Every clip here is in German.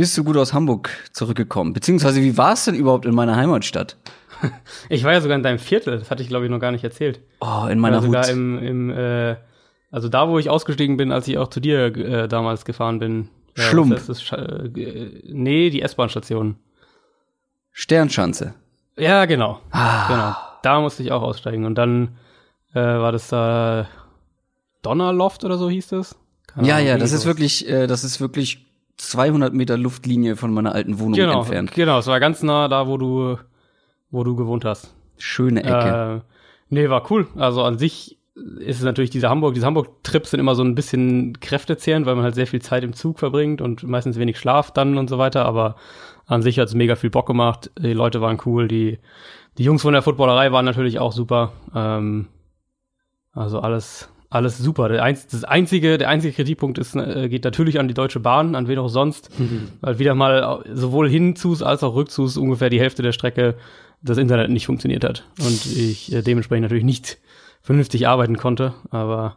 bist du gut aus Hamburg zurückgekommen? Beziehungsweise, wie war es denn überhaupt in meiner Heimatstadt? Ich war ja sogar in deinem Viertel, das hatte ich, glaube ich, noch gar nicht erzählt. Oh, in meiner war sogar Hut. im, im äh, also da, wo ich ausgestiegen bin, als ich auch zu dir äh, damals gefahren bin. Ja, Schlump. was heißt das? Sch- äh, nee, die S-Bahn-Station. Sternschanze. Ja, genau. Ah. Genau. Da musste ich auch aussteigen. Und dann äh, war das da Donnerloft oder so hieß das? Keine Ja, Ahnung, ja, irgendwie das ist wirklich, äh, das ist wirklich 200 Meter Luftlinie von meiner alten Wohnung genau, entfernt. genau. Es war ganz nah da, wo du, wo du gewohnt hast. Schöne Ecke. Äh, nee, war cool. Also an sich ist es natürlich diese Hamburg, diese Hamburg-Trips sind immer so ein bisschen kräftezehrend, weil man halt sehr viel Zeit im Zug verbringt und meistens wenig Schlaf dann und so weiter, aber an sich hat es mega viel Bock gemacht. Die Leute waren cool, die, die Jungs von der Footballerei waren natürlich auch super. Ähm, also alles, alles super. Der, einz, das einzige, der einzige Kritikpunkt ist, äh, geht natürlich an die Deutsche Bahn, an wen auch sonst, weil wieder mal sowohl hinzus als auch rückzus ungefähr die Hälfte der Strecke das Internet nicht funktioniert hat und ich äh, dementsprechend natürlich nicht vernünftig arbeiten konnte, aber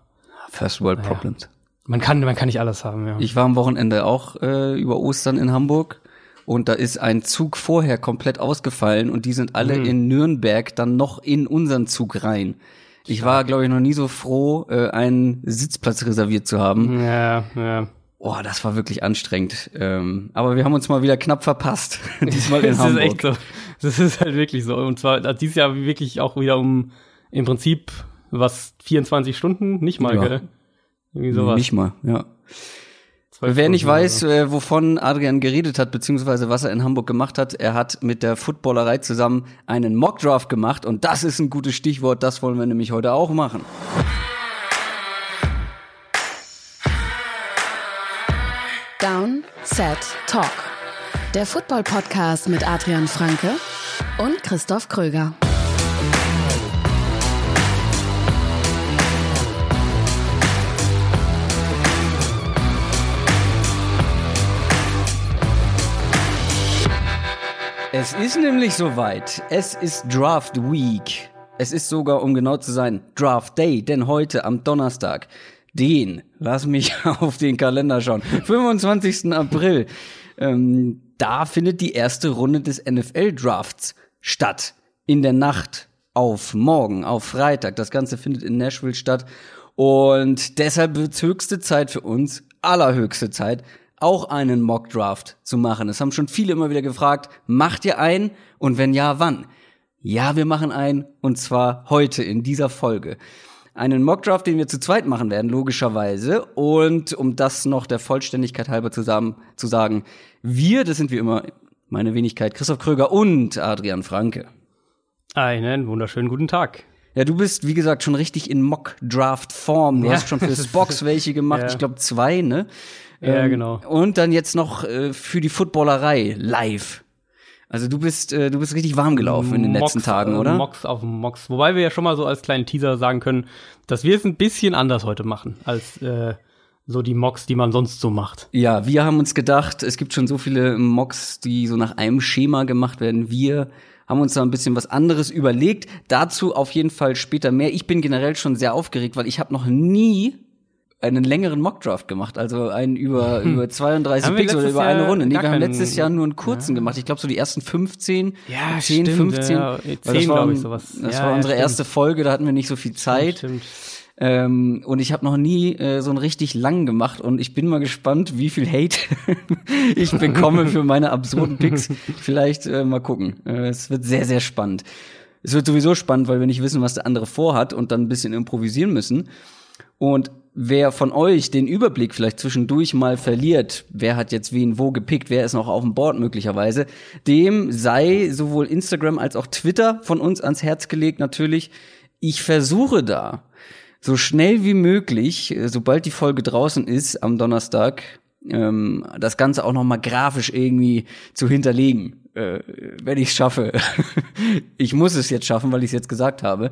First World ja. Problems. man kann, man kann nicht alles haben, ja. Ich war am Wochenende auch äh, über Ostern in Hamburg und da ist ein Zug vorher komplett ausgefallen und die sind alle Mhm. in Nürnberg dann noch in unseren Zug rein. Ich war, glaube ich, noch nie so froh, äh, einen Sitzplatz reserviert zu haben. ja, ja. Oh, das war wirklich anstrengend. Ähm, aber wir haben uns mal wieder knapp verpasst. Diesmal in das Hamburg. ist echt so. Das ist halt wirklich so. Und zwar also dieses Jahr wirklich auch wieder um im Prinzip was 24 Stunden, nicht mal, Ja. gell? Irgendwie sowas. Nicht mal, ja. Wer nicht Stunden weiß, äh, wovon Adrian geredet hat, beziehungsweise was er in Hamburg gemacht hat, er hat mit der Footballerei zusammen einen Mockdraft gemacht und das ist ein gutes Stichwort, das wollen wir nämlich heute auch machen. Down, Set, Talk. Der Football-Podcast mit Adrian Franke und Christoph Kröger. Es ist nämlich soweit. Es ist Draft Week. Es ist sogar, um genau zu sein, Draft Day, denn heute am Donnerstag, den, lass mich auf den Kalender schauen, 25. April, ähm, da findet die erste Runde des NFL-Drafts statt. In der Nacht auf morgen, auf Freitag. Das Ganze findet in Nashville statt. Und deshalb wird höchste Zeit für uns, allerhöchste Zeit, auch einen Mock-Draft zu machen. Es haben schon viele immer wieder gefragt, macht ihr einen? Und wenn ja, wann? Ja, wir machen einen und zwar heute in dieser Folge. Einen Mockdraft, den wir zu zweit machen werden, logischerweise. Und um das noch der Vollständigkeit halber zusammen zu sagen, wir, das sind wie immer meine Wenigkeit, Christoph Kröger und Adrian Franke. Einen wunderschönen guten Tag. Ja, du bist, wie gesagt, schon richtig in Mock-Draft-Form. Du Ja. hast schon fürs Box welche gemacht. Ja. Ich glaube zwei, ne? Ja, genau. Und dann jetzt noch äh, für die Footballerei live. Also du bist, äh, du bist richtig warm gelaufen in den letzten Mocks, Tagen, äh, oder? Mocks auf Mocks. Wobei wir ja schon mal so als kleinen Teaser sagen können, dass wir es ein bisschen anders heute machen, als äh, so die Mocks, die man sonst so macht. Ja, wir haben uns gedacht, es gibt schon so viele Mocks, die so nach einem Schema gemacht werden. Wir haben uns da ein bisschen was anderes überlegt. Dazu auf jeden Fall später mehr. Ich bin generell schon sehr aufgeregt, weil ich habe noch nie einen längeren Mockdraft gemacht, also einen über, über 32 Hm. Haben wir Picks oder über eine Jahr Runde. Nee, wir haben letztes Jahr nur einen kurzen gemacht. Ich glaube, so die ersten 15, Ja, 10, stimmt, 15. ja, ja. weil 10, das war, ich, sowas. Das Ja, war ja, unsere stimmt. erste Folge, da hatten wir nicht so viel Zeit. Stimmt. Ähm, und ich habe noch nie äh, so einen richtig lang gemacht und ich bin mal gespannt, wie viel Hate ich bekomme für meine absurden Picks. Vielleicht äh, mal gucken. Äh, es wird sehr, sehr spannend. Es wird sowieso spannend, weil wir nicht wissen, was der andere vorhat und dann ein bisschen improvisieren müssen. Und wer von euch den Überblick vielleicht zwischendurch mal verliert, wer hat jetzt wen wo gepickt, wer ist noch auf dem Board möglicherweise, dem sei sowohl Instagram als auch Twitter von uns ans Herz gelegt natürlich. Ich versuche da so schnell wie möglich, äh, sobald die Folge draußen ist am Donnerstag, ähm, das Ganze auch noch mal grafisch irgendwie zu hinterlegen, äh, wenn ich es schaffe. ich muss es jetzt schaffen, weil ich es jetzt gesagt habe.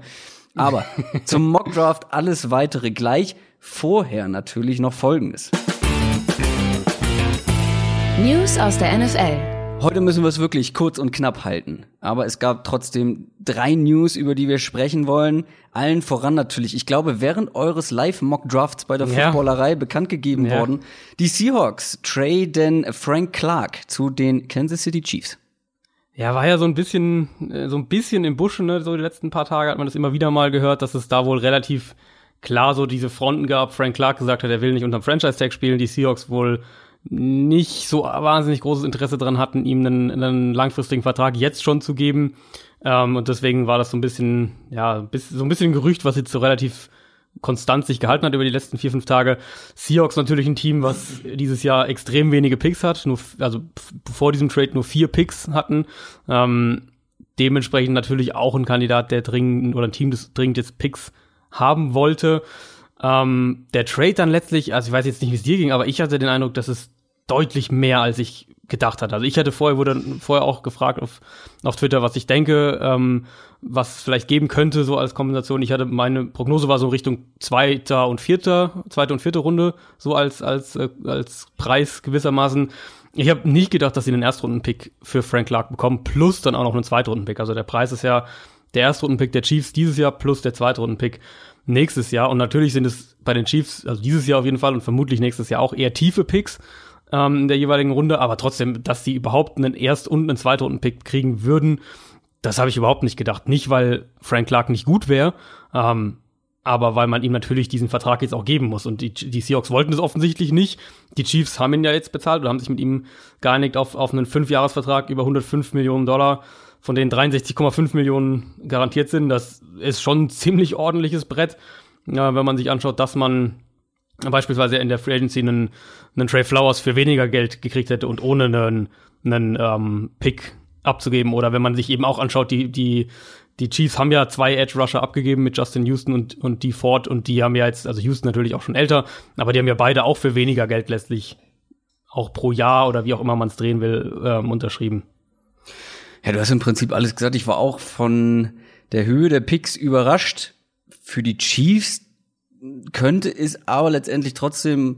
Aber zum Mockdraft alles weitere gleich. Vorher natürlich noch Folgendes. News aus der NFL. Heute müssen wir es wirklich kurz und knapp halten. Aber es gab trotzdem drei News, über die wir sprechen wollen. Allen voran natürlich. Ich glaube, während eures Live-Mock-Drafts bei der Ja. Footballerei bekannt gegeben Ja. worden, die Seahawks traden Frank Clark zu den Kansas City Chiefs. Ja, war ja so ein bisschen, äh, so ein bisschen im Busch, ne? So die letzten paar Tage hat man das immer wieder mal gehört, dass es da wohl relativ klar so diese Fronten gab. Frank Clark gesagt hat, er will nicht unterm Franchise-Tag spielen. Die Seahawks wohl nicht so wahnsinnig großes Interesse dran hatten, ihm einen, einen langfristigen Vertrag jetzt schon zu geben. Ähm, und deswegen war das so ein bisschen, ja, bis, so ein bisschen ein Gerücht, was jetzt so relativ konstant sich gehalten hat über die letzten vier, fünf Tage. Seahawks natürlich ein Team, was dieses Jahr extrem wenige Picks hat, nur, also vor diesem Trade nur vier Picks hatten. Ähm, dementsprechend natürlich auch ein Kandidat, der dringend oder ein Team, das dringend jetzt Picks haben wollte. Ähm, der Trade dann letztlich, also ich weiß jetzt nicht, wie es dir ging, aber ich hatte den Eindruck, dass es deutlich mehr, als ich gedacht hatte. Also ich hatte vorher, wurde vorher auch gefragt auf, auf Twitter, was ich denke, ähm, was es vielleicht geben könnte, so als Kompensation. Ich hatte, meine Prognose war so Richtung zweiter und vierter, zweite und vierte Runde, so als, als, äh, als Preis gewissermaßen. Ich habe nicht gedacht, dass sie einen Erstrunden-Pick für Frank Clark bekommen, plus dann auch noch einen Zweitrunden-Pick. Also der Preis ist ja der Erstrunden-Pick der Chiefs dieses Jahr plus der Zweitrunden-Pick nächstes Jahr. Und natürlich sind es bei den Chiefs, also dieses Jahr auf jeden Fall und vermutlich nächstes Jahr auch eher tiefe Picks ähm, in der jeweiligen Runde. Aber trotzdem, dass sie überhaupt einen Erst- und einen Zweitrunden-Pick kriegen würden, das habe ich überhaupt nicht gedacht. Nicht, weil Frank Clark nicht gut wäre, ähm, aber weil man ihm natürlich diesen Vertrag jetzt auch geben muss. Und die, die Seahawks wollten das offensichtlich nicht. Die Chiefs haben ihn ja jetzt bezahlt oder haben sich mit ihm geeinigt auf, auf einen Fünfjahresvertrag über 105 Millionen Dollar, von denen 63,5 Millionen garantiert sind. Das ist schon ein ziemlich ordentliches Brett, ja, wenn man sich anschaut, dass man beispielsweise in der Free Agency einen, einen Trey Flowers für weniger Geld gekriegt hätte und ohne einen, einen ähm, Pick abzugeben. Oder wenn man sich eben auch anschaut, die, die, die Chiefs haben ja zwei Edge Rusher abgegeben mit Justin Houston und, und die Ford und die haben ja jetzt, also Houston natürlich auch schon älter, aber die haben ja beide auch für weniger Geld letztlich auch pro Jahr oder wie auch immer man es drehen will, ähm, unterschrieben. Ja, du hast im Prinzip alles gesagt. Ich war auch von der Höhe der Picks überrascht. Für die Chiefs könnte es aber letztendlich trotzdem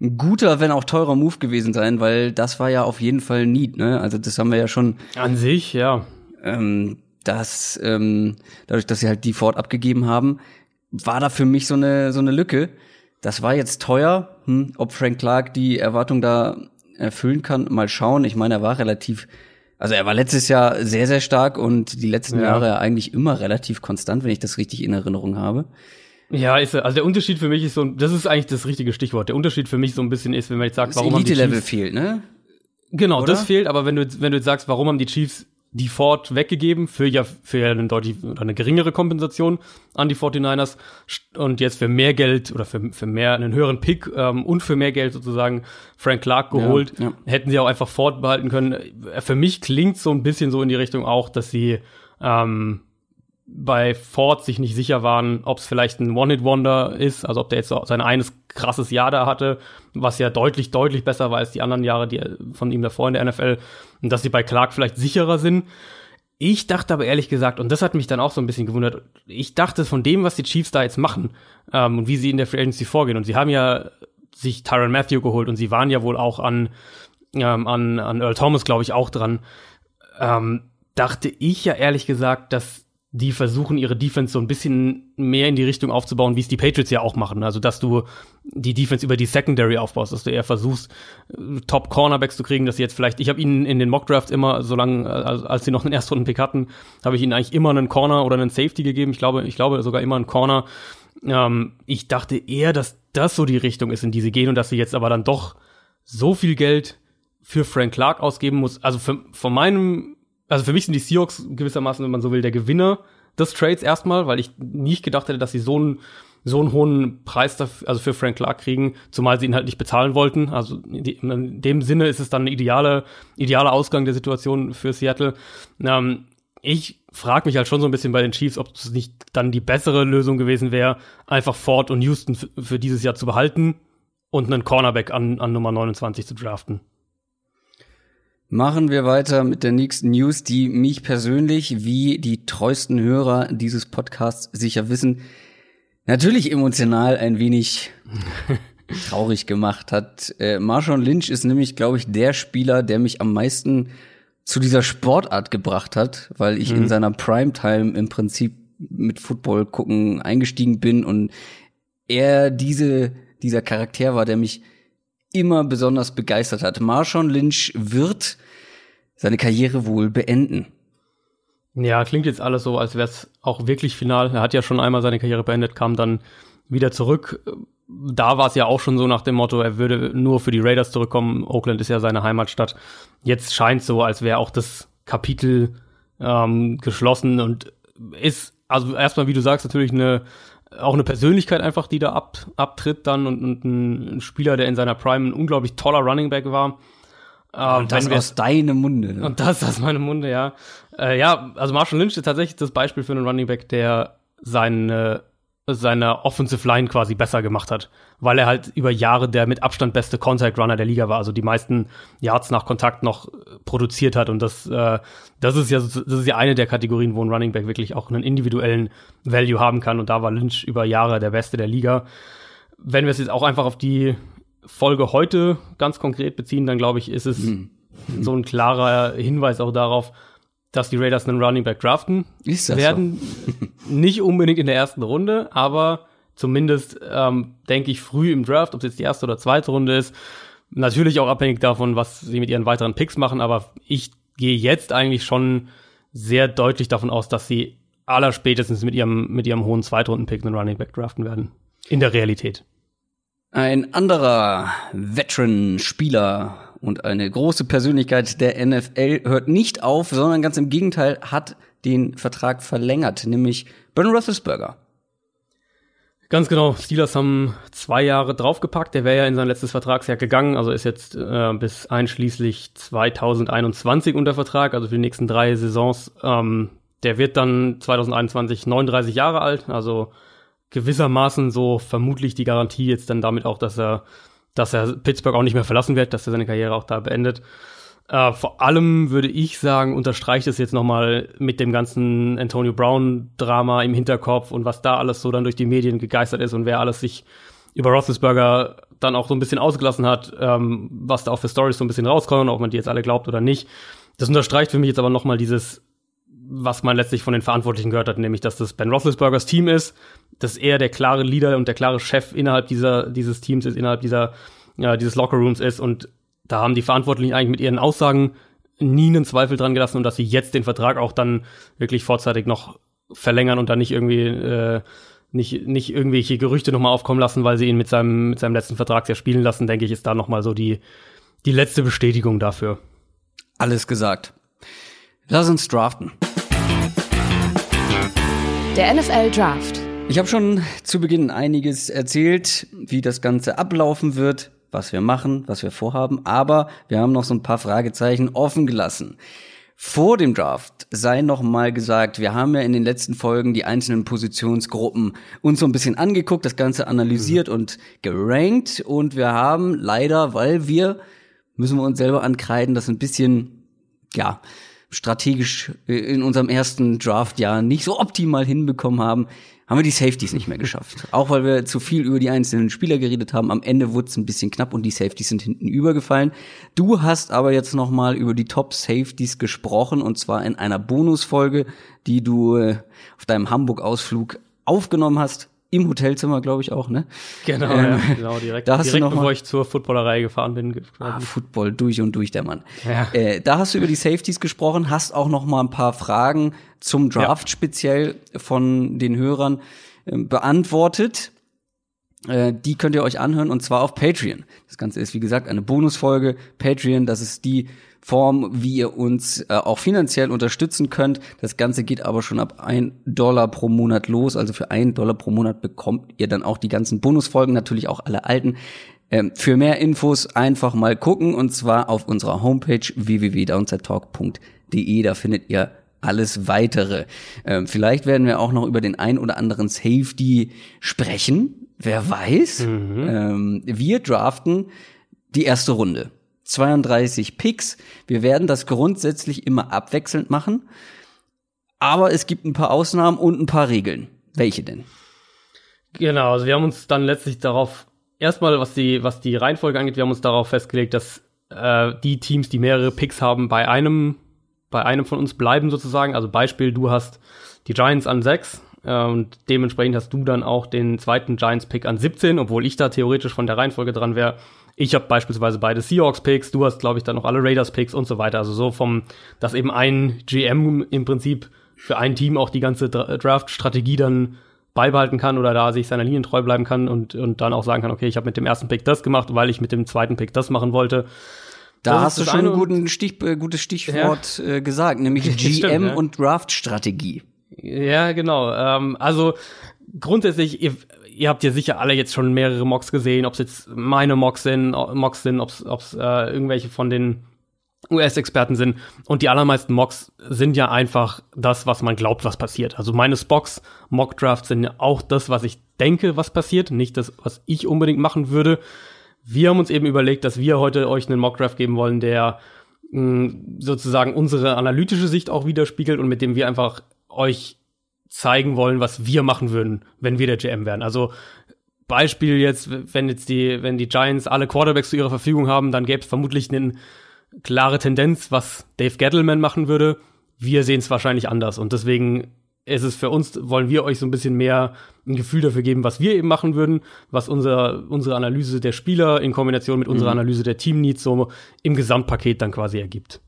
ein guter, wenn auch teurer Move gewesen sein, weil das war ja auf jeden Fall Need, ne? Also das haben wir ja schon, An sich, ja. ähm, dass ähm, dadurch, dass sie halt die Ford abgegeben haben, war da für mich so eine so eine Lücke. Das war jetzt teuer. Hm, ob Frank Clark die Erwartung da erfüllen kann, mal schauen. Ich meine, er war relativ, also er war letztes Jahr sehr sehr stark und die letzten Ja. Jahre eigentlich immer relativ konstant, wenn ich das richtig in Erinnerung habe. Ja, ist er. Also der Unterschied für mich ist so, das ist eigentlich das richtige Stichwort. Der Unterschied für mich so ein bisschen ist, wenn man jetzt sagt, Das warum haben die Chiefs, fehlt, ne? genau, oder? das fehlt, aber wenn du, wenn du jetzt sagst, warum haben die Chiefs die Ford weggegeben für ja, für ja eine deutlich, oder eine geringere Kompensation an die 49ers st- und jetzt für mehr Geld oder für, für mehr, einen höheren Pick ähm, und für mehr Geld sozusagen Frank Clark geholt, ja. hätten sie auch einfach Ford behalten können. Äh, Für mich klingt so ein bisschen so in die Richtung auch, dass sie, ähm, bei Ford sich nicht sicher waren, ob es vielleicht ein One-Hit-Wonder ist, also ob der jetzt sein eines krasses Jahr da hatte, was ja deutlich, deutlich besser war als die anderen Jahre die von ihm davor in der NFL, und dass sie bei Clark vielleicht sicherer sind. Ich dachte aber ehrlich gesagt, und das hat mich dann auch so ein bisschen gewundert, ich dachte von dem, was die Chiefs da jetzt machen ähm, und wie sie in der Free Agency vorgehen, und sie haben ja sich Tyron Matthew geholt und sie waren ja wohl auch an, ähm, an, an Earl Thomas, glaube ich, auch dran, ähm, dachte ich ja ehrlich gesagt, dass die versuchen, ihre Defense so ein bisschen mehr in die Richtung aufzubauen, wie es die Patriots ja auch machen. Also, dass du die Defense über die Secondary aufbaust, dass du eher versuchst, äh, Top-Cornerbacks zu kriegen, dass sie jetzt vielleicht, ich habe ihnen in den Mock-Drafts immer, solange, als, als sie noch einen Erstrunden-Pick hatten, habe ich ihnen eigentlich immer einen Corner oder einen Safety gegeben. Ich glaube, ich glaube sogar immer einen Corner. Ähm, ich dachte eher, dass das so die Richtung ist, in die sie gehen und dass sie jetzt aber dann doch so viel Geld für Frank Clark ausgeben muss. Also für, von meinem, also für mich sind die Seahawks gewissermaßen, wenn man so will, der Gewinner des Trades erstmal, weil ich nicht gedacht hätte, dass sie so einen so einen hohen Preis dafür, also für Frank Clark kriegen, zumal sie ihn halt nicht bezahlen wollten. Also in dem Sinne ist es dann ein ideale, idealer Ausgang der Situation für Seattle. Ähm, ich frage mich halt schon so ein bisschen bei den Chiefs, ob es nicht dann die bessere Lösung gewesen wäre, einfach Ford und Houston für dieses Jahr zu behalten und einen Cornerback an, an Nummer 29 zu draften. Machen wir weiter mit der nächsten News, die mich persönlich, wie die treuesten Hörer dieses Podcasts sicher wissen, natürlich emotional ein wenig traurig gemacht hat. Äh, Marshawn Lynch ist nämlich, glaube ich, der Spieler, der mich am meisten zu dieser Sportart gebracht hat, weil ich mhm. in seiner Primetime im Prinzip mit Football gucken eingestiegen bin und er diese, dieser Charakter war, der mich immer besonders begeistert hat. Marshawn Lynch wird seine Karriere wohl beenden. Ja, klingt jetzt alles so, als wäre es auch wirklich final. Er hat ja schon einmal seine Karriere beendet, kam dann wieder zurück. Da war es ja auch schon so nach dem Motto, er würde nur für die Raiders zurückkommen. Oakland ist ja seine Heimatstadt. Jetzt scheint so, als wäre auch das Kapitel ähm, geschlossen und ist, also erstmal, wie du sagst, natürlich eine auch eine Persönlichkeit einfach, die da ab, abtritt dann und, und ein, Spieler, der in seiner Prime ein unglaublich toller Running Back war. Äh, und das aus deinem Munde. Ne? Und das aus meinem Munde, ja. Äh, ja, also Marshall Lynch ist tatsächlich das Beispiel für einen Running Back, der seine seiner Offensive Line quasi besser gemacht hat, weil er halt über Jahre der mit Abstand beste Contact Runner der Liga war, also die meisten Yards nach Kontakt noch produziert hat und das äh, das ist ja das ist ja eine der Kategorien, wo ein Running Back wirklich auch einen individuellen Value haben kann und da war Lynch über Jahre der beste der Liga. Wenn wir es jetzt auch einfach auf die Folge heute ganz konkret beziehen, dann glaube ich, ist es mhm. so ein klarer Hinweis auch darauf, dass die Raiders einen Running Back draften ist das werden. So? nicht unbedingt in der ersten Runde, aber zumindest ähm, denke ich früh im Draft, ob es jetzt die erste oder zweite Runde ist. Natürlich auch abhängig davon, was sie mit ihren weiteren Picks machen, aber ich gehe jetzt eigentlich schon sehr deutlich davon aus, dass sie allerspätestens mit ihrem, mit ihrem hohen Zweitrunden-Pick einen Running Back draften werden. In der Realität. Ein anderer Veteran-Spieler und eine große Persönlichkeit der NFL hört nicht auf, sondern ganz im Gegenteil hat den Vertrag verlängert, nämlich Ben Roethlisberger. Ganz genau. Steelers haben zwei Jahre draufgepackt. Der wäre ja in sein letztes Vertragsjahr gegangen, also ist jetzt äh, bis einschließlich 2021 unter Vertrag, also für die nächsten drei Saisons. Ähm, der wird dann 2021 39 Jahre alt, also gewissermaßen so vermutlich die Garantie jetzt dann damit auch, dass er dass er Pittsburgh auch nicht mehr verlassen wird, dass er seine Karriere auch da beendet. Äh, vor allem würde ich sagen, unterstreicht es jetzt nochmal mit dem ganzen Antonio Brown-Drama im Hinterkopf und was da alles so dann durch die Medien gegeistert ist und wer alles sich über Roethlisberger dann auch so ein bisschen ausgelassen hat, ähm, was da auch für Stories so ein bisschen rauskommen, ob man die jetzt alle glaubt oder nicht. Das unterstreicht für mich jetzt aber nochmal dieses, was man letztlich von den Verantwortlichen gehört hat, nämlich, dass das Ben Roethlisbergers Team ist, dass er der klare Leader und der klare Chef innerhalb dieser, dieses Teams ist, innerhalb dieser, ja, dieses Lockerrooms ist. Und da haben die Verantwortlichen eigentlich mit ihren Aussagen nie einen Zweifel dran gelassen und dass sie jetzt den Vertrag auch dann wirklich vorzeitig noch verlängern und dann nicht irgendwie äh, nicht, nicht irgendwelche Gerüchte nochmal aufkommen lassen, weil sie ihn mit seinem, mit seinem letzten Vertragsjahr spielen lassen, denke ich, ist da nochmal so die, die letzte Bestätigung dafür. Alles gesagt. Lass uns draften. Der NFL Draft. Ich habe schon zu Beginn einiges erzählt, wie das Ganze ablaufen wird, was wir machen, was wir vorhaben, aber wir haben noch so ein paar Fragezeichen offen gelassen. Vor dem Draft sei noch mal gesagt, wir haben ja in den letzten Folgen die einzelnen Positionsgruppen uns so ein bisschen angeguckt, das Ganze analysiert mhm. und gerankt und wir haben leider, weil wir, müssen wir uns selber ankreiden, das ein bisschen, ja, strategisch in unserem ersten Draftjahr nicht so optimal hinbekommen haben, haben wir die Safeties nicht mehr geschafft. Auch weil wir zu viel über die einzelnen Spieler geredet haben. Am Ende wurde es ein bisschen knapp und die Safeties sind hinten übergefallen. Du hast aber jetzt noch mal über die Top Safeties gesprochen und zwar in einer Bonusfolge, die du äh, auf deinem Hamburg-Ausflug aufgenommen hast im Hotelzimmer, glaube ich auch, ne? Genau, ähm, ja, genau direkt, da hast direkt du noch bevor mal, ich zur Footballerei gefahren bin. Ah, Football durch und durch, der Mann. Ja. Äh, da hast du über die Safeties gesprochen, hast auch noch mal ein paar Fragen zum Draft ja. speziell von den Hörern äh, beantwortet. Äh, die könnt ihr euch anhören und zwar auf Patreon. Das Ganze ist, wie gesagt, eine Bonusfolge. Patreon, das ist die Form, wie ihr uns äh, auch finanziell unterstützen könnt. Das Ganze geht aber schon ab ein Dollar pro Monat los. Also für ein Dollar pro Monat bekommt ihr dann auch die ganzen Bonusfolgen, natürlich auch alle alten. Ähm, für mehr Infos einfach mal gucken und zwar auf unserer Homepage www.downsidetalk.de. Da findet ihr alles weitere. Ähm, vielleicht werden wir auch noch über den ein oder anderen Safety sprechen. Wer weiß? Mhm. Ähm, wir draften die erste Runde. 32 Picks. Wir werden das grundsätzlich immer abwechselnd machen. Aber es gibt ein paar Ausnahmen und ein paar Regeln. Welche denn? Genau, also wir haben uns dann letztlich darauf, erstmal was die, was die Reihenfolge angeht, wir haben uns darauf festgelegt, dass äh, die Teams, die mehrere Picks haben, bei einem bei einem von uns bleiben sozusagen. Also Beispiel, du hast die Giants an 6 äh, und dementsprechend hast du dann auch den zweiten Giants-Pick an 17, obwohl ich da theoretisch von der Reihenfolge dran wäre. Ich habe beispielsweise beide Seahawks-Picks, du hast, glaube ich, dann noch alle Raiders-Picks und so weiter. Also so vom, dass eben ein GM im Prinzip für ein Team auch die ganze Draft-Strategie dann beibehalten kann oder da sich seiner Linien treu bleiben kann und, und dann auch sagen kann, okay, ich habe mit dem ersten Pick das gemacht, weil ich mit dem zweiten Pick das machen wollte. Da das hast du schon ein guten Stich, äh, gutes Stichwort ja. äh, gesagt, nämlich GM Stimmt, ja. und Draft-Strategie. Ja, genau. Ähm, also grundsätzlich, ihr, ihr habt ja sicher alle jetzt schon mehrere Mocks gesehen, ob es jetzt meine Mocks sind, Mocks sind, ob es äh, irgendwelche von den US-Experten sind. Und die allermeisten Mocks sind ja einfach das, was man glaubt, was passiert. Also meine Spocks, Mock-Drafts sind ja auch das, was ich denke, was passiert, nicht das, was ich unbedingt machen würde. Wir haben uns eben überlegt, dass wir heute euch einen Mock-Draft geben wollen, der mh, mm, sozusagen unsere analytische Sicht auch widerspiegelt und mit dem wir einfach euch zeigen wollen, was wir machen würden, wenn wir der GM wären. Also Beispiel jetzt, wenn jetzt die, wenn die Giants alle Quarterbacks zu ihrer Verfügung haben, dann gäbe es vermutlich eine klare Tendenz, was Dave Gettleman machen würde. Wir sehen es wahrscheinlich anders und deswegen ist es für uns, wollen wir euch so ein bisschen mehr ein Gefühl dafür geben, was wir eben machen würden, was unser, unsere Analyse der Spieler in Kombination mit unserer mhm. Analyse der Team-Needs so im Gesamtpaket dann quasi ergibt.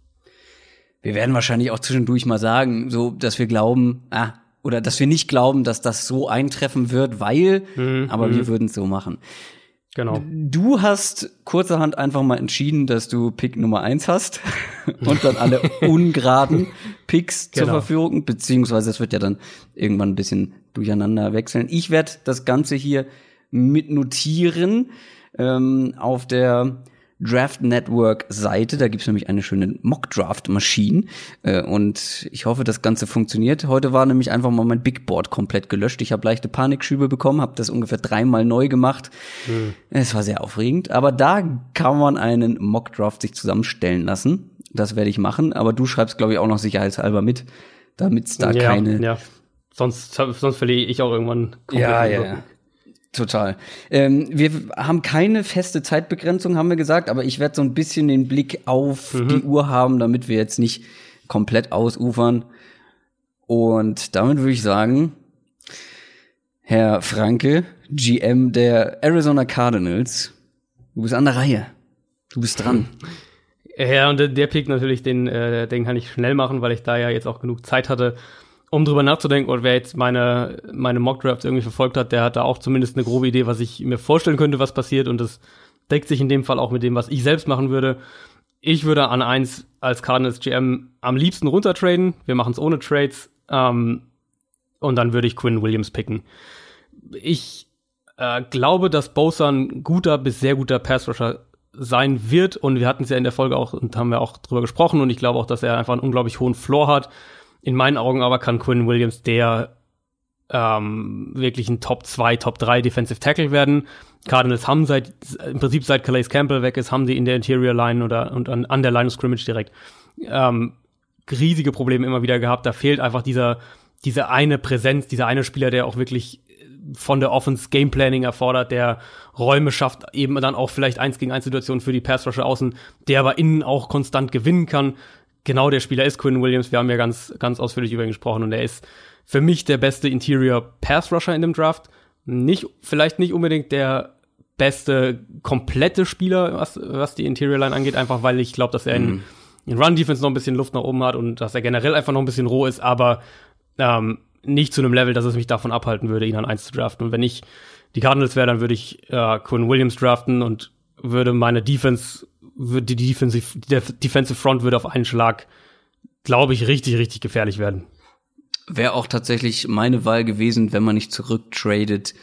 Wir werden wahrscheinlich auch zwischendurch mal sagen, so, dass wir glauben, ah, oder dass wir nicht glauben, dass das so eintreffen wird, weil, mhm. aber wir mhm. würden es so machen. Genau. Du hast kurzerhand einfach mal entschieden, dass du Pick Nummer eins hast und dann alle ungeraden Picks genau. zur Verfügung, beziehungsweise es wird ja dann irgendwann ein bisschen durcheinander wechseln. Ich werde das Ganze hier mit notieren ähm, auf der Draft Network Seite. Da gibt's nämlich eine schöne Mock Draft Maschine äh, und ich hoffe, das Ganze funktioniert. Heute war nämlich einfach mal mein Big Board komplett gelöscht. Ich habe leichte Panikschübe bekommen, habe das ungefähr dreimal neu gemacht. Mhm. Es war sehr aufregend, aber da kann man einen Mock Draft sich zusammenstellen lassen. Das werde ich machen, aber du schreibst glaube ich auch noch sicherheitshalber mit, damit's da ja, keine ja. Sonst, sonst verliere ich auch irgendwann komplett. Ja, ja, ja. Total. Ähm, wir haben keine feste Zeitbegrenzung, haben wir gesagt, aber ich werde so ein bisschen den Blick auf mhm. die Uhr haben, damit wir jetzt nicht komplett ausufern. Und damit würde ich sagen, Herr Franke, GM der Arizona Cardinals, du bist an der Reihe. Du bist dran. Ja, und der Pick natürlich, den, äh, den kann ich schnell machen, weil ich da ja jetzt auch genug Zeit hatte um drüber nachzudenken, oder wer jetzt meine, meine Mockdrafts irgendwie verfolgt hat, der hat da auch zumindest eine grobe Idee, was ich mir vorstellen könnte, was passiert. Und das deckt sich in dem Fall auch mit dem, was ich selbst machen würde. Ich würde an eins als Cardinals GM am liebsten runtertraden. Wir machen es ohne Trades. Ähm, und dann würde ich Quinn Williams picken. Ich äh, glaube, dass Bosa ein guter bis sehr guter Pass-Rusher sein wird. Und wir hatten es ja in der Folge auch und haben wir auch drüber gesprochen. Und ich glaube auch, dass er einfach einen unglaublich hohen Floor hat. In meinen Augen aber kann Quinn Williams der ähm, wirklich ein Top 2, Top 3 Defensive Tackle werden. Cardinals haben seit, im Prinzip seit Calais Campbell weg ist, haben die in der Interior Line oder und an, an der Line of Scrimmage direkt ähm, riesige Probleme immer wieder gehabt. Da fehlt einfach dieser, diese eine Präsenz, dieser eine Spieler, der auch wirklich von der Offense Game Planning erfordert, der Räume schafft, eben dann auch vielleicht eins gegen eins Situationen für die Pass Rusher außen, der aber innen auch konstant gewinnen kann genau der Spieler ist Quinn Williams. Wir haben ja ganz, ganz ausführlich über ihn gesprochen und er ist für mich der beste Interior Pass Rusher in dem Draft. Nicht, vielleicht nicht unbedingt der beste komplette Spieler, was, was die Interior Line angeht, einfach weil ich glaube, dass er in, mhm. in Run Defense noch ein bisschen Luft nach oben hat und dass er generell einfach noch ein bisschen roh ist, aber ähm, nicht zu einem Level, dass es mich davon abhalten würde, ihn an eins zu draften. Und wenn ich die Cardinals wäre, dann würde ich äh, Quinn Williams draften und würde meine Defense würde die Defensive, die Defensive Front würde auf einen Schlag, glaube ich, richtig, richtig gefährlich werden. Wäre auch tatsächlich meine Wahl gewesen, wenn man nicht zurücktradet.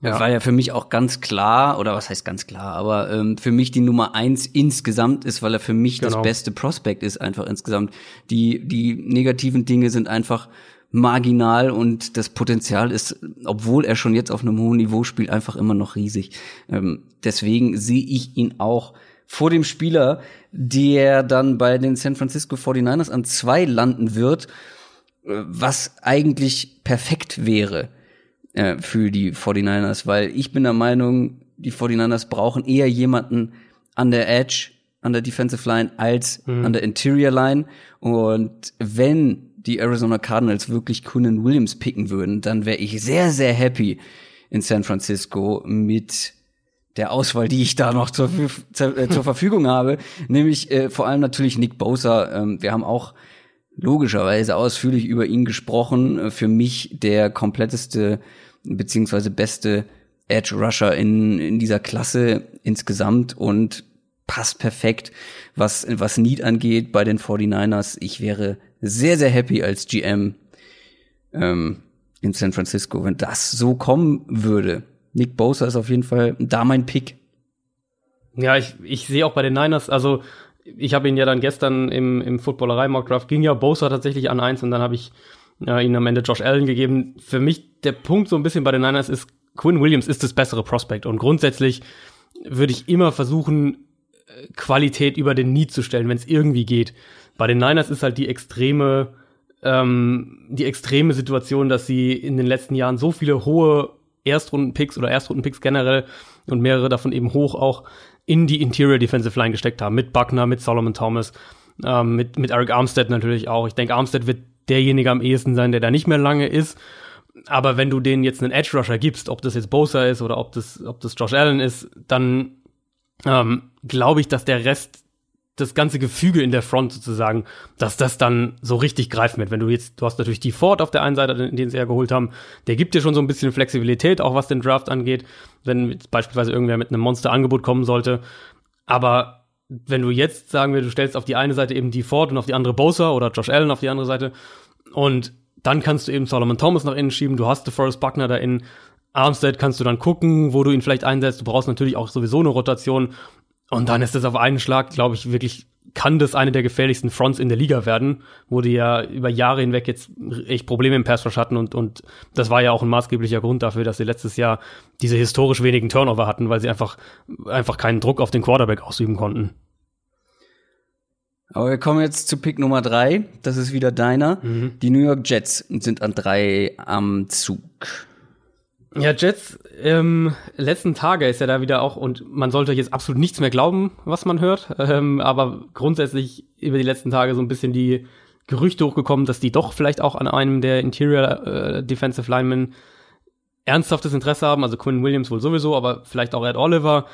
Ja. War ja für mich auch ganz klar, oder was heißt ganz klar, aber ähm, für mich die Nummer eins insgesamt ist, weil er für mich genau. das beste Prospect ist, einfach insgesamt. Die, die negativen Dinge sind einfach marginal und das Potenzial ist, obwohl er schon jetzt auf einem hohen Niveau spielt, einfach immer noch riesig. Ähm, deswegen sehe ich ihn auch vor dem Spieler, der dann bei den San Francisco 49ers an zwei landen wird, äh, was eigentlich perfekt wäre äh, für die 49ers, weil ich bin der Meinung, die 49ers brauchen eher jemanden an der Edge, an der Defensive Line als mhm. an der Interior Line. Und wenn die Arizona Cardinals wirklich Kunin Williams picken würden, dann wäre ich sehr, sehr happy in San Francisco mit der Auswahl, die ich da noch zur, zur, äh, zur Verfügung habe, nämlich äh, vor allem natürlich Nick Bosa. Ähm, wir haben auch logischerweise ausführlich über ihn gesprochen. Äh, für mich der kompletteste beziehungsweise beste Edge Rusher in, in dieser Klasse insgesamt und passt perfekt, was, was Need angeht bei den 49ers. Ich wäre sehr, sehr happy als GM ähm, in San Francisco, wenn das so kommen würde. Nick Bosa ist auf jeden Fall da mein Pick. Ja, ich, ich sehe auch bei den Niners, also ich habe ihn ja dann gestern im, im Footballerei Mock Draft, ging ja Bosa tatsächlich an eins und dann habe ich äh, ihn am Ende Josh Allen gegeben. Für mich der Punkt so ein bisschen bei den Niners ist, Quinn Williams ist das bessere Prospect und grundsätzlich würde ich immer versuchen, äh, Qualität über den Need zu stellen, wenn es irgendwie geht. Bei den Niners ist halt die extreme, ähm, die extreme Situation, dass sie in den letzten Jahren so viele hohe Erstrunden-Picks oder Erstrunden-Picks generell und mehrere davon eben hoch auch in die Interior Defensive Line gesteckt haben. Mit Buckner, mit Solomon Thomas, ähm, mit, mit Eric Armstead natürlich auch. Ich denke, Armstead wird derjenige am ehesten sein, der da nicht mehr lange ist. Aber wenn du denen jetzt einen Edge Rusher gibst, ob das jetzt Bosa ist oder ob das, ob das Josh Allen ist, dann ähm, glaube ich, dass der Rest das ganze Gefüge in der Front sozusagen, dass das dann so richtig greifen wird. Wenn du jetzt, du hast natürlich die Ford auf der einen Seite, den sie ja geholt haben, der gibt dir schon so ein bisschen Flexibilität, auch was den Draft angeht, wenn beispielsweise irgendwer mit einem Monster-Angebot kommen sollte. Aber wenn du jetzt sagen wir, du stellst auf die eine Seite eben die Ford und auf die andere Bosa oder Josh Allen auf die andere Seite und dann kannst du eben Solomon Thomas nach innen schieben, du hast DeForest Buckner da innen, Armstead kannst du dann gucken, wo du ihn vielleicht einsetzt. Du brauchst natürlich auch sowieso eine Rotation. Und dann ist das auf einen Schlag, glaube ich, wirklich, kann das eine der gefährlichsten Fronts in der Liga werden, wo die ja über Jahre hinweg jetzt echt Probleme im Pass hatten und, und das war ja auch ein maßgeblicher Grund dafür, dass sie letztes Jahr diese historisch wenigen Turnover hatten, weil sie einfach, einfach keinen Druck auf den Quarterback ausüben konnten. Aber wir kommen jetzt zu Pick Nummer drei. Das ist wieder deiner. Mhm. Die New York Jets sind an drei am Zug. Ja, Jets, ähm, letzten Tage ist ja da wieder auch, und man sollte jetzt absolut nichts mehr glauben, was man hört, ähm, aber grundsätzlich über die letzten Tage so ein bisschen die Gerüchte hochgekommen, dass die doch vielleicht auch an einem der Interior äh, Defensive Linemen ernsthaftes Interesse haben, also Quinn Williams wohl sowieso, aber vielleicht auch Ed Oliver.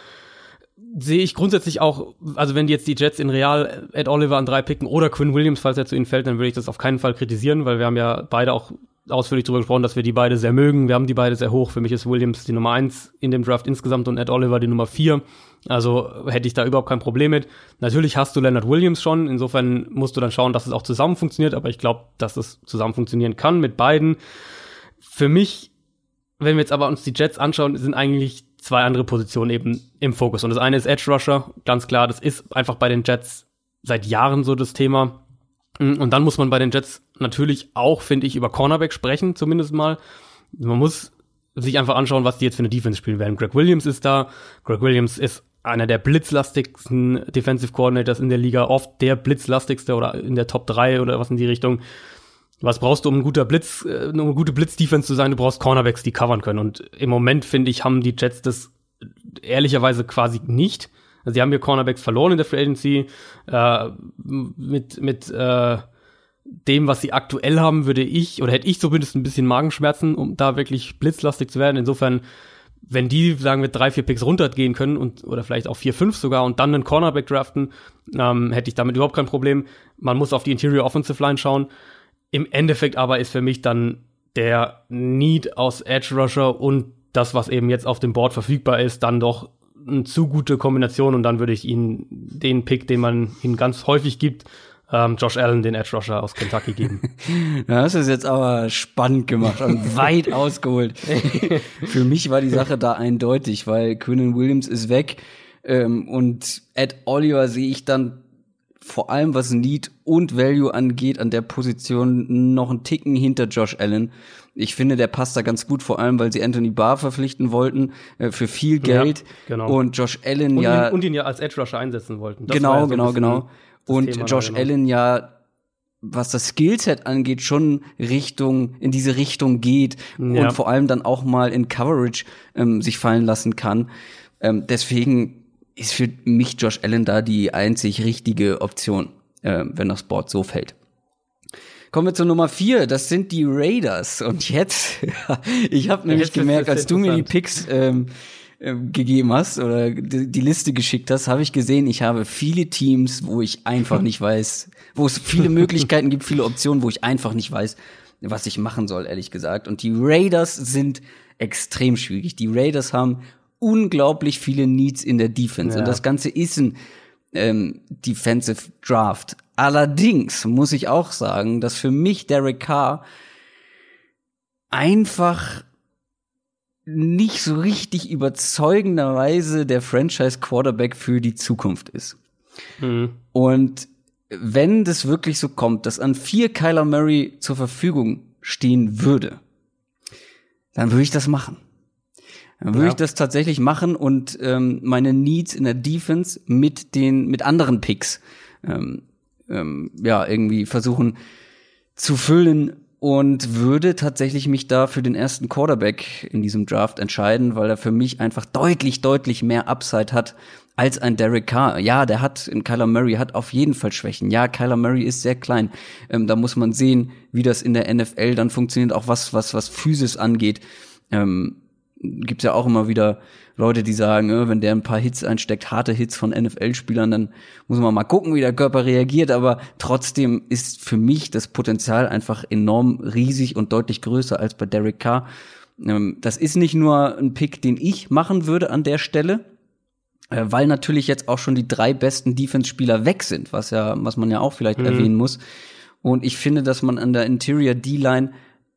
Sehe ich grundsätzlich auch, also wenn jetzt die Jets in Real Ed Oliver an drei picken oder Quinn Williams, falls er zu ihnen fällt, dann würde ich das auf keinen Fall kritisieren, weil wir haben ja beide auch ausführlich darüber gesprochen, dass wir die beide sehr mögen. Wir haben die beide sehr hoch. Für mich ist Williams die Nummer eins in dem Draft insgesamt und Ed Oliver die Nummer vier. Also hätte ich da überhaupt kein Problem mit. Natürlich hast du Leonard Williams schon. Insofern musst du dann schauen, dass es auch zusammen funktioniert. Aber ich glaube, dass es zusammen funktionieren kann mit beiden. Für mich, wenn wir jetzt aber uns die Jets anschauen, sind eigentlich zwei andere Positionen eben im Fokus. Und das eine ist Edge Rusher. Ganz klar, das ist einfach bei den Jets seit Jahren so das Thema. Und dann muss man bei den Jets natürlich auch, finde ich, über Cornerback sprechen, zumindest mal. Man muss sich einfach anschauen, was die jetzt für eine Defense spielen werden. Greg Williams ist da. Greg Williams ist einer der blitzlastigsten Defensive Coordinators in der Liga, oft der blitzlastigste oder in der Top 3 oder was in die Richtung. Was brauchst du, um ein guter Blitz, äh, um eine gute Blitz-Defense zu sein? Du brauchst Cornerbacks, die covern können. Und im Moment, finde ich, haben die Jets das ehrlicherweise quasi nicht. Also sie haben hier Cornerbacks verloren in der Free Agency. Äh, mit mit äh, dem, was sie aktuell haben, würde ich oder hätte ich zumindest ein bisschen Magenschmerzen, um da wirklich blitzlastig zu werden. Insofern, wenn die, sagen wir, drei, vier Picks runtergehen können und oder vielleicht auch vier, fünf sogar und dann einen Cornerback draften, ähm, hätte ich damit überhaupt kein Problem. Man muss auf die Interior Offensive Line schauen. Im Endeffekt aber ist für mich dann der Need aus Edge Rusher und das, was eben jetzt auf dem Board verfügbar ist, dann doch eine zu gute Kombination und dann würde ich ihn den Pick, den man ihm ganz häufig gibt, ähm, Josh Allen, den Edge Rusher aus Kentucky geben. das ist jetzt aber spannend gemacht und weit ausgeholt. Für mich war die Sache da eindeutig, weil Quinnen Williams ist weg ähm, und Ed Oliver sehe ich dann vor allem was Need und Value angeht, an der Position noch einen Ticken hinter Josh Allen. Ich finde, der passt da ganz gut, vor allem, weil sie Anthony Barr verpflichten wollten äh, für viel Geld. Ja, genau. Und Josh Allen und ja. Ihn, und ihn ja als Edge Rusher einsetzen wollten. Das genau, ja so genau, genau. Und Thema Josh genau. Allen ja was das Skillset angeht, schon Richtung, in diese Richtung geht ja. und vor allem dann auch mal in Coverage ähm, sich fallen lassen kann. Ähm, deswegen ist für mich Josh Allen da die einzig richtige Option, äh, wenn das Board so fällt. Kommen wir zur Nummer vier. Das sind die Raiders. Und jetzt, ich habe nämlich Jetzt gemerkt, als du mir die. Picks ähm, ähm, gegeben hast oder die, die Liste geschickt hast, habe ich gesehen, ich habe viele Teams, wo ich einfach nicht weiß, wo es viele Möglichkeiten gibt, viele Optionen, wo ich einfach nicht weiß, was ich machen soll, ehrlich gesagt. Und die Raiders sind extrem schwierig. Die Raiders haben unglaublich viele Needs in der Defense. Ja. Und das Ganze ist ein ähm, Defensive Draft. Allerdings muss ich auch sagen, dass für mich Derek Carr einfach nicht so richtig überzeugenderweise der Franchise Quarterback für die Zukunft ist. Mhm. Und wenn das wirklich so kommt, dass an vier Kyler Murray zur Verfügung stehen würde, dann würde ich das machen. Dann würde Ja. ich das tatsächlich machen und ähm, meine Needs in der Defense mit den mit anderen Picks ähm, ähm, ja irgendwie versuchen zu füllen und würde tatsächlich mich da für den ersten Quarterback in diesem Draft entscheiden, weil er für mich einfach deutlich, deutlich mehr Upside hat als ein Derek Carr. Ja, der hat, Kyler Murray hat auf jeden Fall Schwächen. Ja, Kyler Murray ist sehr klein. Ähm, da muss man sehen, wie das in der NFL dann funktioniert, auch was, was, was Physis angeht. Ähm, gibt's ja auch immer wieder Leute, die sagen, äh, wenn der ein paar Hits einsteckt, harte Hits von NFL-Spielern, dann muss man mal gucken, wie der Körper reagiert. Aber trotzdem ist für mich das Potenzial einfach enorm riesig und deutlich größer als bei Derek Carr. Ähm, das ist nicht nur ein Pick, den ich machen würde an der Stelle, äh, weil natürlich jetzt auch schon die drei besten Defense-Spieler weg sind, was ja, was man ja auch vielleicht erwähnen muss. Und ich finde, dass man an der Interior D-Line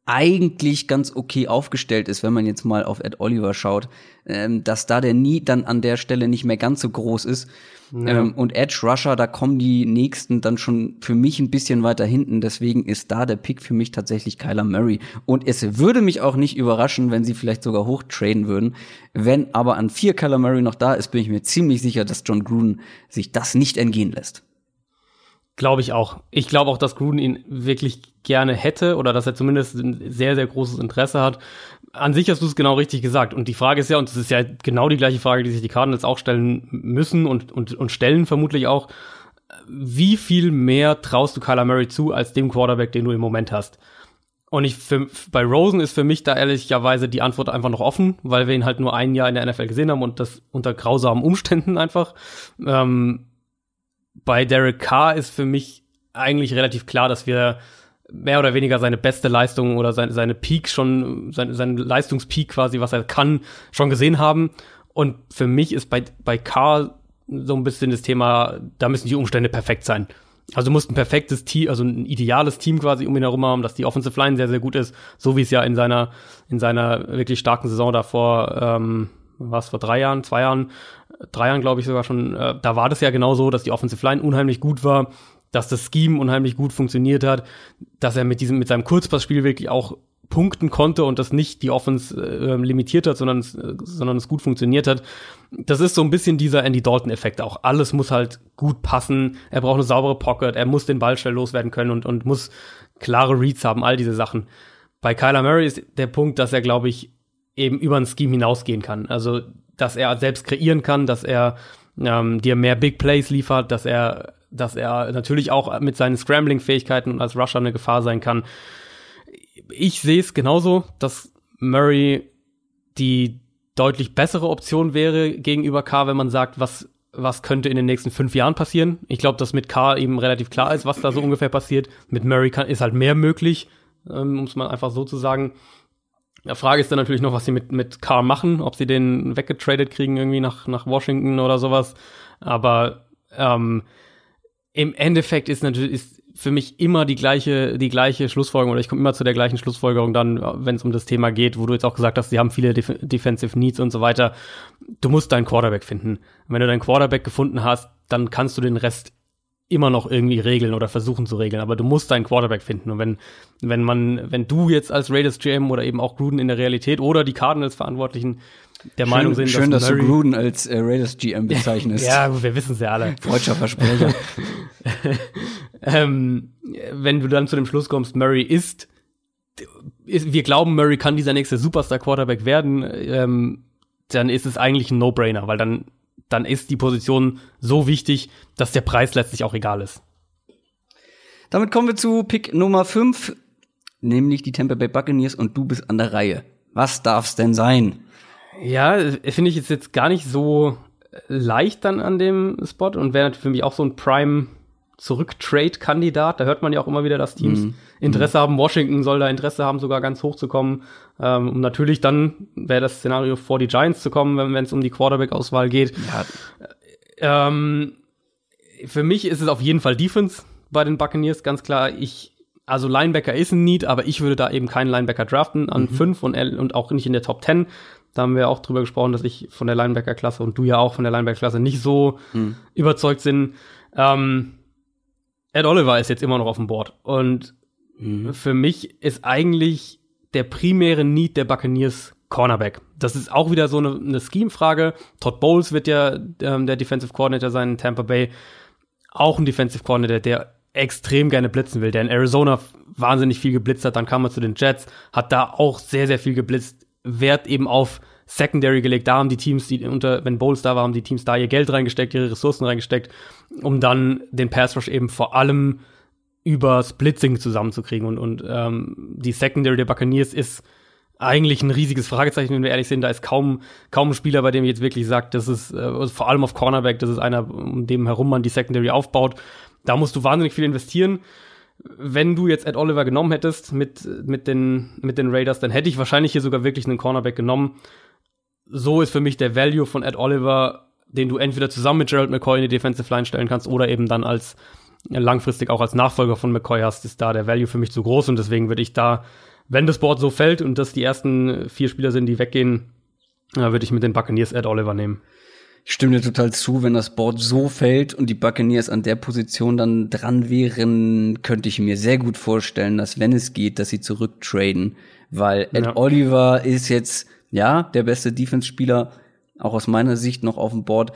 eigentlich ganz okay aufgestellt ist, wenn man jetzt mal auf Ed Oliver schaut, ähm, dass da der Need dann an der Stelle nicht mehr ganz so groß ist. Ähm, und Edge Rusher, da kommen die nächsten dann schon für mich ein bisschen weiter hinten. Deswegen ist da der Pick für mich tatsächlich Kyler Murray. Und es würde mich auch nicht überraschen, wenn sie vielleicht sogar hochtraden würden. Wenn aber an vier Kyler Murray noch da ist, bin ich mir ziemlich sicher, dass John Gruden sich das nicht entgehen lässt. Glaube ich auch. Ich glaube auch, dass Gruden ihn wirklich gerne hätte oder dass er zumindest ein sehr, sehr großes Interesse hat. An sich hast du es genau richtig gesagt. Und die Frage ist ja, und das ist ja genau die gleiche Frage, die sich die Cardinals auch stellen müssen und, und, und stellen vermutlich auch, wie viel mehr traust du Kyler Murray zu als dem Quarterback, den du im Moment hast? Und ich für, bei Rosen ist für mich da ehrlicherweise die Antwort einfach noch offen, weil wir ihn halt nur ein Jahr in der NFL gesehen haben und das unter grausamen Umständen einfach. Ähm, bei Derek Carr ist für mich eigentlich relativ klar, dass wir mehr oder weniger seine beste Leistung oder seine, seine Peak schon, sein, sein Leistungspeak quasi, was er kann, schon gesehen haben. Und für mich ist bei, bei Carr so ein bisschen das Thema, da müssen die Umstände perfekt sein. Also du musst ein perfektes Team, also ein ideales Team quasi um ihn herum haben, dass die Offensive Line sehr, sehr gut ist, so wie es ja in seiner, in seiner wirklich starken Saison davor, ähm, was vor drei Jahren, zwei Jahren, drei Jahren glaube ich sogar schon, äh, da war das ja genau so, dass die Offensive Line unheimlich gut war, dass das Scheme unheimlich gut funktioniert hat, dass er mit diesem, mit seinem Kurzpassspiel wirklich auch punkten konnte und das nicht die Offense äh, limitiert hat, sondern äh, sondern es gut funktioniert hat. Das ist so ein bisschen dieser Andy Dalton-Effekt auch. Alles muss halt gut passen. Er braucht eine saubere Pocket. Er muss den Ball schnell loswerden können und, und muss klare Reads haben, all diese Sachen. Bei Kyler Murray ist der Punkt, dass er, glaube ich, eben über ein Scheme hinausgehen kann. Also, dass er selbst kreieren kann, dass er ähm, dir mehr Big Plays liefert, dass er, dass er natürlich auch mit seinen Scrambling-Fähigkeiten und als Rusher eine Gefahr sein kann ich sehe es genauso, dass Murray die deutlich bessere Option wäre gegenüber K, wenn man sagt, was, was könnte in den nächsten fünf Jahren passieren. Ich glaube, dass mit K eben relativ klar ist, was da so ungefähr passiert. Mit Murray kann, ist halt mehr möglich, ähm, muss man einfach so zu sagen. Die Frage ist dann natürlich noch, was sie mit, mit Carr machen, ob sie den weggetradet kriegen irgendwie nach, nach Washington oder sowas. Aber ähm, im Endeffekt ist natürlich ist für mich immer die gleiche die gleiche Schlussfolgerung oder ich komme immer zu der gleichen Schlussfolgerung dann, wenn es um das Thema geht, wo du jetzt auch gesagt hast, sie haben viele Def Defensive Needs und so weiter. Du musst deinen Quarterback finden. wenn du deinen Quarterback gefunden hast, dann kannst du den Rest immer noch irgendwie regeln oder versuchen zu regeln, aber du musst deinen Quarterback finden und wenn wenn man wenn du jetzt als Raiders GM oder eben auch Gruden in der Realität oder die Cardinals Verantwortlichen der Meinung sind, schön, dass, Murray du Gruden als äh, Raiders GM bezeichnest. ja, wir wissen es ja alle. Freudscher Versprecher. ähm, wenn du dann zu dem Schluss kommst, Murray ist, ist wir glauben, Murray kann dieser nächste Superstar-Quarterback werden, ähm, dann ist es eigentlich ein No-Brainer, weil dann dann ist die Position so wichtig, dass der Preis letztlich auch egal ist. Damit kommen wir zu Pick Nummer 5, nämlich die Tampa Bay Buccaneers und du bist an der Reihe. Was darf's denn sein? Ja, finde ich jetzt, jetzt gar nicht so leicht dann an dem Spot und wäre natürlich für mich auch so ein Prime Zurück-Trade-Kandidat. Da hört man ja auch immer wieder, dass Teams mhm. Interesse mhm. haben. Washington soll da Interesse haben, sogar ganz hoch zu kommen. Ähm, um natürlich dann wäre das Szenario vor die Giants zu kommen, wenn es um die Quarterback-Auswahl geht. Ja. Ähm, für mich ist es auf jeden Fall Defense bei den Buccaneers, ganz klar. Ich, also Linebacker ist ein Need, aber ich würde da eben keinen Linebacker draften an mhm. fünf und, und auch nicht in der Top 10. Da haben wir auch drüber gesprochen, dass ich von der Linebacker-Klasse und du ja auch von der Linebacker-Klasse nicht so mhm. überzeugt sind. Ähm, Ed Oliver ist jetzt immer noch auf dem Board. Und mhm. für mich ist eigentlich der primäre Need der Buccaneers Cornerback. Das ist auch wieder so eine, eine Scheme-Frage. Todd Bowles wird ja ähm, der Defensive Coordinator sein in Tampa Bay. Auch ein Defensive Coordinator, der extrem gerne blitzen will, der in Arizona wahnsinnig viel geblitzt hat. Dann kam er zu den Jets, hat da auch sehr, sehr viel geblitzt. Wert eben auf Secondary gelegt. Da haben die Teams, die unter, wenn Bowles da war, haben die Teams da ihr Geld reingesteckt, ihre Ressourcen reingesteckt, um dann den Pass Rush eben vor allem über Splitzing zusammenzukriegen. Und, und ähm, die Secondary der Buccaneers ist eigentlich ein riesiges Fragezeichen, wenn wir ehrlich sind. Da ist kaum, kaum ein Spieler, bei dem ich jetzt wirklich sagt, das ist äh, vor allem auf Cornerback, das ist einer, um dem herum man die Secondary aufbaut. Da musst du wahnsinnig viel investieren. Wenn du jetzt Ed Oliver genommen hättest mit, mit, den, mit den Raiders, dann hätte ich wahrscheinlich hier sogar wirklich einen Cornerback genommen so ist für mich der Value von Ed Oliver, den du entweder zusammen mit Gerald McCoy in die Defensive Line stellen kannst oder eben dann als langfristig auch als Nachfolger von McCoy hast, ist da der Value für mich zu groß und deswegen würde ich da, wenn das Board so fällt und das die ersten vier Spieler sind, die weggehen, würde ich mit den Buccaneers Ed Oliver nehmen. Ich stimme dir total zu, wenn das Board so fällt und die Buccaneers an der Position dann dran wären, könnte ich mir sehr gut vorstellen, dass wenn es geht, dass sie zurücktraden, weil Ed ja. Oliver ist jetzt ja, der beste Defense-Spieler, auch aus meiner Sicht noch auf dem Board.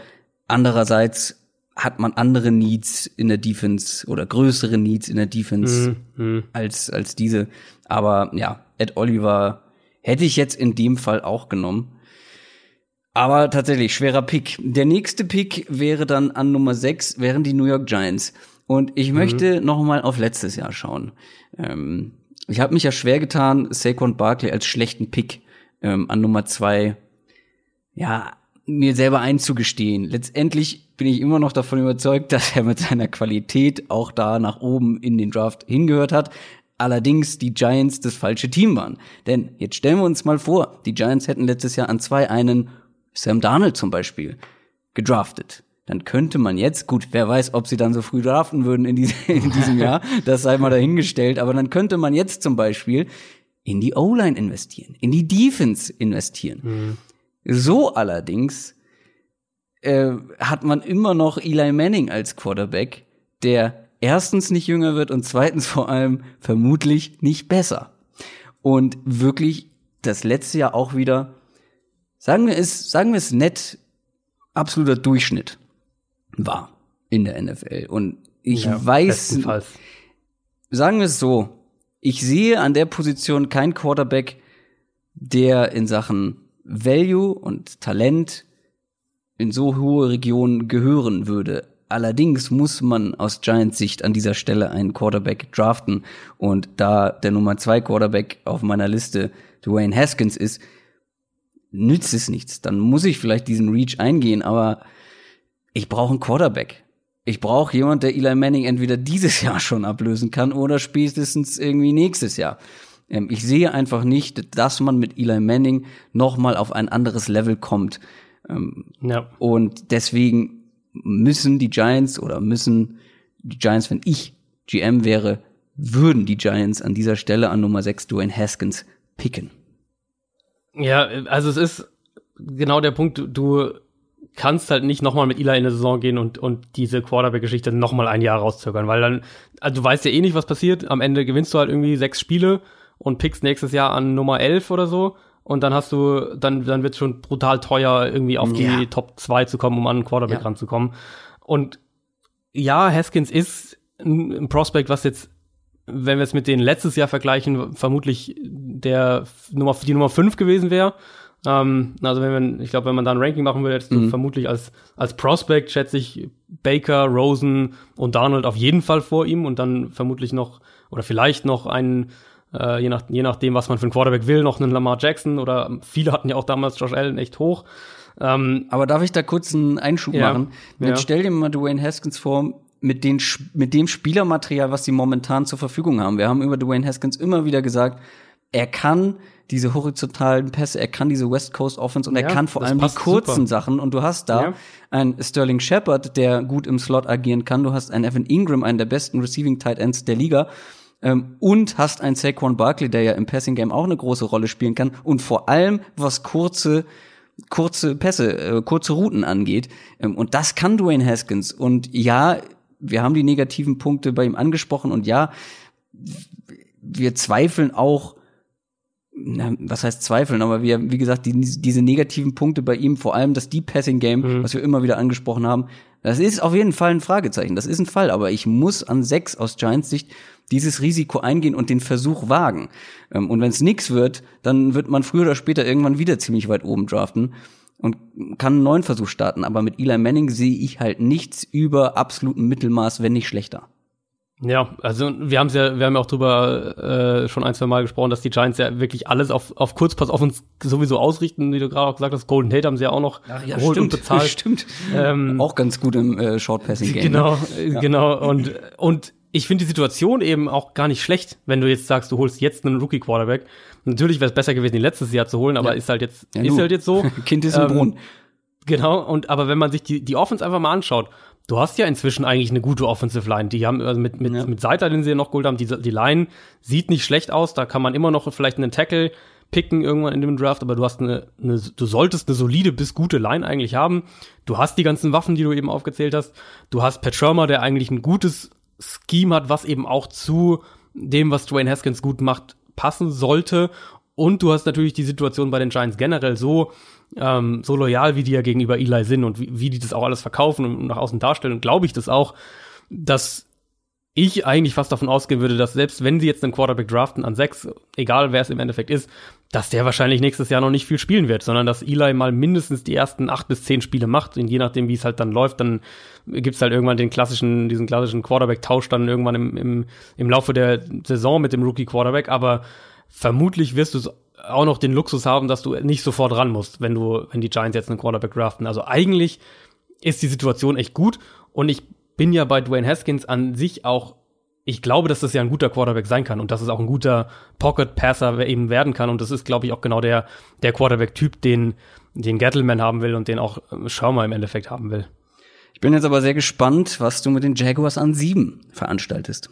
Andererseits hat man andere Needs in der Defense oder größere Needs in der Defense mhm. als, als diese. Aber ja, Ed Oliver hätte ich jetzt in dem Fall auch genommen. Aber tatsächlich, schwerer Pick. Der nächste Pick wäre dann an Nummer 6, wären die New York Giants. Und ich mhm. möchte noch mal auf letztes Jahr schauen. Ähm, ich habe mich ja schwer getan, Saquon Barkley als schlechten Pick ähm, an Nummer zwei, ja, mir selber einzugestehen. Letztendlich bin ich immer noch davon überzeugt, dass er mit seiner Qualität auch da nach oben in den Draft hingehört hat. Allerdings die Giants das falsche Team waren. Denn jetzt stellen wir uns mal vor, die Giants hätten letztes Jahr an zwei einen Sam Darnold zum Beispiel gedraftet. Dann könnte man jetzt, gut, wer weiß, ob sie dann so früh draften würden in, diese, in diesem Jahr, das sei mal dahingestellt, aber dann könnte man jetzt zum Beispiel in die O-Line investieren, in die Defense investieren. Mhm. So allerdings äh, hat man immer noch Eli Manning als Quarterback, der erstens nicht jünger wird und zweitens vor allem vermutlich nicht besser. Und wirklich das letzte Jahr auch wieder, sagen wir es, sagen wir es nett, absoluter Durchschnitt war in der NFL. Und ich ja, weiß, sagen wir es so, ich sehe an der Position keinen Quarterback, der in Sachen Value und Talent in so hohe Regionen gehören würde. Allerdings muss man aus Giants Sicht an dieser Stelle einen Quarterback draften. Und da der Nummer zwei Quarterback auf meiner Liste Dwayne Haskins ist, nützt es nichts. Dann muss ich vielleicht diesen Reach eingehen, aber ich brauche einen Quarterback. Ich brauche jemand, der Eli Manning entweder dieses Jahr schon ablösen kann oder spätestens irgendwie nächstes Jahr. Ähm, ich sehe einfach nicht, dass man mit Eli Manning noch mal auf ein anderes Level kommt. Ähm, ja. Und deswegen müssen die Giants oder müssen die Giants, wenn ich GM wäre, würden die Giants an dieser Stelle an Nummer 6 Dwayne Haskins picken. Ja, also es ist genau der Punkt, du kannst halt nicht nochmal mit Eli in eine Saison gehen und, und diese Quarterback-Geschichte nochmal ein Jahr rauszögern, weil dann, also du weißt ja eh nicht, was passiert. Am Ende gewinnst du halt irgendwie sechs Spiele und pickst nächstes Jahr an Nummer 11 oder so. Und dann hast du, dann, dann wird es schon brutal teuer, irgendwie auf die ja. Top 2 zu kommen, um an einen Quarterback ja. ranzukommen. Und ja, Haskins ist ein, Prospect, was jetzt, wenn wir es mit den letztes Jahr vergleichen, vermutlich der Nummer, die Nummer 5 gewesen wäre Ähm, also wenn man, ich glaube, wenn man da ein Ranking machen würde, hättest du Mhm. vermutlich als, als Prospect schätze ich Baker, Rosen und Donald auf jeden Fall vor ihm und dann vermutlich noch oder vielleicht noch einen, äh, je, nach, je nachdem, was man für einen Quarterback will, noch einen Lamar Jackson oder viele hatten ja auch damals Josh Allen echt hoch. Ähm, Aber darf ich da kurz einen Einschub Ja, machen? Jetzt ja. stell dir mal Dwayne Haskins vor, mit, den, mit dem Spielermaterial, was sie momentan zur Verfügung haben. Wir haben über Dwayne Haskins immer wieder gesagt, er kann diese horizontalen Pässe, er kann diese West Coast Offense und er Ja, kann vor allem die kurzen super. Sachen. Und du hast da Ja. einen Sterling Shepard, der gut im Slot agieren kann. Du hast einen Evan Ingram, einen der besten Receiving Tight Ends der Liga. Ähm, und hast einen Saquon Barkley, der ja im Passing Game auch eine große Rolle spielen kann. Und vor allem, was kurze kurze Pässe, äh, kurze Routen angeht. Ähm, und das kann Dwayne Haskins. Und ja, wir haben die negativen Punkte bei ihm angesprochen. Und ja, wir zweifeln auch, na, was heißt zweifeln, aber wir, wie gesagt, die, diese negativen Punkte bei ihm, vor allem das Deep Passing Game, Mhm. was wir immer wieder angesprochen haben, das ist auf jeden Fall ein Fragezeichen. Das ist ein Fall, aber ich muss an sechs aus Giants Sicht dieses Risiko eingehen und den Versuch wagen. Ähm, Und wenn es nix wird, dann wird man früher oder später irgendwann wieder ziemlich weit oben draften und kann einen neuen Versuch starten. Aber mit Eli Manning sehe ich halt nichts über absolutem Mittelmaß, wenn nicht schlechter. Ja, also wir haben ja, wir haben ja auch drüber äh, schon ein, zwei Mal gesprochen, dass die Giants ja wirklich alles auf, auf Kurzpass auf uns sowieso ausrichten, wie du gerade auch gesagt hast. Golden Tate haben sie ja auch noch geholt und bezahlt. stimmt. Ähm, auch ganz gut im äh, Short Passing Game. Genau, äh, genau. Und, und ich finde die Situation eben auch gar nicht schlecht, wenn du jetzt sagst, du holst jetzt einen Rookie Quarterback. Natürlich wäre es besser gewesen, ihn letztes Jahr zu holen, aber Ja. ist halt jetzt, Ja, ist halt jetzt so. Kind ist im Ähm, Brunnen. Genau, und aber wenn man sich die, die Offense einfach mal anschaut, du hast ja inzwischen eigentlich eine gute Offensive Line. Die haben also mit, mit, Ja. mit Seiter, den sie ja noch geholt haben, die, die Line sieht nicht schlecht aus. Da kann man immer noch vielleicht einen Tackle picken irgendwann in dem Draft, aber du hast eine, eine du solltest eine solide bis gute Line eigentlich haben. Du hast die ganzen Waffen, die du eben aufgezählt hast. Du hast Pat Shermer, der eigentlich ein gutes Scheme hat, was eben auch zu dem, was Dwayne Haskins gut macht, passen sollte. Und du hast natürlich die Situation bei den Giants generell so, ähm, so loyal, wie die ja gegenüber Eli sind und wie, wie die das auch alles verkaufen und nach außen darstellen, glaube ich das auch, dass ich eigentlich fast davon ausgehen würde, dass selbst wenn sie jetzt einen Quarterback draften an sechs, egal wer es im Endeffekt ist, dass der wahrscheinlich nächstes Jahr noch nicht viel spielen wird, sondern dass Eli mal mindestens die ersten acht bis zehn Spiele macht und je nachdem, wie es halt dann läuft, dann gibt's halt irgendwann den klassischen, diesen klassischen Quarterback-Tausch dann irgendwann im, im, im Laufe der Saison mit dem Rookie-Quarterback, aber vermutlich wirst du auch noch den Luxus haben, dass du nicht sofort ran musst, wenn du, wenn die Giants jetzt einen Quarterback draften. Also eigentlich ist die Situation echt gut und ich bin ja bei Dwayne Haskins an sich auch, ich glaube, dass das ja ein guter Quarterback sein kann und dass es auch ein guter Pocket-Passer eben werden kann und das ist, glaube ich, auch genau der, der Quarterback-Typ, den, den Gettleman haben will und den auch ähm, Schaumer im Endeffekt haben will. Ich bin jetzt aber sehr gespannt, was du mit den Jaguars an sieben veranstaltest.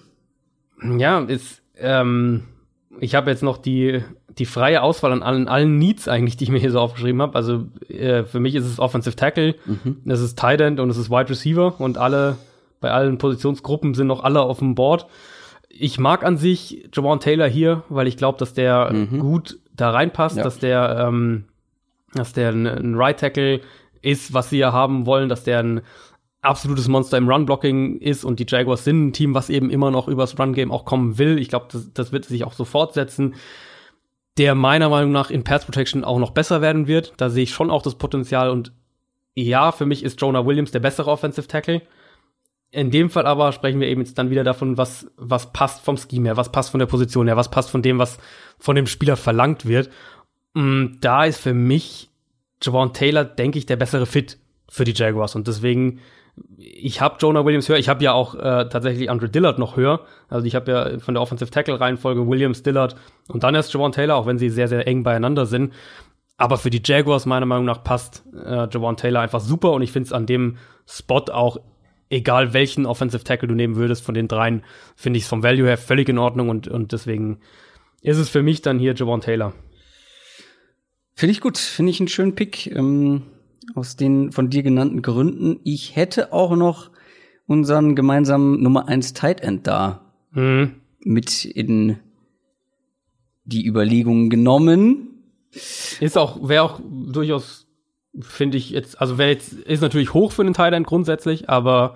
Ja, ist, ähm, ich habe jetzt noch die, die freie Auswahl an allen, allen Needs eigentlich, die ich mir hier so aufgeschrieben habe. Also äh, für mich ist es Offensive Tackle, es ist Tight End und es ist Wide Receiver und alle, bei allen Positionsgruppen sind noch alle auf dem Board. Ich mag an sich Jawan Taylor hier, weil ich glaube, dass der gut da reinpasst, Ja. dass der, ähm, dass der ein, ein Right Tackle ist, was sie ja haben wollen, dass der ein absolutes Monster im Run-Blocking ist und die Jaguars sind ein Team, was eben immer noch übers Run-Game auch kommen will. Ich glaube, das, das wird sich auch so fortsetzen. Der meiner Meinung nach in Pass Protection auch noch besser werden wird. Da sehe ich schon auch das Potenzial und ja, für mich ist Jonah Williams der bessere Offensive Tackle. In dem Fall aber sprechen wir eben jetzt dann wieder davon, was, was passt vom Scheme her, was passt von der Position her, was passt von dem, was von dem Spieler verlangt wird. Mm, Da ist für mich Javon Taylor, denke ich, der bessere Fit für die Jaguars. Und deswegen, ich habe Jonah Williams höher. Ich habe ja auch äh, tatsächlich Andre Dillard noch höher. Also ich habe ja von der Offensive Tackle Reihenfolge Williams, Dillard und dann erst Javon Taylor, auch wenn sie sehr, sehr eng beieinander sind. Aber für die Jaguars meiner Meinung nach passt äh, Javon Taylor einfach super und ich finde es an dem Spot auch, egal welchen Offensive Tackle du nehmen würdest von den dreien, finde ich es vom Value her völlig in Ordnung und, und deswegen ist es für mich dann hier Javon Taylor. Finde ich gut, finde ich einen schönen Pick ähm, aus den von dir genannten Gründen. Ich hätte auch noch unseren gemeinsamen Nummer 1 Tight End da Mhm. mit in die Überlegungen genommen. Ist auch, wäre auch durchaus, finde ich jetzt, also wäre jetzt, ist natürlich hoch für den Thailand grundsätzlich, aber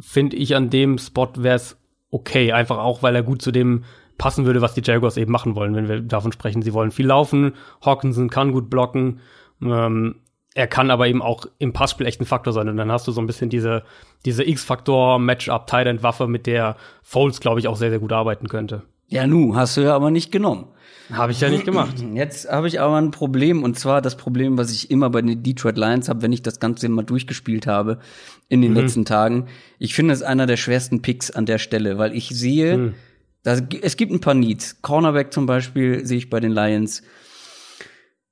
finde ich an dem Spot wäre es okay, einfach auch, weil er gut zu dem passen würde, was die Jaguars eben machen wollen, wenn wir davon sprechen. Sie wollen viel laufen, Hawkinson kann gut blocken, ähm, er kann aber eben auch im Passspiel echt ein Faktor sein. Und dann hast du so ein bisschen diese, diese X-Faktor-Matchup-Tight-End-Waffe, mit der Foles, glaube ich, auch sehr, sehr gut arbeiten könnte. Ja, nu, hast du ja aber nicht genommen. Habe ich ja nicht gemacht. Jetzt habe ich aber ein Problem und zwar das Problem, was ich immer bei den Detroit Lions habe, wenn ich das Ganze mal durchgespielt habe in den mhm. letzten Tagen. Ich finde es einer der schwersten Picks an der Stelle, weil ich sehe, mhm. dass, es gibt ein paar Needs. Cornerback zum Beispiel sehe ich bei den Lions.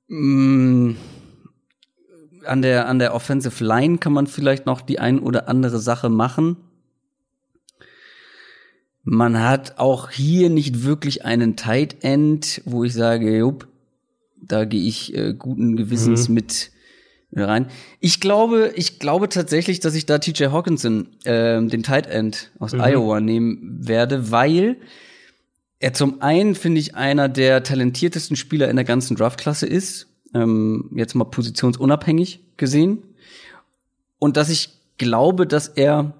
Mm, an der an der Offensive Line kann man vielleicht noch die ein oder andere Sache machen. Man hat auch hier nicht wirklich einen Tight End, wo ich sage, jupp, da gehe ich äh, guten Gewissens mhm. mit rein. Ich glaube, ich glaube tatsächlich, dass ich da TJ Hawkinson, äh, den Tight End aus mhm. Iowa nehmen werde, weil er zum einen finde ich einer der talentiertesten Spieler in der ganzen Draftklasse ist, ähm, jetzt mal positionsunabhängig gesehen, und dass ich glaube, dass er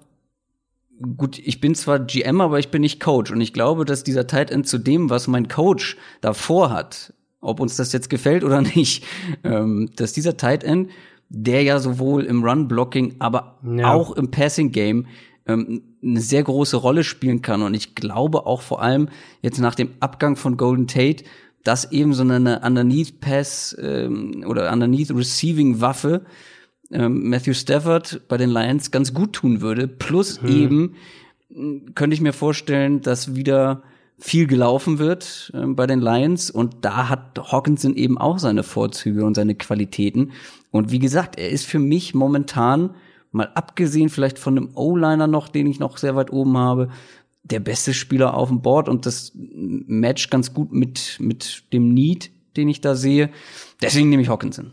gut, ich bin zwar GM, aber ich bin nicht Coach. Und ich glaube, dass dieser Tight End zu dem, was mein Coach davor hat, ob uns das jetzt gefällt oder nicht, ähm, dass dieser Tight End, der ja sowohl im Run-Blocking, aber ja. auch im Passing-Game ähm, eine sehr große Rolle spielen kann. Und ich glaube auch vor allem jetzt nach dem Abgang von Golden Tate, dass eben so eine Underneath Pass ähm, oder Underneath Receiving Waffe ähm, Matthew Stafford bei den Lions ganz gut tun würde. Plus hm. eben könnte ich mir vorstellen, dass wieder viel gelaufen wird äh, bei den Lions und da hat Hawkinson eben auch seine Vorzüge und seine Qualitäten. Und wie gesagt, er ist für mich momentan, mal abgesehen vielleicht von einem O-Liner noch, den ich noch sehr weit oben habe, der beste Spieler auf dem Board und das matcht ganz gut mit, mit dem Need, den ich da sehe. Deswegen nehme ich Hawkinson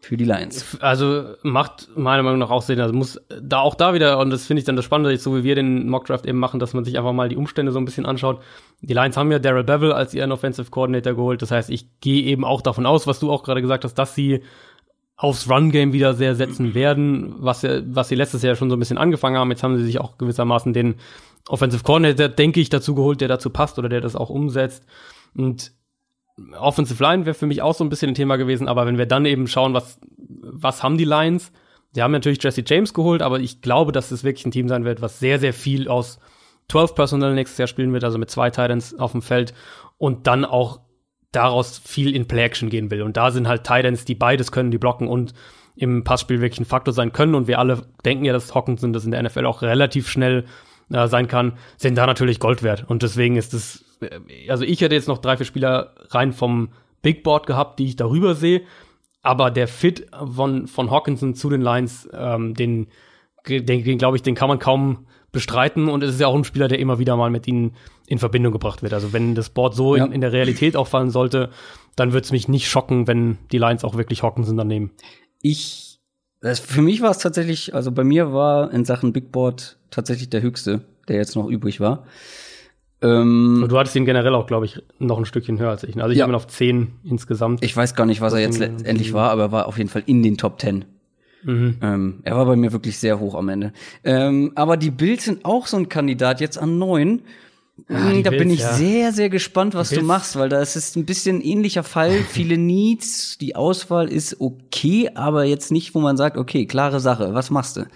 für die Lions. Also macht meiner Meinung nach auch Sinn. Also muss da auch da wieder, und das finde ich dann das Spannende, so wie wir den Mockdraft eben machen, dass man sich einfach mal die Umstände so ein bisschen anschaut. Die Lions haben ja Daryl Bevel als ihren Offensive Coordinator geholt. Das heißt, ich gehe eben auch davon aus, was du auch gerade gesagt hast, dass sie aufs Run-Game wieder sehr setzen werden, was, was sie letztes Jahr schon so ein bisschen angefangen haben. Jetzt haben sie sich auch gewissermaßen den Offensive Coordinator, denke ich, dazu geholt, der dazu passt oder der das auch umsetzt. Und Offensive Line wäre für mich auch so ein bisschen ein Thema gewesen, aber wenn wir dann eben schauen, was, was haben die Lions? Sie haben natürlich Jesse James geholt, aber ich glaube, dass es wirklich ein Team sein wird, was sehr, sehr viel aus 12 Personal nächstes Jahr spielen wird, also mit zwei Titans auf dem Feld und dann auch daraus viel in Play-Action gehen will. Und da sind halt Titans, die beides können, die blocken und im Passspiel wirklich ein Faktor sein können. Und wir alle denken ja, dass Hawkinson das in der NFL auch relativ schnell äh, sein kann, sind da natürlich Gold wert. Und deswegen ist es also ich hätte jetzt noch drei, vier Spieler rein vom Big Board gehabt, die ich darüber sehe. Aber der Fit von, von Hawkinson zu den Lions, ähm, den, den, den glaube ich, den kann man kaum bestreiten. Und es ist ja auch ein Spieler, der immer wieder mal mit ihnen in Verbindung gebracht wird. Also wenn das Board so ja. in, in der Realität auch fallen sollte, dann würde es mich nicht schocken, wenn die Lions auch wirklich Hawkinson dann nehmen. Ich, das, für mich war es tatsächlich, also bei mir war in Sachen Big Board tatsächlich der höchste, der jetzt noch übrig war. Ähm, du hattest ihn generell auch, glaube ich, noch ein Stückchen höher als ich. Also ich ja. habe ihn auf 10 insgesamt. Ich weiß gar nicht, was er jetzt letztendlich war, aber er war auf jeden Fall in den Top 10. Mhm. Ähm, er war bei mir wirklich sehr hoch am Ende. Ähm, aber die Bills sind auch so ein Kandidat jetzt an 9. Ja, hm, da Bills, bin ich ja. sehr, sehr gespannt, was du machst, weil da ist es ein bisschen ähnlicher Fall. Viele Needs, die Auswahl ist okay, aber jetzt nicht, wo man sagt, okay, klare Sache, was machst du?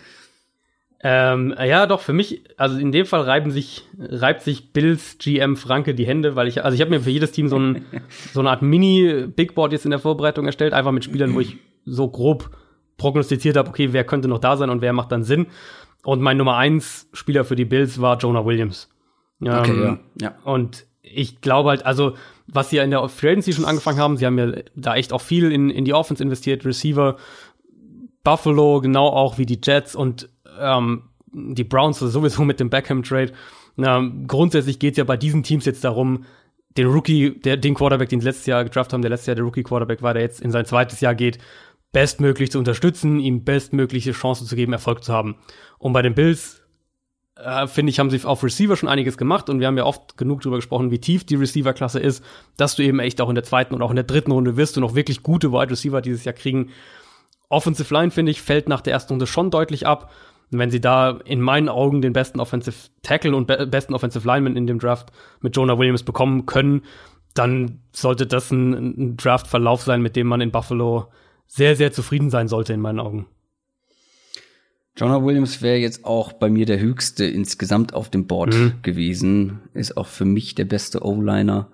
Ähm, ja, doch, für mich, also in dem Fall reiben sich, reibt sich Bills GM Franke die Hände, weil ich, also ich habe mir für jedes Team so, ein, so eine Art Mini-Big Board jetzt in der Vorbereitung erstellt, einfach mit Spielern, wo ich so grob prognostiziert habe, okay, wer könnte noch da sein und wer macht dann Sinn. Und mein Nummer eins Spieler für die Bills war Jonah Williams. Okay, ähm, ja. ja. Und ich glaube halt, also, was sie ja in der Free Agency schon angefangen haben, sie haben ja da echt auch viel in, in die Offense investiert, Receiver, Buffalo, genau auch wie die Jets und ähm, die Browns sowieso mit dem Beckham-Trade. Ähm, grundsätzlich geht es ja bei diesen Teams jetzt darum, den Rookie, der, den Quarterback, den sie letztes Jahr gedraft haben, der letztes Jahr der Rookie-Quarterback war, der jetzt in sein zweites Jahr geht, bestmöglich zu unterstützen, ihm bestmögliche Chancen zu geben, Erfolg zu haben. Und bei den Bills, äh, finde ich, haben sie auf Receiver schon einiges gemacht und wir haben ja oft genug darüber gesprochen, wie tief die Receiver-Klasse ist, dass du eben echt auch in der zweiten und auch in der dritten Runde wirst du noch wirklich gute Wide Receiver dieses Jahr kriegen. Offensive Line, finde ich, fällt nach der ersten Runde schon deutlich ab. Und wenn sie da in meinen Augen den besten Offensive Tackle und be besten Offensive Lineman in dem Draft mit Jonah Williams bekommen können, dann sollte das ein, ein Draftverlauf sein, mit dem man in Buffalo sehr, sehr zufrieden sein sollte, in meinen Augen. Jonah Williams wäre jetzt auch bei mir der höchste insgesamt auf dem Board mhm. gewesen. Ist auch für mich der beste O-Liner.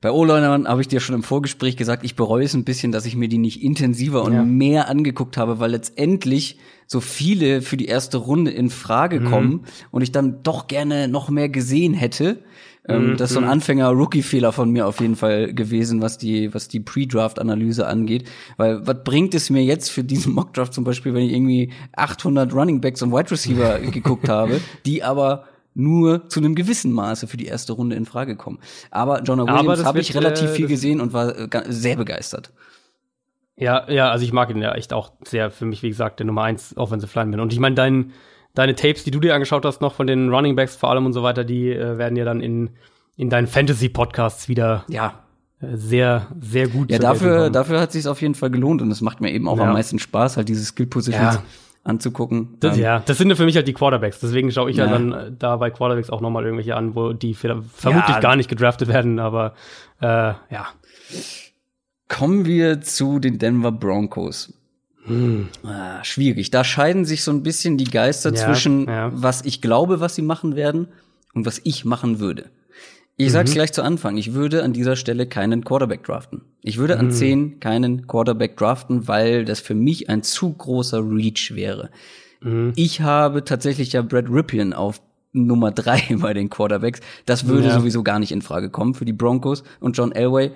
Bei O-Linern habe ich dir schon im Vorgespräch gesagt, ich bereue es ein bisschen, dass ich mir die nicht intensiver und ja. mehr angeguckt habe, weil letztendlich so viele für die erste Runde in Frage mhm. kommen und ich dann doch gerne noch mehr gesehen hätte. Ähm, mhm. Das ist so ein Anfänger-Rookie-Fehler von mir auf jeden Fall gewesen, was die, was die Pre-Draft-Analyse angeht. Weil was bringt es mir jetzt für diesen Mock-Draft zum Beispiel, wenn ich irgendwie 800 Running Backs und Wide Receiver geguckt habe, die aber nur zu einem gewissen Maße für die erste Runde in Frage kommen. Aber Jonah Williams habe ich relativ äh, viel gesehen und war äh, sehr begeistert. Ja, ja, also ich mag ihn ja echt auch sehr. Für mich, wie gesagt, der Nummer 1 Offensive Lineman. Und ich meine, dein, deine Tapes, die du dir angeschaut hast, noch von den Running Backs vor allem und so weiter, die äh, werden ja dann in, in deinen Fantasy-Podcasts wieder ja. Äh, sehr, sehr gut. Ja, dafür, dafür hat es sich auf jeden Fall gelohnt und es macht mir eben auch ja. am meisten Spaß, halt diese Skill-Positions ja anzugucken. Das, ähm, ja, das sind für mich halt die Quarterbacks. Deswegen schaue ich ja, ja dann äh, da bei Quarterbacks auch nochmal irgendwelche an, wo die vermutlich gar nicht gedraftet werden, aber äh, ja. Kommen wir zu den Denver Broncos. Hm. Ah, schwierig. Da scheiden sich so ein bisschen die Geister ja, zwischen, was ich glaube, was sie machen werden und was ich machen würde. Ich mhm. sag's gleich zu Anfang. Ich würde an dieser Stelle keinen Quarterback draften. Ich würde mhm. an 10 keinen Quarterback draften, weil das für mich ein zu großer Reach wäre. Mhm. Ich habe tatsächlich ja Brad Ripien auf Nummer drei bei den Quarterbacks. Das würde ja. sowieso gar nicht in Frage kommen für die Broncos und John Elway.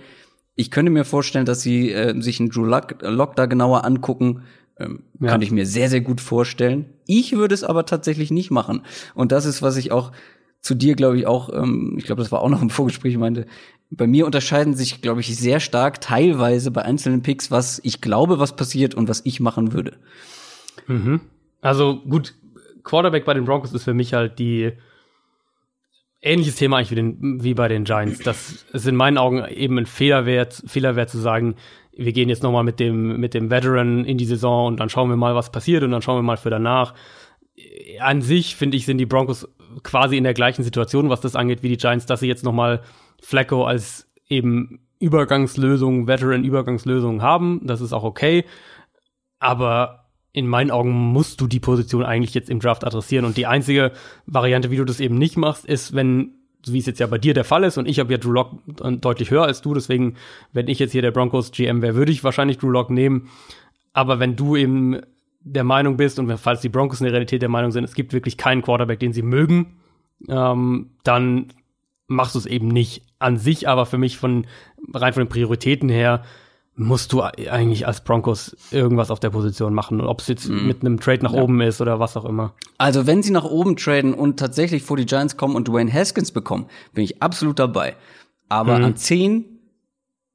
Ich könnte mir vorstellen, dass sie äh, sich einen Drew Lock, Lock da genauer angucken. Ähm, ja. Kann ich mir sehr, sehr gut vorstellen. Ich würde es aber tatsächlich nicht machen. Und das ist, was ich auch zu dir, glaube ich, auch, ähm, ich glaube, das war auch noch im Vorgespräch, ich meinte, bei mir unterscheiden sich, glaube ich, sehr stark teilweise bei einzelnen Picks, was ich glaube, was passiert und was ich machen würde. Mhm. Also gut, Quarterback bei den Broncos ist für mich halt die ähnliches Thema eigentlich wie, den, wie bei den Giants. Das ist in meinen Augen eben ein Fehlerwert, Fehlerwert zu sagen, wir gehen jetzt noch mal mit dem mit dem Veteran in die Saison und dann schauen wir mal, was passiert und dann schauen wir mal für danach. An sich finde ich sind die Broncos quasi in der gleichen Situation, was das angeht, wie die Giants, dass sie jetzt noch mal Flacco als eben Übergangslösung, Veteran-Übergangslösung haben. Das ist auch okay. Aber in meinen Augen musst du die Position eigentlich jetzt im Draft adressieren. Und die einzige Variante, wie du das eben nicht machst, ist, wenn, wie es jetzt ja bei dir der Fall ist, und ich habe ja Drew Lock deutlich höher als du, deswegen, wenn ich jetzt hier der Broncos GM wäre, würde ich wahrscheinlich Drew Lock nehmen. Aber wenn du eben der Meinung bist und falls die Broncos in der Realität der Meinung sind, es gibt wirklich keinen Quarterback, den sie mögen, ähm, dann machst du es eben nicht an sich, aber für mich von rein von den Prioritäten her musst du eigentlich als Broncos irgendwas auf der Position machen, ob es jetzt mm. mit einem Trade nach ja. oben ist oder was auch immer. Also wenn sie nach oben traden und tatsächlich vor die Giants kommen und Dwayne Haskins bekommen, bin ich absolut dabei. Aber mhm. an 10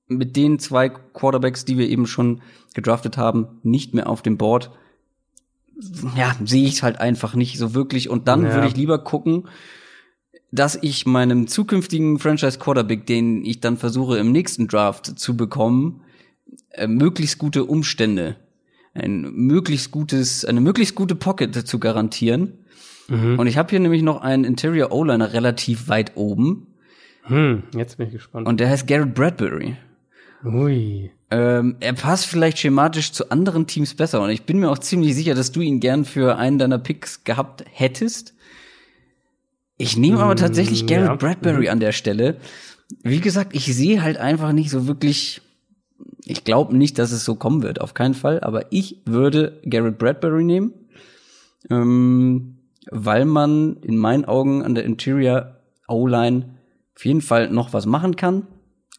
mit den zwei Quarterbacks, die wir eben schon gedraftet haben, nicht mehr auf dem Board ja, sehe ich halt einfach nicht so wirklich. Und dann ja. würde ich lieber gucken, dass ich meinem zukünftigen Franchise Quarterback, den ich dann versuche im nächsten Draft zu bekommen, äh, möglichst gute Umstände, ein möglichst gutes, eine möglichst gute Pocket zu garantieren. Mhm. Und ich habe hier nämlich noch einen Interior O-Liner relativ weit oben. Hm, jetzt bin ich gespannt. Und der heißt Garrett Bradbury. Ui. Ähm, er passt vielleicht schematisch zu anderen Teams besser und ich bin mir auch ziemlich sicher, dass du ihn gern für einen deiner Picks gehabt hättest. Ich nehme aber tatsächlich mm, Garrett ja. Bradbury mhm. an der Stelle. Wie gesagt, ich sehe halt einfach nicht so wirklich. Ich glaube nicht, dass es so kommen wird, auf keinen Fall. Aber ich würde Garrett Bradbury nehmen, ähm, weil man in meinen Augen an der Interior O-Line auf jeden Fall noch was machen kann.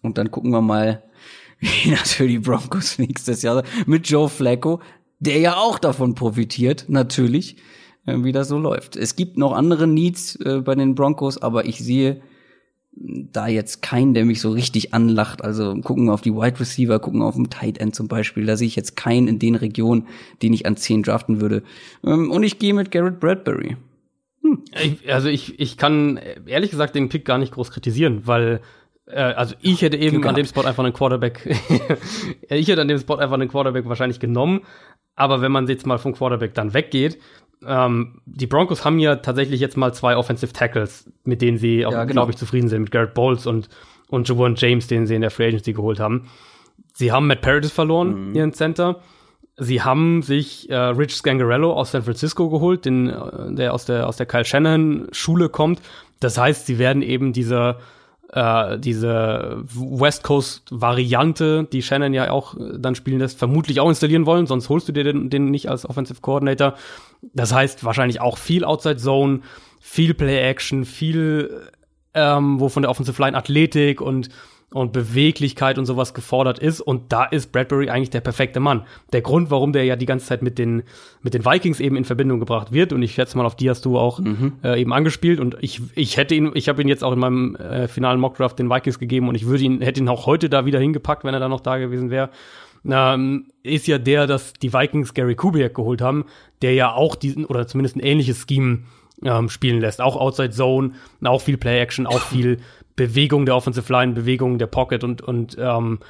Und dann gucken wir mal, wie das für die Broncos nächstes Jahr mit Joe Flacco, der ja auch davon profitiert, natürlich, äh, wie das so läuft. Es gibt noch andere Needs äh, bei den Broncos, aber ich sehe da jetzt keinen, der mich so richtig anlacht. Also gucken wir auf die Wide Receiver, gucken wir auf den Tight End zum Beispiel. Da sehe ich jetzt keinen in den Regionen, den ich an 10 draften würde. Ähm, und ich gehe mit Garrett Bradbury. Hm. Ich, also ich, ich kann ehrlich gesagt den Pick gar nicht groß kritisieren, weil äh, also ich hätte eben an dem Spot einfach einen Quarterback, ich hätte an dem Spot einfach einen Quarterback wahrscheinlich genommen. Aber wenn man jetzt mal vom Quarterback dann weggeht, ähm, die Broncos haben ja tatsächlich jetzt mal zwei Offensive Tackles, mit denen sie auch, Ja, genau. glaube ich, zufrieden sind, mit Garrett Bowles und, und Javon James, den sie in der Free Agency geholt haben. Sie haben Matt Paradis verloren, ihren Center. Sie haben sich äh, Rich Scangarello aus San Francisco geholt, den, äh, der aus der, aus der Kyle Shanahan-Schule kommt. Das heißt, sie werden eben diese, äh, diese West Coast-Variante, die Shannon ja auch äh, dann spielen lässt, vermutlich auch installieren wollen, sonst holst du dir den, den nicht als Offensive Coordinator. Das heißt wahrscheinlich auch viel Outside Zone, viel Play-Action, viel, ähm, wo von der Offensive Line Athletik und und Beweglichkeit und sowas gefordert ist. Und da ist Bradbury eigentlich der perfekte Mann. Der Grund, warum der ja die ganze Zeit mit den, mit den Vikings eben in Verbindung gebracht wird. Und ich schätze mal, auf die hast du auch äh, eben angespielt. Und ich, ich hätte ihn, ich habe ihn jetzt auch in meinem äh, finalen Mockdraft den Vikings gegeben und ich würde ihn, hätte ihn auch heute da wieder hingepackt, wenn er da noch da gewesen wäre. Ähm, ist ja der, dass die Vikings Gary Kubiak geholt haben, der ja auch diesen, oder zumindest ein ähnliches Scheme ähm, spielen lässt. Auch Outside Zone, auch viel Play Action, auch viel Bewegung der Offensive Line, Bewegung der Pocket und, und ähm,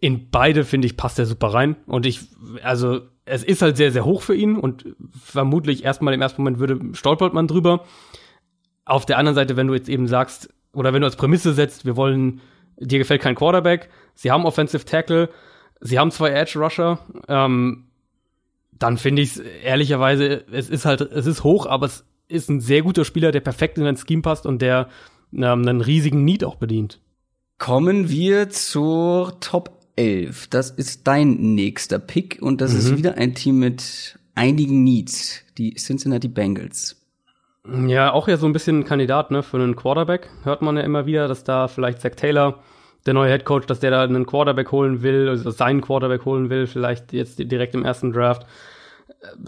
in beide, finde ich, passt er super rein. Und ich, also, es ist halt sehr, sehr hoch für ihn und vermutlich erstmal im ersten Moment würde stolpert man drüber. Auf der anderen Seite, wenn du jetzt eben sagst, oder wenn du als Prämisse setzt, wir wollen, dir gefällt kein Quarterback, sie haben Offensive Tackle, sie haben zwei Edge Rusher, ähm, dann finde ich es ehrlicherweise, es ist halt, es ist hoch, aber es ist ein sehr guter Spieler, der perfekt in dein Scheme passt und der ähm, einen riesigen Need auch bedient. Kommen wir zur Top 11. Das ist dein nächster Pick und das ist wieder ein Team mit einigen Needs. Die Cincinnati Bengals. Ja, auch ja so ein bisschen ein Kandidat ne, für einen Quarterback. Hört man ja immer wieder, dass da vielleicht Zach Taylor, der neue Head Coach, dass der da einen Quarterback holen will, also seinen Quarterback holen will, vielleicht jetzt direkt im ersten Draft.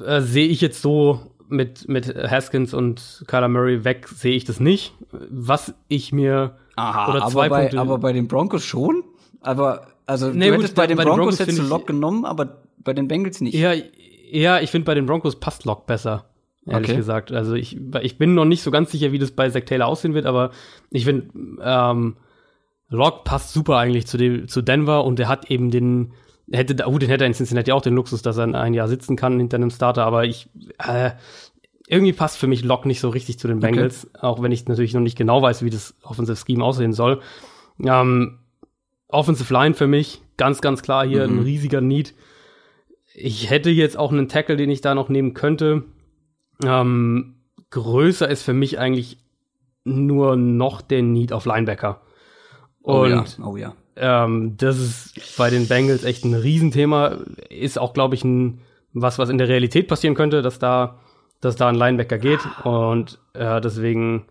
Äh, sehe ich jetzt so mit, mit Haskins und Kyler Murray weg, sehe ich das nicht. Was ich mir Aha, oder aber, zwei bei, Punkte. aber bei den Broncos schon? Aber, also, Nee, du gut, hättest bei den bei den Broncos Broncos hättest du Lock genommen, aber bei den Bengals nicht. Ja, ja, ich finde bei den Broncos passt Lock besser, ehrlich Okay. gesagt. Also ich, ich bin noch nicht so ganz sicher, wie das bei Zach Taylor aussehen wird, aber ich finde, ähm, Lock passt super eigentlich zu, dem, zu Denver und er hat eben den, er hätte, da- gut, den hätte er in Cincinnati auch den Luxus, dass er ein Jahr sitzen kann hinter einem Starter, aber ich, äh, irgendwie passt für mich Lock nicht so richtig zu den Bengals, auch wenn ich natürlich noch nicht genau weiß, wie das Offensive Scheme aussehen soll. Ähm, Offensive Line für mich, ganz, ganz klar hier ein riesiger Need. Ich hätte jetzt auch einen Tackle, den ich da noch nehmen könnte. Ähm, größer ist für mich eigentlich nur noch der Need auf Linebacker. Oh Und ja, oh ja. ähm, das ist bei den Bengals echt ein Riesenthema. Ist auch, glaube ich, ein, was, was in der Realität passieren könnte, dass da, dass da ein Linebacker geht. Und äh, deswegen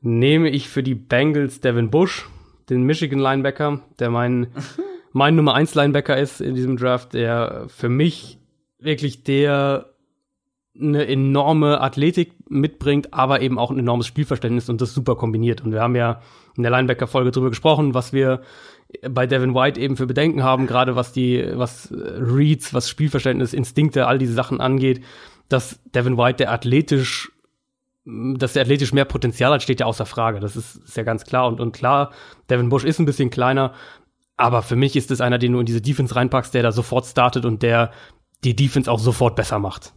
nehme ich für die Bengals Devin Bush, den Michigan Linebacker, der mein, mein Nummer 1 Linebacker ist in diesem Draft, der für mich wirklich der eine enorme Athletik mitbringt, aber eben auch ein enormes Spielverständnis und das super kombiniert. Und wir haben ja in der Linebacker-Folge drüber gesprochen, was wir bei Devin White eben für Bedenken haben, gerade was die, was äh, Reads, was Spielverständnis, Instinkte, all diese Sachen angeht, dass Devin White der athletisch, dass der athletisch mehr Potenzial hat, steht ja außer Frage. Das ist, ist ja ganz klar. Und, und klar, Devin Bush ist ein bisschen kleiner, aber für mich ist es einer, den du in diese Defense reinpackst, der da sofort startet und der die Defense auch sofort besser macht.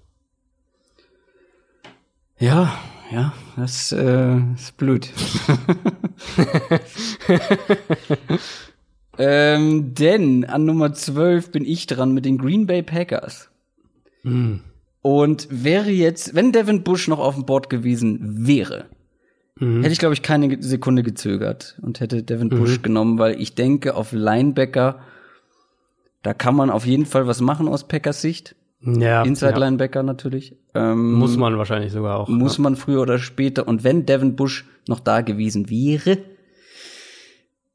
Ja, ja, das äh, ist blöd. ähm, denn an Nummer 12 bin ich dran mit den Green Bay Packers. Und wäre jetzt, wenn Devin Bush noch auf dem Board gewesen wäre, hätte ich, glaube ich, keine Sekunde gezögert und hätte Devin Bush genommen, weil ich denke, auf Linebacker, da kann man auf jeden Fall was machen aus Packers Sicht. Ja, Inside ja. Linebacker natürlich. Ähm, muss man wahrscheinlich sogar auch. muss man früher oder später. Und wenn Devin Bush noch da gewesen wäre,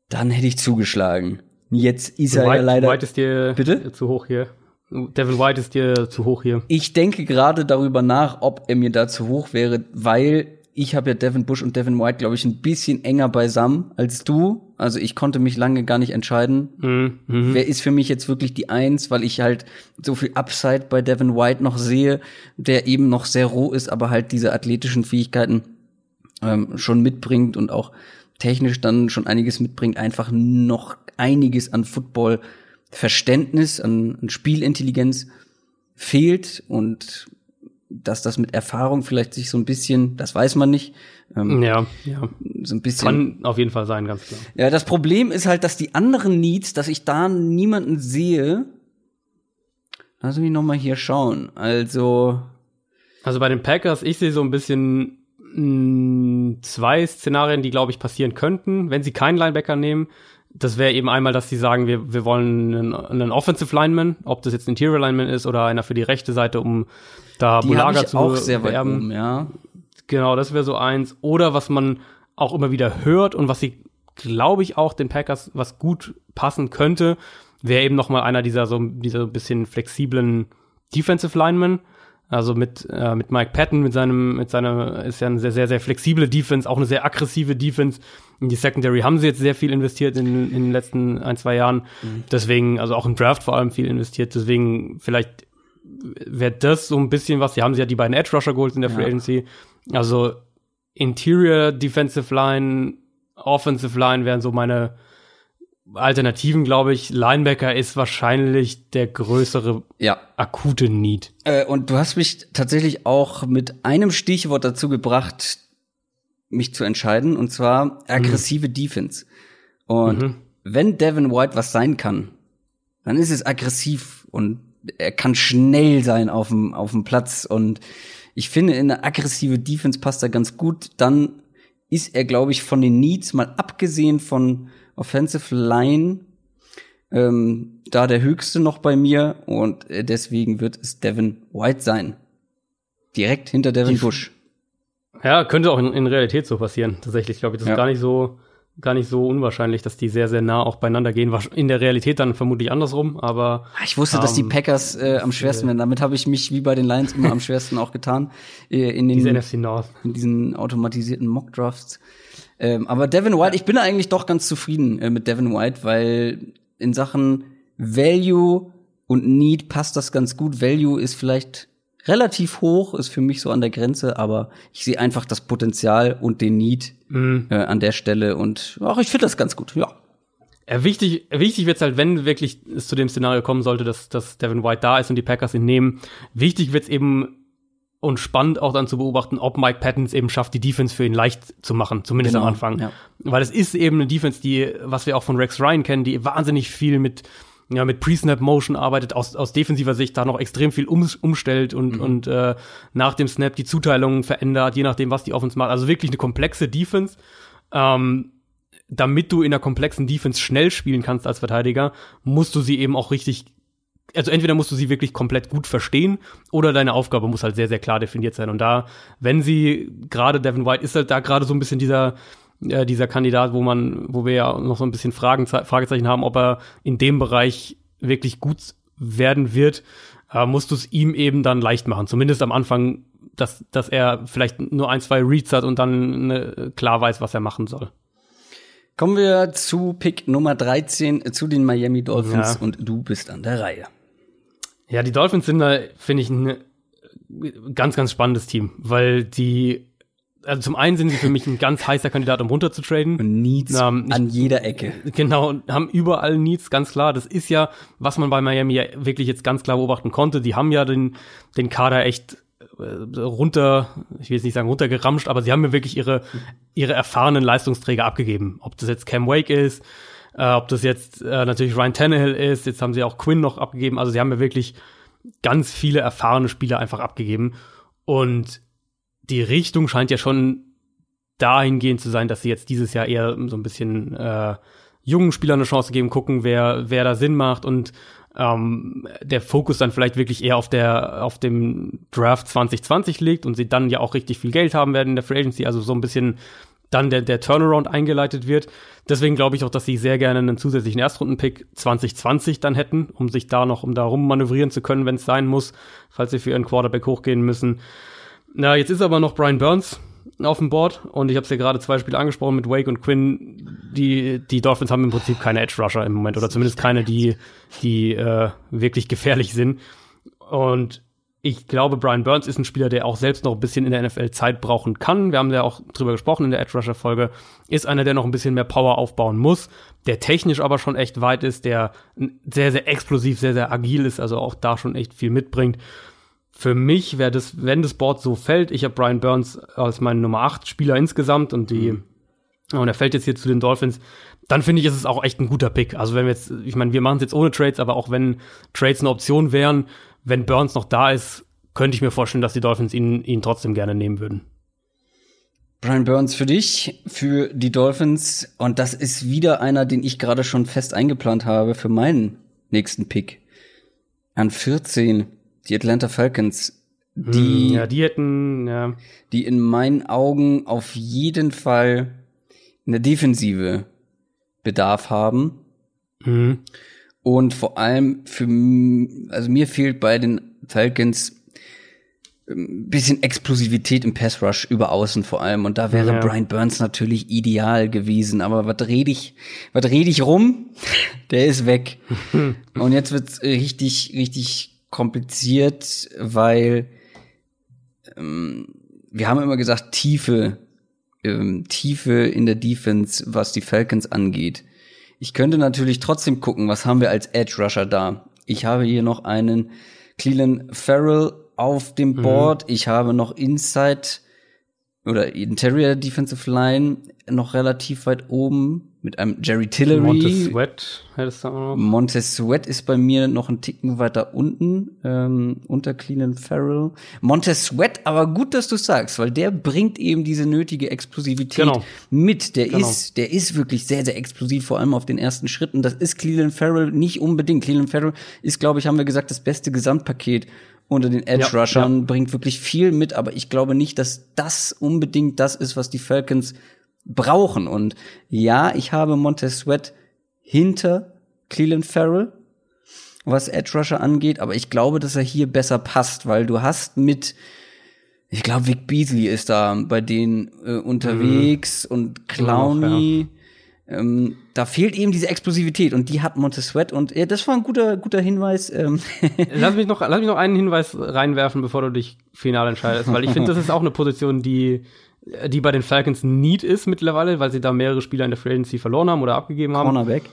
dann hätte ich zugeschlagen. Jetzt ist er White, ja leider. White ist dir Bitte? zu hoch hier. Devin White ist dir zu hoch hier. Ich denke gerade darüber nach, ob er mir da zu hoch wäre, weil ich habe ja Devin Bush und Devin White, glaube ich, ein bisschen enger beisammen als du. Also ich konnte mich lange gar nicht entscheiden. Mhm. Mhm. Wer ist für mich jetzt wirklich die Eins, weil ich halt so viel Upside bei Devin White noch sehe, der eben noch sehr roh ist, aber halt diese athletischen Fähigkeiten ähm, schon mitbringt und auch technisch dann schon einiges mitbringt, einfach noch einiges an Football-Verständnis, an, an Spielintelligenz fehlt und dass das mit Erfahrung vielleicht sich so ein bisschen, das weiß man nicht. Ähm, ja, ja. So ein bisschen. Kann auf jeden Fall sein, ganz klar. Ja, das Problem ist halt, dass die anderen Needs, dass ich da niemanden sehe. Lass mich noch mal hier schauen. Also. Also bei den Packers, ich sehe so ein bisschen mh, mm, zwei Szenarien, die, glaube ich, passieren könnten, wenn sie keinen Linebacker nehmen. Das wäre eben einmal, dass sie sagen, wir, wir wollen einen, einen Offensive Lineman, ob das jetzt ein Interior Lineman ist oder einer für die rechte Seite, um da die Bulaga zu auch sehr weit bewerben. oben, ja. Genau, das wäre so eins. Oder was man auch immer wieder hört und was sie, glaube ich, auch den Packers was gut passen könnte, wäre eben noch mal einer dieser so dieser bisschen flexiblen Defensive Linemen. Also mit, äh, mit Mike Patton, mit seinem, mit seiner, ist ja eine sehr, sehr, sehr flexible Defense, auch eine sehr aggressive Defense. In die Secondary haben sie jetzt sehr viel investiert in, in den letzten ein, zwei Jahren. Mhm. Deswegen, also auch im Draft vor allem viel investiert. Deswegen vielleicht wäre das so ein bisschen was. Sie haben sie ja die beiden Edge Rusher geholt in der Free ja. Agency. Also Interior Defensive Line, Offensive Line wären so meine Alternativen, glaube ich. Linebacker ist wahrscheinlich der größere ja. akute Need. Äh, und du hast mich tatsächlich auch mit einem Stichwort dazu gebracht, mich zu entscheiden, und zwar aggressive mhm. Defense. Und mhm. wenn Devin White was sein kann, dann ist es aggressiv und er kann schnell sein auf dem, auf dem Platz. Und ich finde, in eine aggressive Defense passt er ganz gut. Dann ist er, glaube ich, von den Needs, mal abgesehen von Offensive Line, ähm, da der höchste noch bei mir. Und äh, deswegen wird es Devin White sein. Direkt hinter Devin Die, Bush. Ja, könnte auch in, in Realität so passieren. Tatsächlich, glaube ich, das ja. ist gar nicht so gar nicht so unwahrscheinlich, dass die sehr, sehr nah auch beieinander gehen. In der Realität dann vermutlich andersrum, aber. Ah, ich wusste, ähm, dass die ähm, Packers äh, am schwersten werden. Damit habe ich mich wie bei den Lions immer am schwersten auch getan. Äh, in den, Diese NFC North. In diesen automatisierten Mock-Drafts. Ähm, aber Devin White, ich bin eigentlich doch ganz zufrieden äh, mit Devin White, weil in Sachen Value und Need passt das ganz gut. Value ist vielleicht relativ hoch, ist für mich so an der Grenze, aber ich sehe einfach das Potenzial und den Need mhm. äh, an der Stelle und ach, ich finde das ganz gut, ja. Ja, wichtig, wichtig wird's halt, wenn wirklich es zu dem Szenario kommen sollte, dass, dass Devin White da ist und die Packers ihn nehmen. Wichtig wird's eben und spannend auch dann zu beobachten, ob Mike Pattons eben schafft, die Defense für ihn leicht zu machen, zumindest genau, am Anfang. Ja. Weil es ist eben eine Defense, die, was wir auch von Rex Ryan kennen, die wahnsinnig viel mit ja, mit Pre-Snap-Motion arbeitet, aus, aus defensiver Sicht da noch extrem viel um, umstellt und, mhm. und äh, nach dem Snap die Zuteilungen verändert, je nachdem, was die Offense macht. Also wirklich eine komplexe Defense. Ähm, damit du in einer komplexen Defense schnell spielen kannst als Verteidiger, musst du sie eben auch richtig also entweder musst du sie wirklich komplett gut verstehen oder deine Aufgabe muss halt sehr, sehr klar definiert sein. Und da, wenn sie, gerade Devin White ist halt da gerade so ein bisschen dieser, äh, dieser Kandidat, wo man, wo wir ja noch so ein bisschen Fragen, Fragezeichen haben, ob er in dem Bereich wirklich gut werden wird, äh, musst du es ihm eben dann leicht machen. Zumindest am Anfang, dass, dass er vielleicht nur ein, zwei Reads hat und dann ne, klar weiß, was er machen soll. Kommen wir zu Pick Nummer 13, äh, zu den Miami Dolphins ja. und du bist an der Reihe. Ja, die Dolphins sind da, finde ich, ein ganz, ganz spannendes Team, weil die also zum einen sind sie für mich ein ganz heißer Kandidat, um runterzutraden. Und Needs ähm, ich, an jeder Ecke. Genau, haben überall Needs, ganz klar. Das ist ja, was man bei Miami ja wirklich jetzt ganz klar beobachten konnte. Die haben ja den, den Kader echt äh, runter, ich will jetzt nicht sagen runtergeramscht, aber sie haben mir wirklich ihre, ihre erfahrenen Leistungsträger abgegeben. Ob das jetzt Cam Wake ist, äh, ob das jetzt äh, natürlich Ryan Tannehill ist, jetzt haben sie auch Quinn noch abgegeben. Also sie haben mir wirklich ganz viele erfahrene Spieler einfach abgegeben. Und die Richtung scheint ja schon dahingehend zu sein, dass sie jetzt dieses Jahr eher so ein bisschen äh, jungen Spielern eine Chance geben, gucken, wer, wer da Sinn macht und ähm, der Fokus dann vielleicht wirklich eher auf der auf dem Draft 2020 liegt und sie dann ja auch richtig viel Geld haben werden in der Free Agency, also so ein bisschen dann der, der Turnaround eingeleitet wird. Deswegen glaube ich auch, dass sie sehr gerne einen zusätzlichen Erstrundenpick 2020 dann hätten, um sich da noch, um da rum manövrieren zu können, wenn es sein muss, falls sie für ihren Quarterback hochgehen müssen. Na, jetzt ist aber noch Brian Burns auf dem Board und ich habe es ja gerade zwei Spiele angesprochen mit Wake und Quinn. Die, die Dolphins haben im Prinzip keine Edge Rusher im Moment oder zumindest keine, die, die äh, wirklich gefährlich sind. Und ich glaube, Brian Burns ist ein Spieler, der auch selbst noch ein bisschen in der NFL Zeit brauchen kann. Wir haben ja auch drüber gesprochen in der Edge Rusher Folge. Ist einer, der noch ein bisschen mehr Power aufbauen muss, der technisch aber schon echt weit ist, der sehr, sehr explosiv, sehr, sehr agil ist, also auch da schon echt viel mitbringt für mich wäre das, wenn das Board so fällt, ich habe Brian Burns als meinen Nummer 8 Spieler insgesamt und die, mhm. und er fällt jetzt hier zu den Dolphins, dann finde ich, ist es auch echt ein guter Pick. Also wenn wir jetzt, ich meine, wir machen es jetzt ohne Trades, aber auch wenn Trades eine Option wären, wenn Burns noch da ist, könnte ich mir vorstellen, dass die Dolphins ihn, ihn trotzdem gerne nehmen würden. Brian Burns für dich, für die Dolphins. Und das ist wieder einer, den ich gerade schon fest eingeplant habe für meinen nächsten Pick. An 14, die Atlanta Falcons. Die, hm, ja, die hätten, ja. Die in meinen Augen auf jeden Fall eine Defensive Bedarf haben. Mhm. Und vor allem für, also mir fehlt bei den Falcons ein bisschen Explosivität im Pass Rush über außen vor allem. Und da wäre ja. Brian Burns natürlich ideal gewesen. Aber was rede ich, was rede ich rum? Der ist weg. und jetzt wird's richtig, richtig kompliziert, weil ähm, wir haben immer gesagt, Tiefe, ähm, Tiefe in der Defense, was die Falcons angeht. Ich könnte natürlich trotzdem gucken, was haben wir als Edge Rusher da. Ich habe hier noch einen Cleveland Farrell auf dem mhm. Board. Mhm. Ich habe noch Inside oder Interior Defensive Line noch relativ weit oben mit einem Jerry Tillery. Montez Sweat hättest du auch noch. Montez Sweat ist bei mir noch ein Ticken weiter unten, ähm, unter Cleveland Farrell. Montez Sweat, aber gut, dass du sagst, weil der bringt eben diese nötige Explosivität genau. mit. Der genau. ist, der ist wirklich sehr, sehr explosiv, vor allem auf den ersten Schritten. Das ist Cleveland Farrell nicht unbedingt. Cleveland Farrell ist, glaube ich, haben wir gesagt, das beste Gesamtpaket unter den Edge Rushern, ja, ja. bringt wirklich viel mit, aber ich glaube nicht, dass das unbedingt das ist, was die Falcons brauchen. Und ja, ich habe Montez Sweat hinter Cleveland Farrell, was Edge Rusher angeht, aber ich glaube, dass er hier besser passt, weil du hast mit ich glaube, Vic Beasley ist da bei denen äh, unterwegs mhm. und Clowny. Ja, ähm, da fehlt eben diese Explosivität und die hat Montessuet und ja, das war ein guter, guter Hinweis. Ähm. lass, mich noch, lass mich noch einen Hinweis reinwerfen, bevor du dich final entscheidest, weil ich finde, das ist auch eine Position, die, die bei den Falcons Need ist mittlerweile, weil sie da mehrere Spieler in der Free Agency verloren haben oder abgegeben haben. Cornerback.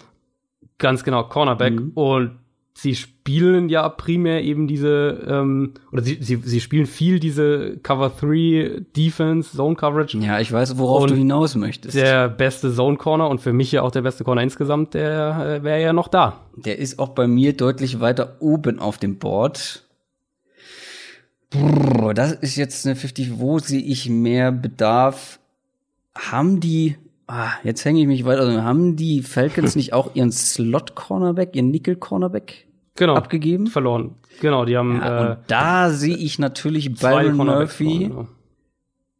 Ganz genau, Cornerback. Mhm. Und sie spielen ja primär eben diese, ähm, oder sie, sie, sie spielen viel diese Cover 3 Defense, Zone Coverage. Ja, ich weiß, worauf und du hinaus möchtest. Der beste Zone Corner und für mich ja auch der beste Corner insgesamt, der äh, wäre ja noch da. Der ist auch bei mir deutlich weiter oben auf dem Board. Brrr, das ist jetzt eine 50, wo sehe ich mehr Bedarf? Haben die Ah, jetzt hänge ich mich weiter. Also haben die Falcons nicht auch ihren Slot-Cornerback, ihren Nickel-Cornerback genau, abgegeben? Verloren. Genau, die haben. Ja, äh, da sehe ich natürlich Byron Murphy genau.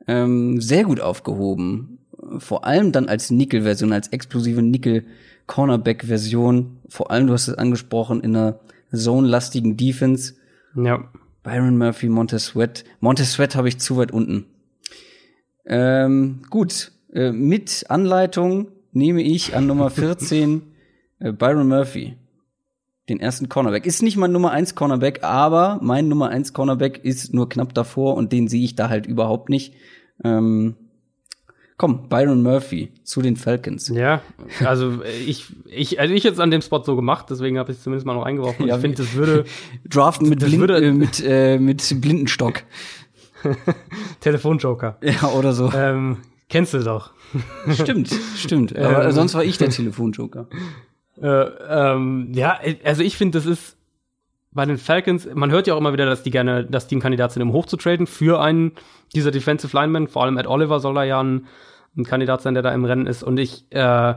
ähm, sehr gut aufgehoben. Vor allem dann als Nickel-Version, als explosive Nickel-Cornerback-Version. Vor allem, du hast es angesprochen, in einer zone-lastigen Defense. Ja. Byron Murphy, Montez Sweat. Montez Sweat habe ich zu weit unten. Ähm, gut, äh, mit Anleitung nehme ich an Nummer 14 äh, Byron Murphy. Den ersten Cornerback. Ist nicht mein Nummer 1 Cornerback, aber mein Nummer 1 Cornerback ist nur knapp davor und den sehe ich da halt überhaupt nicht. Ähm, komm, Byron Murphy zu den Falcons. Ja, also ich, ich, also ich jetzt an dem Spot so gemacht, deswegen habe ich es zumindest mal noch eingeworfen. Ja, ich finde, das würde draften mit, Blind, würde, äh, mit, äh, mit Blindenstock. Telefonjoker. Ja, oder so. Ähm, Kennst du doch. Stimmt, stimmt. Aber ähm, sonst war ich der Telefonjoker. Äh, ähm, ja, also ich finde, das ist bei den Falcons, man hört ja auch immer wieder, dass die gerne, die ein Kandidat sind, um hochzutraden für einen dieser Defensive Linemen. Vor allem Ed Oliver soll da ja ein, ein Kandidat sein, der da im Rennen ist. Und ich äh,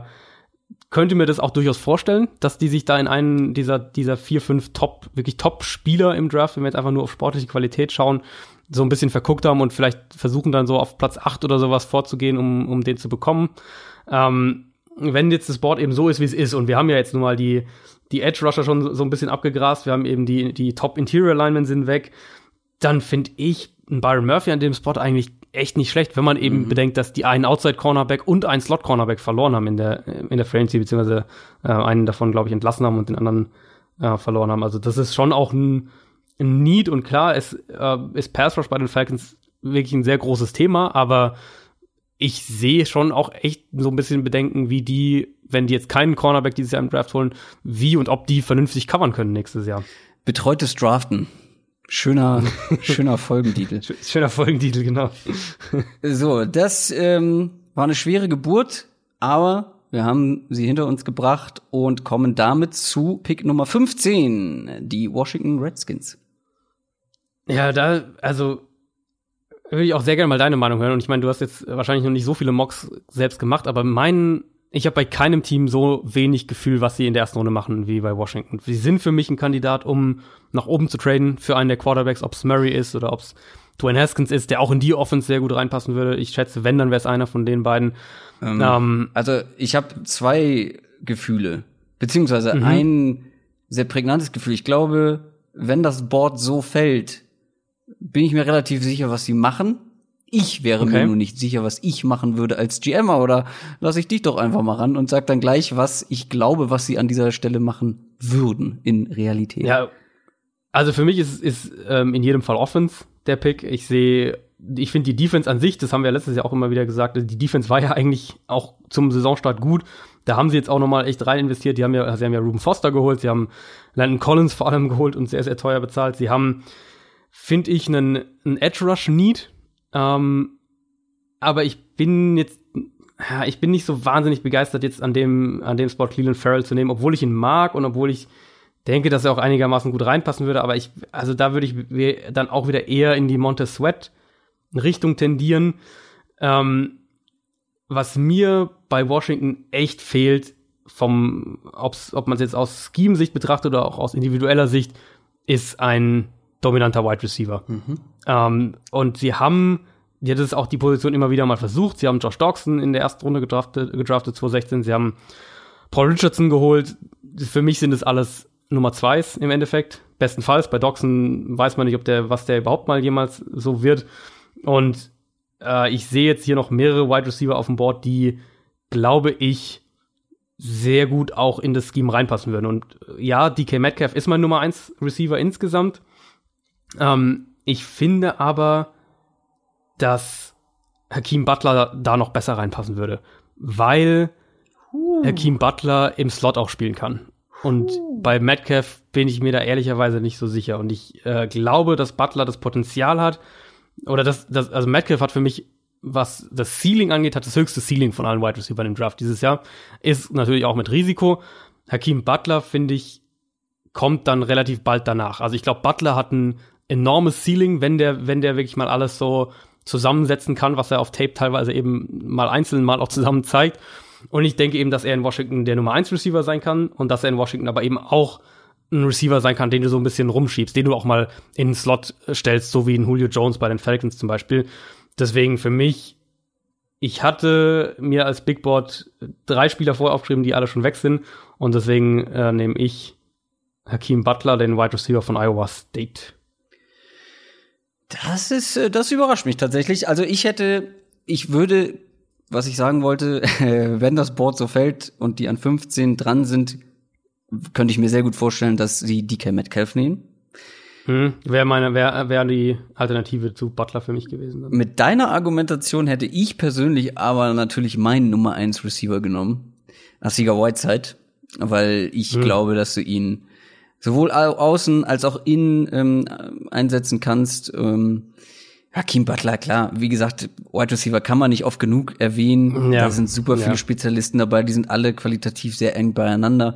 könnte mir das auch durchaus vorstellen, dass die sich da in einen dieser, dieser vier, fünf Top, wirklich Top-Spieler im Draft, wenn wir jetzt einfach nur auf sportliche Qualität schauen, so ein bisschen verguckt haben und vielleicht versuchen dann so auf Platz 8 oder sowas vorzugehen, um, um den zu bekommen. Ähm, wenn jetzt das Board eben so ist, wie es ist, und wir haben ja jetzt nun mal die, die Edge Rusher schon so ein bisschen abgegrast, wir haben eben die, die Top Interior Alignment sind weg, dann finde ich einen Byron Murphy an dem Spot eigentlich echt nicht schlecht, wenn man eben mhm. bedenkt, dass die einen Outside Cornerback und einen Slot Cornerback verloren haben in der, in der Free beziehungsweise äh, einen davon, glaube ich, entlassen haben und den anderen äh, verloren haben. Also das ist schon auch ein, ein Need und klar, es äh, ist Pass Rush bei den Falcons wirklich ein sehr großes Thema, aber ich sehe schon auch echt so ein bisschen Bedenken, wie die, wenn die jetzt keinen Cornerback dieses Jahr im Draft holen, wie und ob die vernünftig covern können nächstes Jahr. Betreutes Draften Schöner, schöner Folgentitel. Schöner Folgentitel, genau. So, das ähm, war eine schwere Geburt, aber wir haben sie hinter uns gebracht und kommen damit zu Pick Nummer 15, die Washington Redskins. Ja, da, also würde ich auch sehr gerne mal deine Meinung hören. Und ich meine, du hast jetzt wahrscheinlich noch nicht so viele Mocks selbst gemacht, aber mein, ich habe bei keinem Team so wenig Gefühl, was sie in der ersten Runde machen, wie bei Washington. Sie sind für mich ein Kandidat, um nach oben zu traden für einen der Quarterbacks, ob es Murray ist oder ob es Dwayne Haskins ist, der auch in die Offense sehr gut reinpassen würde. Ich schätze, wenn, dann wäre es einer von den beiden. Ähm, ähm, also ich habe zwei Gefühle, beziehungsweise mhm. ein sehr prägnantes Gefühl. Ich glaube, wenn das Board so fällt, bin ich mir relativ sicher, was sie machen. Ich wäre okay. mir nur nicht sicher, was ich machen würde als GM, oder lasse ich dich doch einfach mal ran und sag dann gleich, was ich glaube, was sie an dieser Stelle machen würden in Realität. Ja, also für mich ist, ist ähm, in jedem Fall Offense der Pick. Ich sehe, ich finde die Defense an sich, das haben wir letztes Jahr auch immer wieder gesagt, die Defense war ja eigentlich auch zum Saisonstart gut. Da haben sie jetzt auch noch mal echt rein investiert. Die haben ja, sie haben ja Ruben Foster geholt, sie haben Landon Collins vor allem geholt und sehr, sehr teuer bezahlt. Sie haben finde ich einen, einen Edge Rush Need. Ähm, aber ich bin jetzt, ja, ich bin nicht so wahnsinnig begeistert jetzt an dem, an dem Spot Cleveland Farrell zu nehmen, obwohl ich ihn mag und obwohl ich denke, dass er auch einigermaßen gut reinpassen würde. Aber ich, also da würde ich dann auch wieder eher in die Montez Sweat Richtung tendieren. Ähm, was mir bei Washington echt fehlt, vom, ob's, ob man es jetzt aus Scheme-Sicht betrachtet oder auch aus individueller Sicht, ist ein dominanter Wide Receiver. Mhm. Ähm, und sie haben, ja, das ist auch die Position immer wieder mal versucht. Sie haben Josh Dawson in der ersten Runde gedraftet, gedraftet 2016. Sie haben Paul Richardson geholt. Für mich sind es alles Nummer Zweis im Endeffekt. Bestenfalls. Bei Dawson weiß man nicht, ob der, was der überhaupt mal jemals so wird. Und äh, ich sehe jetzt hier noch mehrere Wide Receiver auf dem Board, die, glaube ich, sehr gut auch in das Scheme reinpassen würden. Und äh, ja, DK Metcalf ist mein Nummer 1 Receiver insgesamt. Ähm, ich finde aber, dass Hakeem Butler da noch besser reinpassen würde, weil uh. Hakeem Butler im Slot auch spielen kann. Und uh. bei Metcalf bin ich mir da ehrlicherweise nicht so sicher. Und ich äh, glaube, dass Butler das Potenzial hat, oder dass, dass, also Metcalf hat für mich, was das Ceiling angeht, hat das höchste Ceiling von allen Wide Receivers im Draft dieses Jahr. Ist natürlich auch mit Risiko. Hakeem Butler, finde ich, kommt dann relativ bald danach. Also ich glaube, Butler hat ein enormes Ceiling, wenn der, wenn der wirklich mal alles so zusammensetzen kann, was er auf Tape teilweise eben mal einzeln mal auch zusammen zeigt. Und ich denke eben, dass er in Washington der Nummer 1 Receiver sein kann und dass er in Washington aber eben auch ein Receiver sein kann, den du so ein bisschen rumschiebst, den du auch mal in den Slot stellst, so wie ein Julio Jones bei den Falcons zum Beispiel. Deswegen für mich, ich hatte mir als Big Board drei Spieler vorher aufgeschrieben, die alle schon weg sind. Und deswegen äh, nehme ich Hakeem Butler, den Wide Receiver von Iowa State. Das ist, äh, das überrascht mich tatsächlich. Also ich hätte, ich würde, was ich sagen wollte, wenn das Board so fällt und die an 15 dran sind, könnte ich mir sehr gut vorstellen, dass sie DK Metcalf nehmen. Hm, wäre meine, wäre wär die Alternative zu Butler für mich gewesen. Dann. Mit deiner Argumentation hätte ich persönlich aber natürlich meinen Nummer 1 Receiver genommen. Asiga Whiteside, weil ich hm. glaube, dass du ihn sowohl außen als auch innen ähm, einsetzen kannst. Ähm, Hakim Butler, klar, wie gesagt, Wide Receiver kann man nicht oft genug erwähnen. Ja. Da sind super viele ja. Spezialisten dabei, die sind alle qualitativ sehr eng beieinander.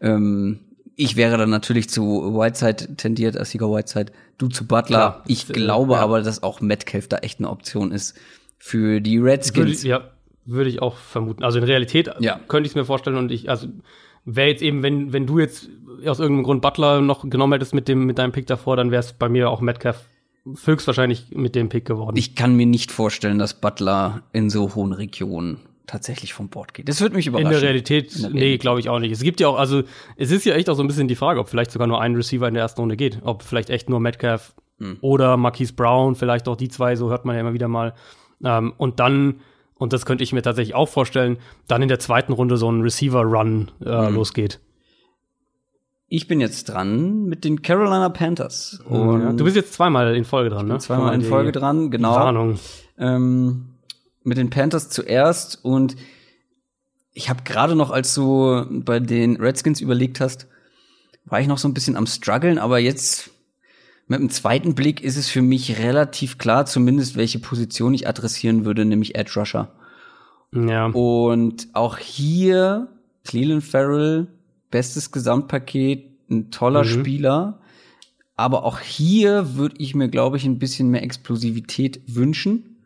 Ähm, ich wäre dann natürlich zu Whiteside tendiert, Asiga Whiteside, du zu Butler. Klar, ich glaube ja. aber, dass auch Metcalf da echt eine Option ist für die Redskins. Würde, ja, würde ich auch vermuten. Also in Realität ja. könnte ich es mir vorstellen und ich, also wäre jetzt eben, wenn, wenn du jetzt aus irgendeinem Grund Butler noch genommen hättest mit dem, mit deinem Pick davor, dann wäre es bei mir auch Metcalf höchstwahrscheinlich mit dem Pick geworden. Ich kann mir nicht vorstellen, dass Butler in so hohen Regionen tatsächlich vom Bord geht. Das wird mich überraschen. In der Realität, in der nee, glaube ich auch nicht. Es gibt ja auch, also es ist ja echt auch so ein bisschen die Frage, ob vielleicht sogar nur ein Receiver in der ersten Runde geht. Ob vielleicht echt nur Metcalf hm. oder Marquise Brown, vielleicht auch die zwei, so hört man ja immer wieder mal. Ähm, und dann und das könnte ich mir tatsächlich auch vorstellen, dann in der zweiten Runde so ein Receiver-Run äh, mhm. losgeht. Ich bin jetzt dran mit den Carolina Panthers. Und ja, du bist jetzt zweimal in Folge dran, ne? Zweimal in Folge dran, genau. Warnung. Ähm, mit den Panthers zuerst und ich habe gerade noch, als du bei den Redskins überlegt hast, war ich noch so ein bisschen am struggeln, aber jetzt Mit dem zweiten Blick ist es für mich relativ klar, zumindest welche Position ich adressieren würde, nämlich Edge Rusher. Ja. Und auch hier Cleveland Farrell, bestes Gesamtpaket, ein toller Mhm. Spieler. Aber auch hier würde ich mir, glaube ich, ein bisschen mehr Explosivität wünschen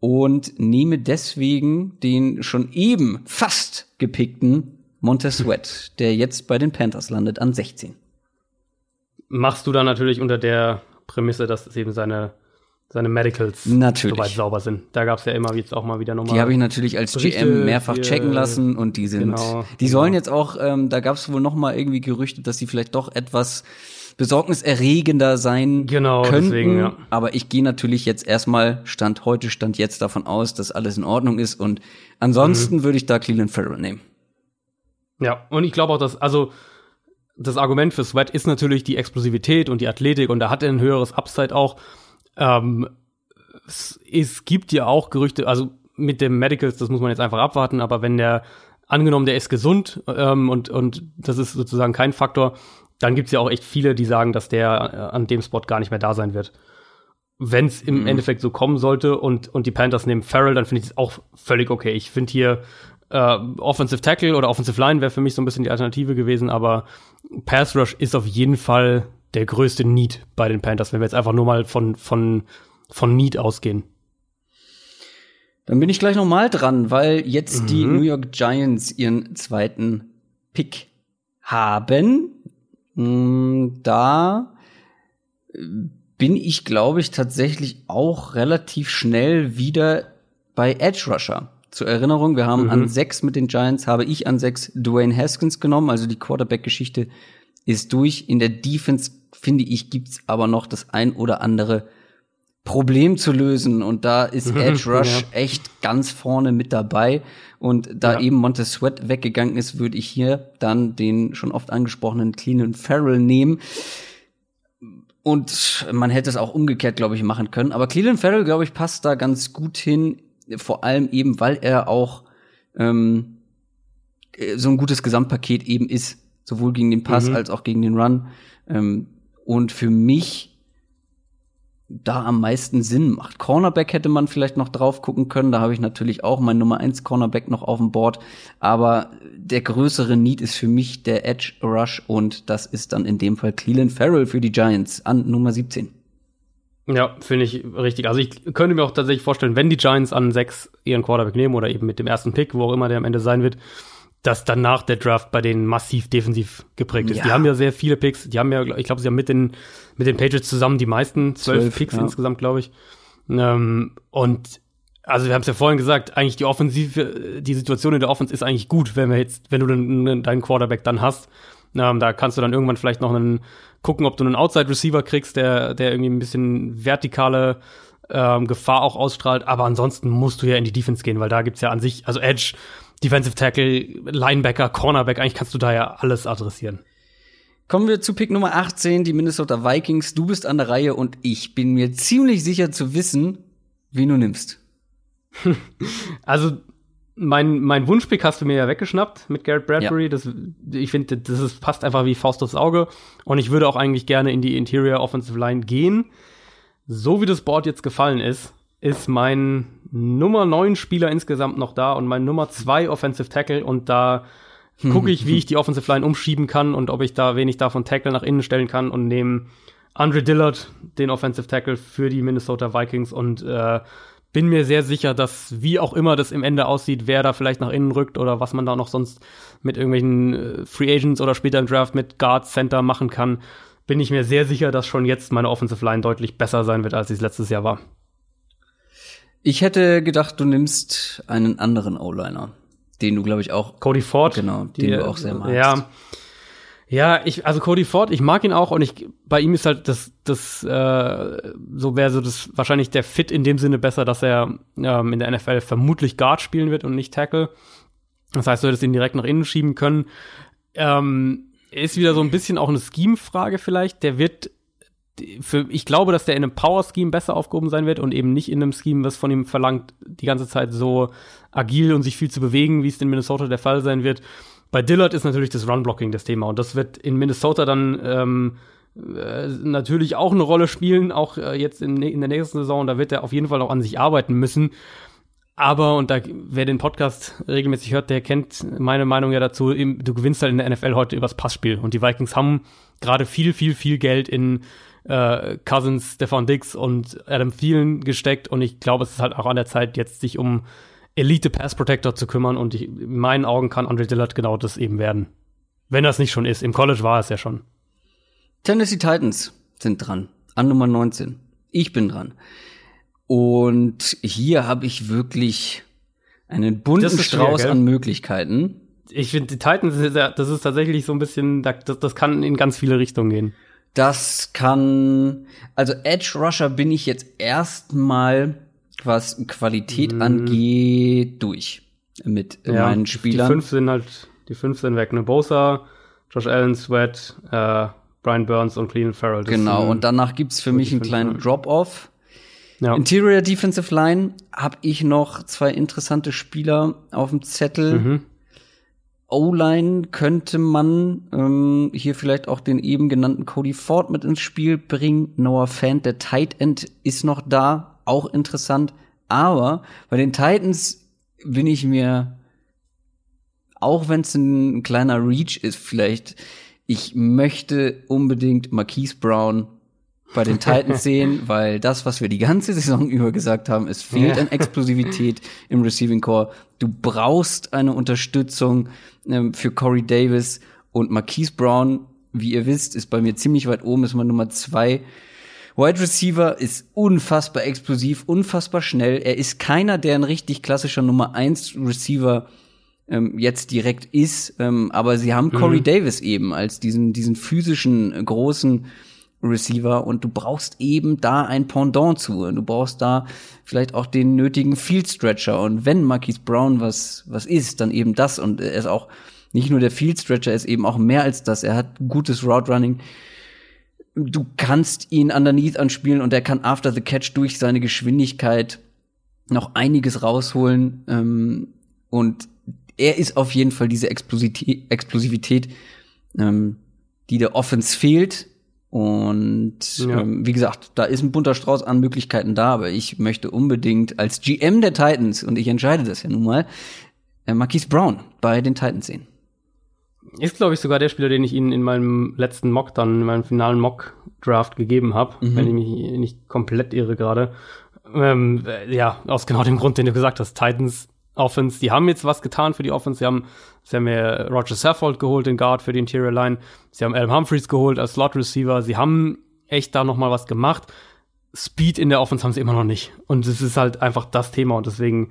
und nehme deswegen den schon eben fast gepickten Montez Sweat, der jetzt bei den Panthers landet an 16. Machst du dann natürlich unter der Prämisse, dass es eben seine, seine Medicals Natürlich. soweit sauber sind. Da gab es ja immer jetzt auch mal wieder nochmal. Die habe ich natürlich als Berichte GM mehrfach hier, checken lassen und die sind, genau, die sollen genau. jetzt auch, ähm, da gab es wohl noch mal irgendwie Gerüchte, dass sie vielleicht doch etwas besorgniserregender sein Genau, könnten. deswegen, ja. Aber ich gehe natürlich jetzt erstmal Stand heute, Stand jetzt davon aus, dass alles in Ordnung ist und ansonsten Mhm. würde ich da Cleveland Farrell nehmen. Ja, und ich glaube auch, dass, also das Argument für Sweat ist natürlich die Explosivität und die Athletik und da hat er ein höheres Upside auch. Ähm, es, es gibt ja auch Gerüchte, also mit dem Medicals, das muss man jetzt einfach abwarten, aber wenn der, angenommen, der ist gesund ähm, und, und das ist sozusagen kein Faktor, dann gibt's ja auch echt viele, die sagen, dass der äh, an dem Spot gar nicht mehr da sein wird. Wenn es im Mhm. Endeffekt so kommen sollte und, und die Panthers nehmen Farrell, dann finde ich es auch völlig okay. Ich finde hier äh, Offensive Tackle oder Offensive Line wäre für mich so ein bisschen die Alternative gewesen, aber Pass Rush ist auf jeden Fall der größte Need bei den Panthers, wenn wir jetzt einfach nur mal von, von, von Need ausgehen. Dann bin ich gleich noch mal dran, weil jetzt die Mhm. New York Giants ihren zweiten Pick haben. Mm, Da äh, bin ich, glaube ich, tatsächlich auch relativ schnell wieder bei Edge Rusher. Zur Erinnerung, wir haben Mhm. an sechs mit den Giants, habe ich an sechs Dwayne Haskins genommen, also die Quarterback-Geschichte ist durch. In der Defense, finde ich, gibt's aber noch das ein oder andere Problem zu lösen. Und da ist Edge Rush Ja. echt ganz vorne mit dabei. Und da Ja. eben Montez Sweat weggegangen ist, würde ich hier dann den schon oft angesprochenen Cleanan Farrell nehmen. Und man hätte es auch umgekehrt, glaube ich, machen können. Aber Cleveland Farrell, glaube ich, passt da ganz gut hin. Vor allem eben, weil er auch ähm, äh, so ein gutes Gesamtpaket eben ist. Sowohl gegen den Pass Mhm. als auch gegen den Run. Ähm, und für mich da am meisten Sinn macht. Cornerback hätte man vielleicht noch drauf gucken können. Da habe ich natürlich auch mein Nummer eins Cornerback noch auf dem Board. Aber der größere Need ist für mich der Edge Rush und das ist dann in dem Fall Cleveland Farrell für die Giants an Nummer 17. Ja, finde ich richtig. Also ich könnte mir auch tatsächlich vorstellen, wenn die Giants an sechs ihren Quarterback nehmen oder eben mit dem ersten Pick, wo auch immer der am Ende sein wird, dass danach der Draft bei denen massiv defensiv geprägt ist. Ja. Die haben ja sehr viele Picks. Die haben ja, ich glaube, sie haben mit den, mit den Patriots zusammen die meisten, zwölf, Picks ja. insgesamt, glaube ich. Ähm, und also wir haben es ja vorhin gesagt, eigentlich die Offensive, die Situation in der Offense ist eigentlich gut, wenn wir jetzt, wenn du dann deinen Quarterback dann hast. Ähm, da kannst du dann irgendwann vielleicht noch einen gucken, ob du einen Outside Receiver kriegst, der, der irgendwie ein bisschen vertikale ähm, Gefahr auch ausstrahlt. Aber ansonsten musst du ja in die Defense gehen, weil da gibt's ja an sich, also Edge, Defensive Tackle, Linebacker, Cornerback, eigentlich kannst du da ja alles adressieren. Kommen wir zu Pick Nummer 18, die Minnesota Vikings. Du bist an der Reihe und ich bin mir ziemlich sicher zu wissen, wen du nimmst. Also mein, mein Wunschpick hast du mir ja weggeschnappt mit Garrett Bradbury. Das, ich finde, das ist, passt einfach wie Faust aufs Auge. Und ich würde auch eigentlich gerne in die Interior Offensive Line gehen. So wie das Board jetzt gefallen ist, ist mein Nummer 9 Spieler insgesamt noch da und mein Nummer 2 Offensive Tackle. Und da gucke ich, wie ich die Offensive Line umschieben kann und ob ich da wenig davon Tackle nach innen stellen kann und nehme Andre Dillard, den Offensive Tackle für die Minnesota Vikings und äh, bin mir sehr sicher, dass wie auch immer das im Ende aussieht, wer da vielleicht nach innen rückt oder was man da noch sonst mit irgendwelchen äh, Free Agents oder später im Draft mit Guard Center machen kann, bin ich mir sehr sicher, dass schon jetzt meine Offensive Line deutlich besser sein wird, als sie es letztes Jahr war. Ich hätte gedacht, du nimmst einen anderen O-Liner, den du, glaube ich, auch Cody Ford, Genau, den du auch sehr magst. Ja, ja, ich also Cody Ford, ich mag ihn auch und ich bei ihm ist halt das das äh, so wäre so das wahrscheinlich der Fit in dem Sinne besser, dass er ähm, in der NFL vermutlich Guard spielen wird und nicht Tackle. Das heißt, du hättest ihn direkt nach innen schieben können. Ähm, ist wieder so ein bisschen auch eine Scheme-Frage vielleicht. Der wird für, ich glaube, dass der in einem Power-Scheme besser aufgehoben sein wird und eben nicht in einem Scheme, was von ihm verlangt, die ganze Zeit so agil und sich viel zu bewegen, wie es in Minnesota der Fall sein wird. Bei Dillard ist natürlich das Run-Blocking das Thema und das wird in Minnesota dann ähm, äh, natürlich auch eine Rolle spielen, auch äh, jetzt in, in der nächsten Saison. Da wird er auf jeden Fall auch an sich arbeiten müssen. Aber, und da, wer den Podcast regelmäßig hört, der kennt meine Meinung ja dazu, du gewinnst halt in der NFL heute übers Passspiel. Und die Vikings haben gerade viel, viel, viel Geld in äh, Cousins, Stefan Dix und Adam Thielen gesteckt. Und ich glaube, es ist halt auch an der Zeit, jetzt sich um Elite Pass Protector zu kümmern. Und ich, in meinen Augen kann Andre Dillard genau das eben werden. Wenn das nicht schon ist. Im College war es ja schon. Tennessee Titans sind dran. An Nummer 19. Ich bin dran. Und hier habe ich wirklich einen bunten Strauß an Möglichkeiten. Ich finde, die Titans, das ist tatsächlich so ein bisschen, das, das kann in ganz viele Richtungen gehen. Das kann, also Edge Rusher bin ich jetzt erstmal, was Qualität mm. angeht, durch mit ja, meinen Spielern. Die fünf sind halt, die fünf sind weg, ne? Bosa, Josh Allen, Sweat, äh, Brian Burns und Cleveland Farrell. Das genau, und danach gibt's für mich einen kleinen Drop-Off. Ja. Interior Defensive Line habe ich noch zwei interessante Spieler auf dem Zettel. Mhm. O-Line könnte man ähm, hier vielleicht auch den eben genannten Cody Ford mit ins Spiel bringen. Noah Fant, der Tight End, ist noch da, auch interessant. Aber bei den Titans bin ich mir, auch wenn es ein kleiner Reach ist, vielleicht, ich möchte unbedingt Marquise Brown bei den Titans sehen, weil das, was wir die ganze Saison über gesagt haben, es fehlt ja. an Explosivität im Receiving Core. Du brauchst eine Unterstützung ähm, für Corey Davis und Marquise Brown, wie ihr wisst, ist bei mir ziemlich weit oben, ist mal Nummer zwei. Wide Receiver ist unfassbar explosiv, unfassbar schnell. Er ist keiner, der ein richtig klassischer Nummer eins Receiver ähm, jetzt direkt ist, ähm, aber sie haben Corey mhm. Davis eben als diesen, diesen physischen, großen Receiver und du brauchst eben da ein Pendant zu. Du brauchst da vielleicht auch den nötigen Field Stretcher und wenn Marquise Brown was, was ist, dann eben das und er ist auch nicht nur der Field Stretcher, er ist eben auch mehr als das. Er hat gutes Route Running. Du kannst ihn underneath anspielen und er kann after the catch durch seine Geschwindigkeit noch einiges rausholen ähm, und er ist auf jeden Fall diese Explosivität, Explosivität ähm, die der Offense fehlt und ja. ähm, wie gesagt, da ist ein bunter Strauß an Möglichkeiten da, aber ich möchte unbedingt als GM der Titans, und ich entscheide das ja nun mal, äh, Marquise Brown bei den Titans sehen. Ist, glaube ich, sogar der Spieler, den ich Ihnen in meinem letzten Mock dann, in meinem finalen Mock-Draft gegeben habe, mhm. wenn ich mich nicht komplett irre gerade. Ähm, ja, aus genau dem Grund, den du gesagt hast. Titans Offense, die haben jetzt was getan für die Offense. Sie haben, sie haben ja Roger Saffold geholt, den Guard für die Interior Line. Sie haben Adam Humphreys geholt als Slot Receiver. Sie haben echt da noch mal was gemacht. Speed in der Offense haben sie immer noch nicht. Und es ist halt einfach das Thema. Und deswegen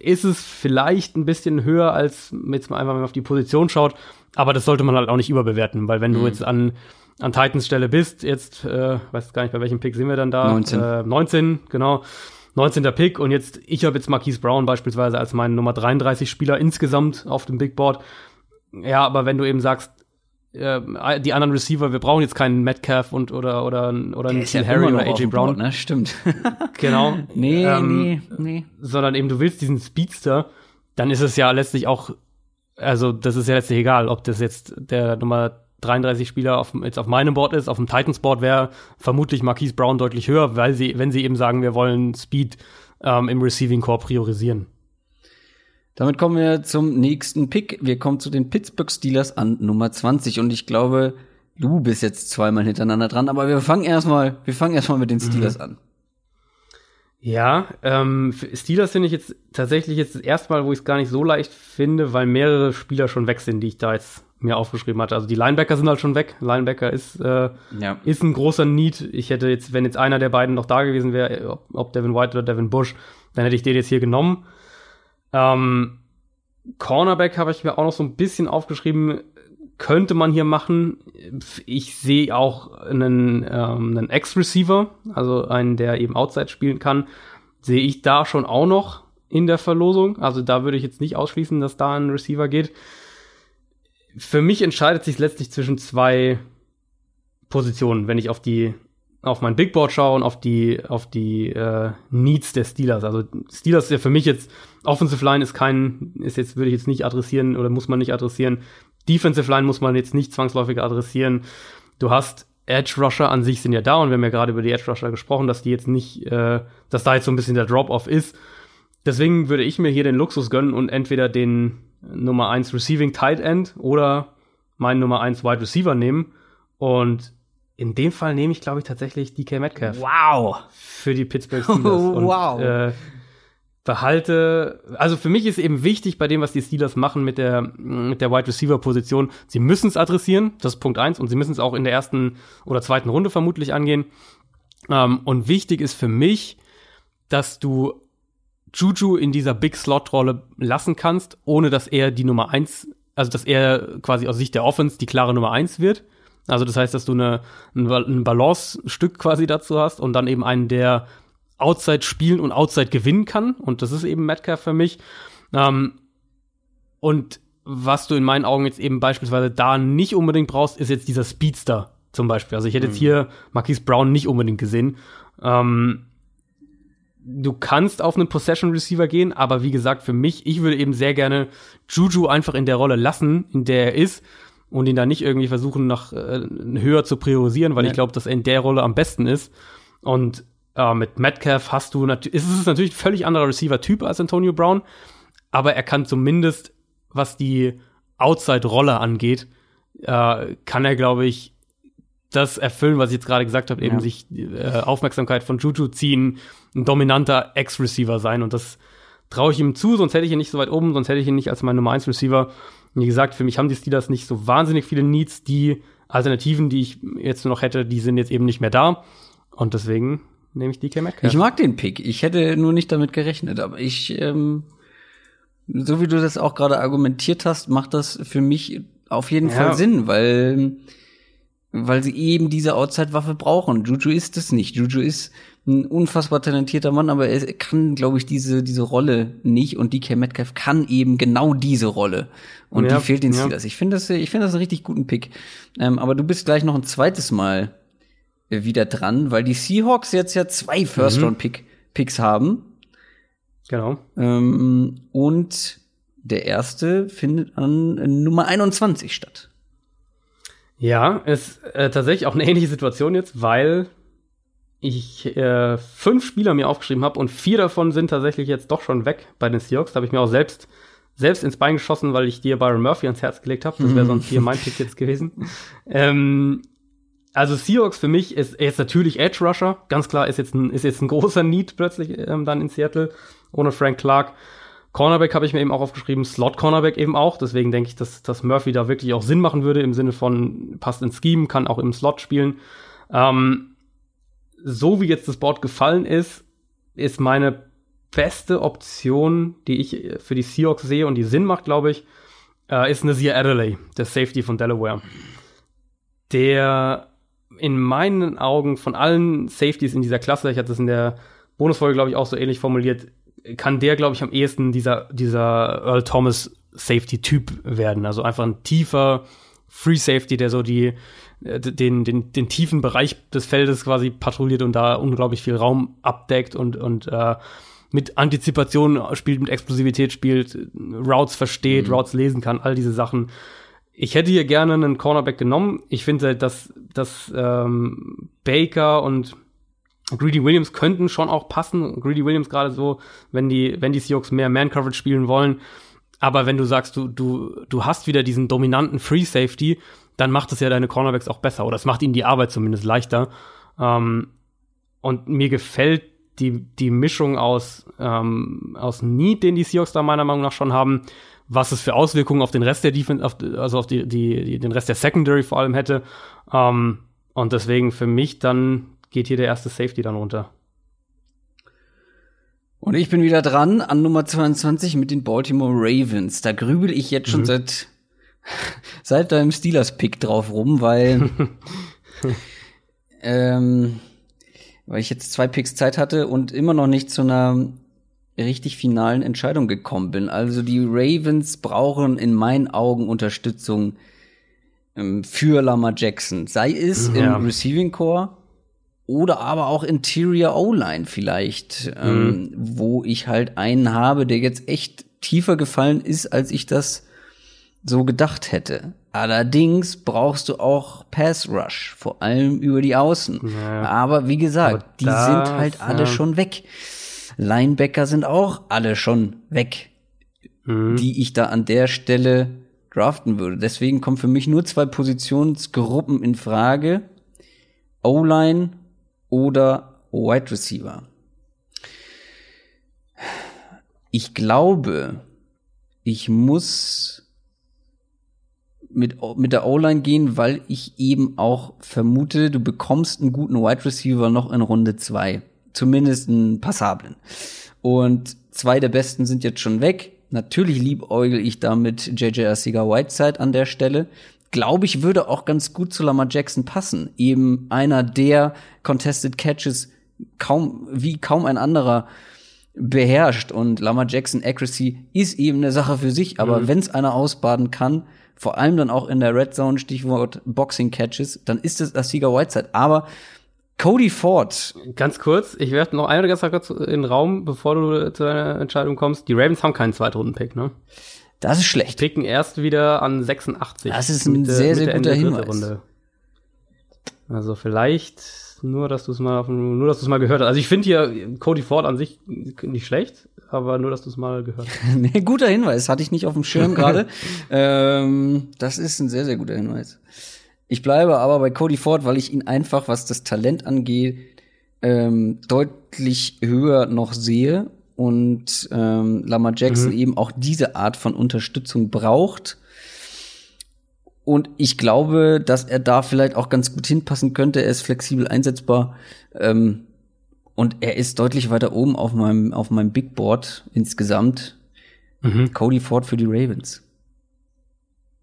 ist es vielleicht ein bisschen höher, als jetzt mal einfach, wenn man auf die Position schaut. Aber das sollte man halt auch nicht überbewerten, weil wenn mhm. du jetzt an, an Titans Stelle bist, jetzt, äh, weiß gar nicht, bei welchem Pick sind wir dann da? 19. Äh, 19, genau 19. Pick und jetzt, ich habe jetzt Marquise Brown beispielsweise als meinen Nummer 33 Spieler insgesamt auf dem Big Board. Ja, aber wenn du eben sagst, äh, die anderen Receiver, wir brauchen jetzt keinen Metcalf und oder oder oder einen ja Harry oder AJ Brown, Board, ne? Stimmt. genau. nee, ähm, nee, nee. Sondern eben du willst diesen Speedster, dann ist es ja letztlich auch also das ist ja letztlich egal, ob das jetzt der Nummer 33 Spieler auf, jetzt auf meinem Board ist. Auf dem Titans Board wäre vermutlich Marquise Brown deutlich höher, weil sie, wenn sie eben sagen, wir wollen Speed ähm, im Receiving Core priorisieren. Damit kommen wir zum nächsten Pick. Wir kommen zu den Pittsburgh Steelers an Nummer 20 und ich glaube, du bist jetzt zweimal hintereinander dran, aber wir fangen erstmal, wir fangen erstmal mit den Steelers mhm. an. Ja, ähm, Steelers finde ich jetzt tatsächlich jetzt das erste Mal, wo ich es gar nicht so leicht finde, weil mehrere Spieler schon weg sind, die ich da jetzt mir aufgeschrieben hatte. Also die Linebacker sind halt schon weg. Linebacker ist, äh, ja. ist ein großer Need. Ich hätte jetzt, wenn jetzt einer der beiden noch da gewesen wäre, ob, ob Devin White oder Devin Bush, dann hätte ich den jetzt hier genommen. Ähm, Cornerback habe ich mir auch noch so ein bisschen aufgeschrieben, könnte man hier machen. Ich sehe auch einen, ähm, einen Ex-Receiver, also einen, der eben Outside spielen kann, sehe ich da schon auch noch in der Verlosung. Also da würde ich jetzt nicht ausschließen, dass da ein Receiver geht für mich entscheidet sich letztlich zwischen zwei Positionen, wenn ich auf die auf mein Big Board schaue und auf die auf die äh, Needs der Steelers. Also Steelers ist ja für mich jetzt Offensive Line ist kein ist jetzt würde ich jetzt nicht adressieren oder muss man nicht adressieren. Defensive Line muss man jetzt nicht zwangsläufig adressieren. Du hast Edge Rusher an sich sind ja da und wir haben ja gerade über die Edge Rusher gesprochen, dass die jetzt nicht, äh, dass da jetzt so ein bisschen der Drop-off ist. Deswegen würde ich mir hier den Luxus gönnen und entweder den Nummer 1 Receiving Tight End oder meinen Nummer 1 Wide Receiver nehmen. Und in dem Fall nehme ich, glaube ich, tatsächlich DK Metcalf. Wow. Für die Pittsburgh Steelers. und, wow. Äh, behalte, also für mich ist eben wichtig bei dem, was die Steelers machen mit der, mit der Wide Receiver Position, sie müssen es adressieren, das ist Punkt eins, und sie müssen es auch in der ersten oder zweiten Runde vermutlich angehen. Ähm, und wichtig ist für mich, dass du Juju in dieser Big Slot Rolle lassen kannst, ohne dass er die Nummer eins, also dass er quasi aus Sicht der Offense die klare Nummer eins wird. Also das heißt, dass du eine, ein Balance-Stück quasi dazu hast und dann eben einen, der Outside spielen und Outside gewinnen kann. Und das ist eben Metcalf für mich. Ähm, und was du in meinen Augen jetzt eben beispielsweise da nicht unbedingt brauchst, ist jetzt dieser Speedster zum Beispiel. Also ich hätte jetzt mhm. hier Marquise Brown nicht unbedingt gesehen. Ähm, du kannst auf einen Possession Receiver gehen, aber wie gesagt, für mich, ich würde eben sehr gerne Juju einfach in der Rolle lassen, in der er ist und ihn da nicht irgendwie versuchen, nach äh, höher zu priorisieren, weil ja. ich glaube, dass er in der Rolle am besten ist. Und äh, mit Metcalf hast du natürlich, ist es natürlich ein völlig anderer Receiver-Typ als Antonio Brown, aber er kann zumindest, was die Outside-Rolle angeht, äh, kann er, glaube ich, das erfüllen, was ich jetzt gerade gesagt habe, eben ja. sich äh, Aufmerksamkeit von Juju ziehen, ein dominanter Ex-Receiver sein und das traue ich ihm zu, sonst hätte ich ihn nicht so weit oben, sonst hätte ich ihn nicht als mein Nummer 1 Receiver. Wie gesagt, für mich haben die Steelers nicht so wahnsinnig viele Needs. Die Alternativen, die ich jetzt noch hätte, die sind jetzt eben nicht mehr da. Und deswegen nehme ich DK Metcalf. Ich mag den Pick. Ich hätte nur nicht damit gerechnet, aber ich, ähm, so wie du das auch gerade argumentiert hast, macht das für mich auf jeden ja. Fall Sinn, weil, weil sie eben diese Outside-Waffe brauchen. Juju ist es nicht. Juju ist ein unfassbar talentierter Mann, aber er kann, glaube ich, diese, diese Rolle nicht und DK Metcalf kann eben genau diese Rolle. Und ja, die fehlt den ja. Steelers. Ich finde das, ich finde das einen richtig guten Pick. Ähm, aber du bist gleich noch ein zweites Mal wieder dran, weil die Seahawks jetzt ja zwei First-Round-Picks mhm. haben. Genau. Ähm, und der erste findet an Nummer 21 statt. Ja, ist äh, tatsächlich auch eine ähnliche Situation jetzt, weil ich äh, fünf Spieler mir aufgeschrieben habe und vier davon sind tatsächlich jetzt doch schon weg bei den Seahawks. Da habe ich mir auch selbst selbst ins Bein geschossen, weil ich dir Byron Murphy ans Herz gelegt habe. Das wäre sonst hier mein Pick jetzt gewesen. Ähm, also Seahawks für mich ist, ist natürlich Edge Rusher. Ganz klar ist jetzt ein, ist jetzt ein großer Need plötzlich ähm, dann in Seattle ohne Frank Clark. Cornerback habe ich mir eben auch aufgeschrieben, Slot Cornerback eben auch. Deswegen denke ich, dass, dass Murphy da wirklich auch Sinn machen würde im Sinne von passt ins Scheme, kann auch im Slot spielen. Ähm, so wie jetzt das Board gefallen ist, ist meine beste Option, die ich für die Seahawks sehe und die Sinn macht, glaube ich, äh, ist Nazir Adelaide, der Safety von Delaware. Der in meinen Augen von allen Safeties in dieser Klasse, ich hatte das in der Bonusfolge, glaube ich, auch so ähnlich formuliert, kann der, glaube ich, am ehesten dieser, dieser Earl Thomas Safety-Typ werden. Also einfach ein tiefer Free Safety, der so die, äh, den, den, den tiefen Bereich des Feldes quasi patrouilliert und da unglaublich viel Raum abdeckt und, und äh, mit Antizipation spielt, mit Explosivität spielt, Routes versteht, mhm. Routes lesen kann, all diese Sachen. Ich hätte hier gerne einen Cornerback genommen. Ich finde, dass, dass ähm, Baker und Greedy Williams könnten schon auch passen. Greedy Williams gerade so, wenn die, wenn die Seahawks mehr Man-Coverage spielen wollen. Aber wenn du sagst, du, du, du hast wieder diesen dominanten Free Safety, dann macht es ja deine Cornerbacks auch besser. Oder es macht ihnen die Arbeit zumindest leichter. Ähm, und mir gefällt die, die Mischung aus, ähm, aus Need, den die Seahawks da meiner Meinung nach schon haben, was es für Auswirkungen auf den Rest der Defense, auf, also auf die, die, die, den Rest der Secondary vor allem hätte. Ähm, und deswegen für mich dann geht hier der erste Safety dann runter. Und ich bin wieder dran an Nummer 22 mit den Baltimore Ravens. Da grübel ich jetzt schon mhm. seit, seit deinem Steelers-Pick drauf rum, weil, ähm, weil ich jetzt zwei Picks Zeit hatte und immer noch nicht zu einer richtig finalen Entscheidung gekommen bin. Also die Ravens brauchen in meinen Augen Unterstützung ähm, für Lama Jackson. Sei es ja. im Receiving Core oder aber auch Interior O-Line vielleicht, ähm, mhm. wo ich halt einen habe, der jetzt echt tiefer gefallen ist, als ich das so gedacht hätte. Allerdings brauchst du auch Pass Rush, vor allem über die Außen. Ja. Aber wie gesagt, Aber die sind halt alle ja. schon weg. Linebacker sind auch alle schon weg, Mhm. die ich da an der Stelle draften würde. Deswegen kommen für mich nur zwei Positionsgruppen in Frage. O-Line oder Wide Receiver. Ich glaube, ich muss mit, mit der O-Line gehen, weil ich eben auch vermute, du bekommst einen guten Wide Receiver noch in Runde zwei, Zumindest einen passablen. Und zwei der besten sind jetzt schon weg. Natürlich liebäugel ich damit JJ Arcega Whiteside an der Stelle. Glaube ich, würde auch ganz gut zu Lamar Jackson passen. Eben einer der Contested Catches kaum, wie kaum ein anderer beherrscht. Und Lamar Jackson Accuracy ist eben eine Sache für sich. Aber wenn es einer ausbaden kann, vor allem dann auch in der Red Zone, Stichwort Boxing Catches, dann ist es Arcega Whiteside. Aber Cody Ford, Ganz kurz, ich werfe noch eine ganz kurz in den Raum, bevor du zu deiner Entscheidung kommst. Die Ravens haben keinen Zweitrunden-Pick, ne? das ist schlecht. Picken erst wieder an 86. Das ist ein Mitte- sehr, sehr guter Ende Hinweis. Runde. Also vielleicht nur, dass du es mal auf, dem- nur, dass du es mal gehört hast. Also ich finde hier Cody Ford an sich nicht schlecht, aber nur, dass du es mal gehört hast. nee, guter Hinweis, hatte ich nicht auf dem Schirm gerade. ähm, das ist ein sehr, sehr guter Hinweis. Ich bleibe aber bei Cody Ford, weil ich ihn einfach, was das Talent angeht, ähm, deutlich höher noch sehe und ähm, Lamar Jackson eben auch diese Art von Unterstützung braucht. Und ich glaube, dass er da vielleicht auch ganz gut hinpassen könnte. Er ist flexibel einsetzbar. Ähm, und er ist deutlich weiter oben auf meinem, auf meinem Big Board insgesamt. Cody Ford für die Ravens.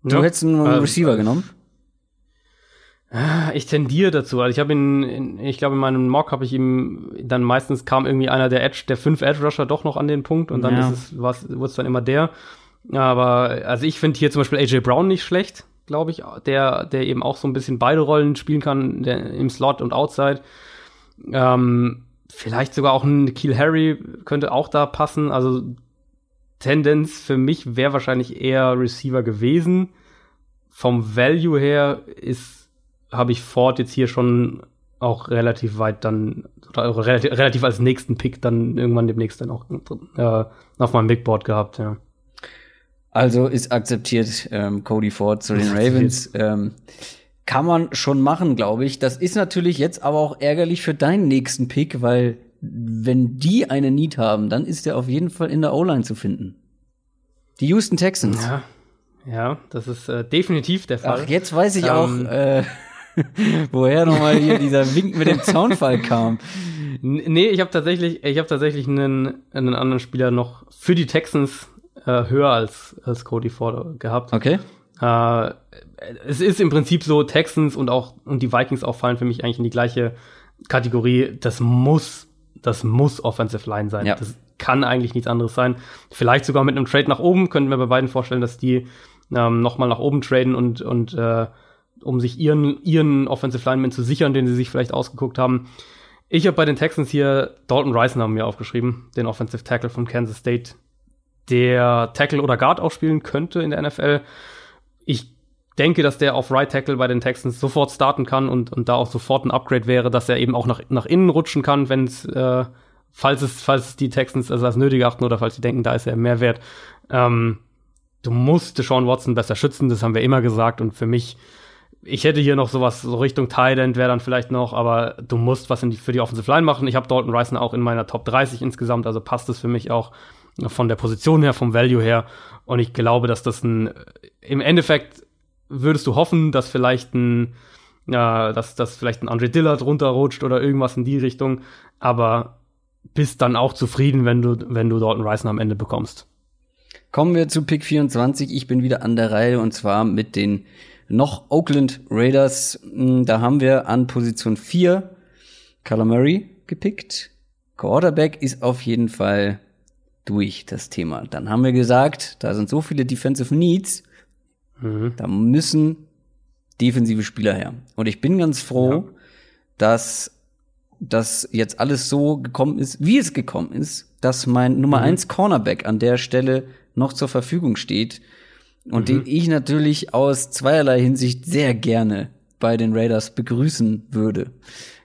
Du Ja. hättest einen Ähm, Receiver äh, genommen? Ich tendiere dazu. Also ich habe ihn, in, ich glaube in meinem Mock habe ich ihm dann meistens kam irgendwie einer der Edge, der fünf Edge Rusher doch noch an den Punkt und dann Ja. ist es, was, wurde es dann immer der. Aber also ich finde hier zum Beispiel AJ Brown nicht schlecht, glaube ich, der, der eben auch so ein bisschen beide Rollen spielen kann, der, im Slot und Outside. Ähm, vielleicht sogar auch ein Kiel Harry könnte auch da passen. Also Tendenz für mich wäre wahrscheinlich eher Receiver gewesen. Vom Value her ist habe ich Ford jetzt hier schon auch relativ weit dann oder relativ, relativ als nächsten Pick dann irgendwann demnächst dann auch äh, auf meinem Big Board gehabt, ja. Also ist akzeptiert ähm, Cody Ford zu den Ravens. Ähm, kann man schon machen, glaube ich. Das ist natürlich jetzt aber auch ärgerlich für deinen nächsten Pick, weil wenn die eine Need haben, dann ist er auf jeden Fall in der O-Line zu finden. Die Houston Texans. Ja, ja das ist äh, definitiv der Fall. Ach, jetzt weiß ich Ähm, auch, äh, woher nochmal hier dieser Wink mit dem Zaunfall kam. Nee, ich habe tatsächlich, ich habe tatsächlich einen, einen anderen Spieler noch für die Texans äh, höher als, als Cody Ford gehabt. Okay. Äh, es ist im Prinzip so, Texans und auch und die Vikings auch fallen für mich eigentlich in die gleiche Kategorie. Das muss, das muss Offensive Line sein. Ja. Das kann eigentlich nichts anderes sein. Vielleicht sogar mit einem Trade nach oben könnten wir bei beiden vorstellen, dass die ähm, noch mal nach oben traden und und äh, um sich ihren ihren Offensive Lineman zu sichern, den sie sich vielleicht ausgeguckt haben. Ich habe bei den Texans hier Dalton Reisner mir aufgeschrieben, den Offensive Tackle von Kansas State, der Tackle oder Guard auch spielen könnte in der NFL. Ich denke, dass der auf Right Tackle bei den Texans sofort starten kann und, und da auch sofort ein Upgrade wäre, dass er eben auch nach, nach innen rutschen kann, wenn äh, falls es, falls die Texans also als nötig achten oder falls sie denken, da ist er mehr wert. Ähm, du musst Deshaun Watson besser schützen, das haben wir immer gesagt und für mich, ich hätte hier noch sowas, so Richtung Thailand wäre dann vielleicht noch, aber du musst was die, für die Offensive Line machen. Ich habe Dalton Reisner auch in meiner Top 30 insgesamt, also passt es für mich auch von der Position her, vom Value her. Und ich glaube, dass das ein, im Endeffekt würdest du hoffen, dass vielleicht ein, ja, dass, dass vielleicht ein Andre Dillard runterrutscht oder irgendwas in die Richtung, aber bist dann auch zufrieden, wenn du, wenn du Dalton Reisner am Ende bekommst. Kommen wir zu Pick 24. Ich bin wieder an der Reihe und zwar mit den noch Oakland Raiders. Hm, Da haben wir an Position 4 Kyler Murray gepickt. Quarterback ist auf jeden Fall durch das Thema. Dann haben wir gesagt, da sind so viele Defensive Needs, da müssen defensive Spieler her. Und ich bin ganz froh, Ja. dass das jetzt alles so gekommen ist, wie es gekommen ist, dass mein Nummer eins Cornerback an der Stelle noch zur Verfügung steht. und mhm. den ich natürlich aus zweierlei Hinsicht sehr gerne bei den Raiders begrüßen würde.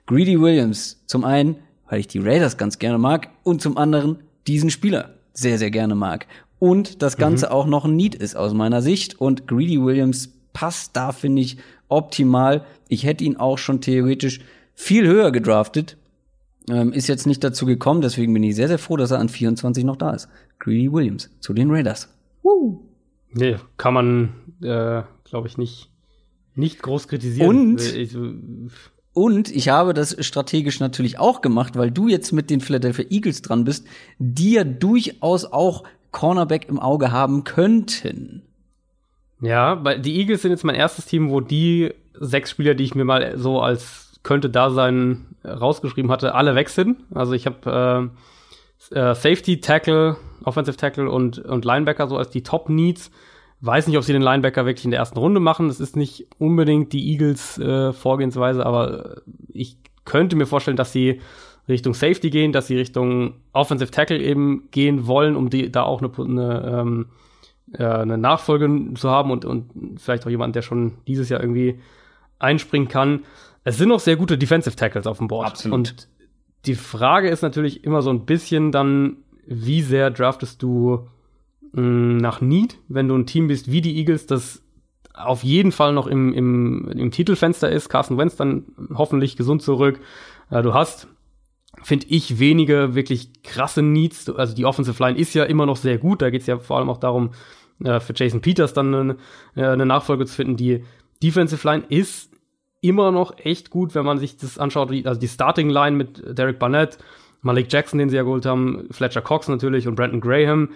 Greedy Williams, zum einen, weil ich die Raiders ganz gerne mag, und zum anderen diesen Spieler sehr, sehr gerne mag. Und das Ganze mhm. auch noch ein Need ist aus meiner Sicht. Und Greedy Williams passt da, finde ich, optimal. Ich hätte ihn auch schon theoretisch viel höher gedraftet. Ähm, ist jetzt nicht dazu gekommen, deswegen bin ich sehr, sehr froh, dass er an 24 noch da ist. Greedy Williams zu den Raiders. Woo! Nee, kann man, äh, glaube ich, nicht, nicht groß kritisieren. Und, ich, und ich habe das strategisch natürlich auch gemacht, weil du jetzt mit den Philadelphia Eagles dran bist, die ja durchaus auch Cornerback im Auge haben könnten. Ja, weil die Eagles sind jetzt mein erstes Team, wo die sechs Spieler, die ich mir mal so als könnte da sein rausgeschrieben hatte, alle weg sind. Also ich habe äh, äh, Safety, Tackle, Offensive Tackle und, und Linebacker so als die Top Needs. Weiß nicht, ob sie den Linebacker wirklich in der ersten Runde machen. Das ist nicht unbedingt die Eagles äh, Vorgehensweise, aber ich könnte mir vorstellen, dass sie Richtung Safety gehen, dass sie Richtung Offensive Tackle eben gehen wollen, um die, da auch eine, eine ähm, äh, eine Nachfolge zu haben und, und vielleicht auch jemand, der schon dieses Jahr irgendwie einspringen kann. Es sind noch sehr gute Defensive Tackles auf dem Board. Absolut. Und die Frage ist natürlich immer so ein bisschen dann, wie sehr draftest du mh, mm, nach Need, wenn du ein Team bist wie die Eagles, das auf jeden Fall noch im, im, im Titelfenster ist. Carson Wentz dann hoffentlich gesund zurück. Äh, du hast, finde ich, wenige wirklich krasse Needs. Also die Offensive Line ist ja immer noch sehr gut. Da geht es ja vor allem auch darum, äh, für Jason Peters dann eine, äh, eine Nachfolge zu finden. Die Defensive Line ist immer noch echt gut, wenn man sich das anschaut. Also die Starting Line mit Derek Barnett, Malik Jackson, den sie ja geholt haben, Fletcher Cox natürlich und Brandon Graham.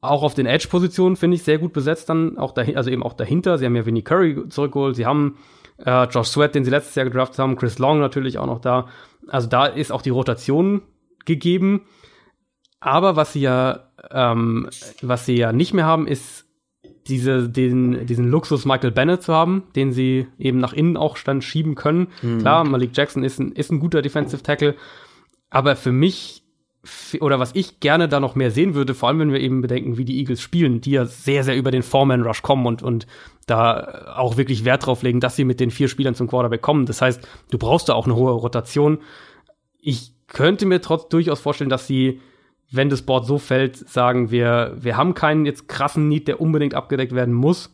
Auch auf den Edge-Positionen finde ich sehr gut besetzt dann, auch dahin, also eben auch dahinter. Sie haben ja Vinnie Curry zurückgeholt, sie haben äh, Josh Sweat, den sie letztes Jahr gedraftet haben, Chris Long natürlich auch noch da. Also da ist auch die Rotation gegeben. Aber was sie ja ähm, was sie ja nicht mehr haben, ist diese, den, diesen Luxus Michael Bennett zu haben, den sie eben nach innen auch dann schieben können. Mhm. Klar, Malik Jackson ist ein, ist ein guter Defensive Tackle, aber für mich oder was ich gerne da noch mehr sehen würde, vor allem wenn wir eben bedenken, wie die Eagles spielen, die ja sehr, sehr über den Foreman Rush kommen und, und da auch wirklich Wert drauf legen, dass sie mit den vier Spielern zum Quarterback kommen. Das heißt, du brauchst da auch eine hohe Rotation. Ich könnte mir trotz durchaus vorstellen, dass sie wenn das Board so fällt, sagen wir, wir haben keinen jetzt krassen Need, der unbedingt abgedeckt werden muss.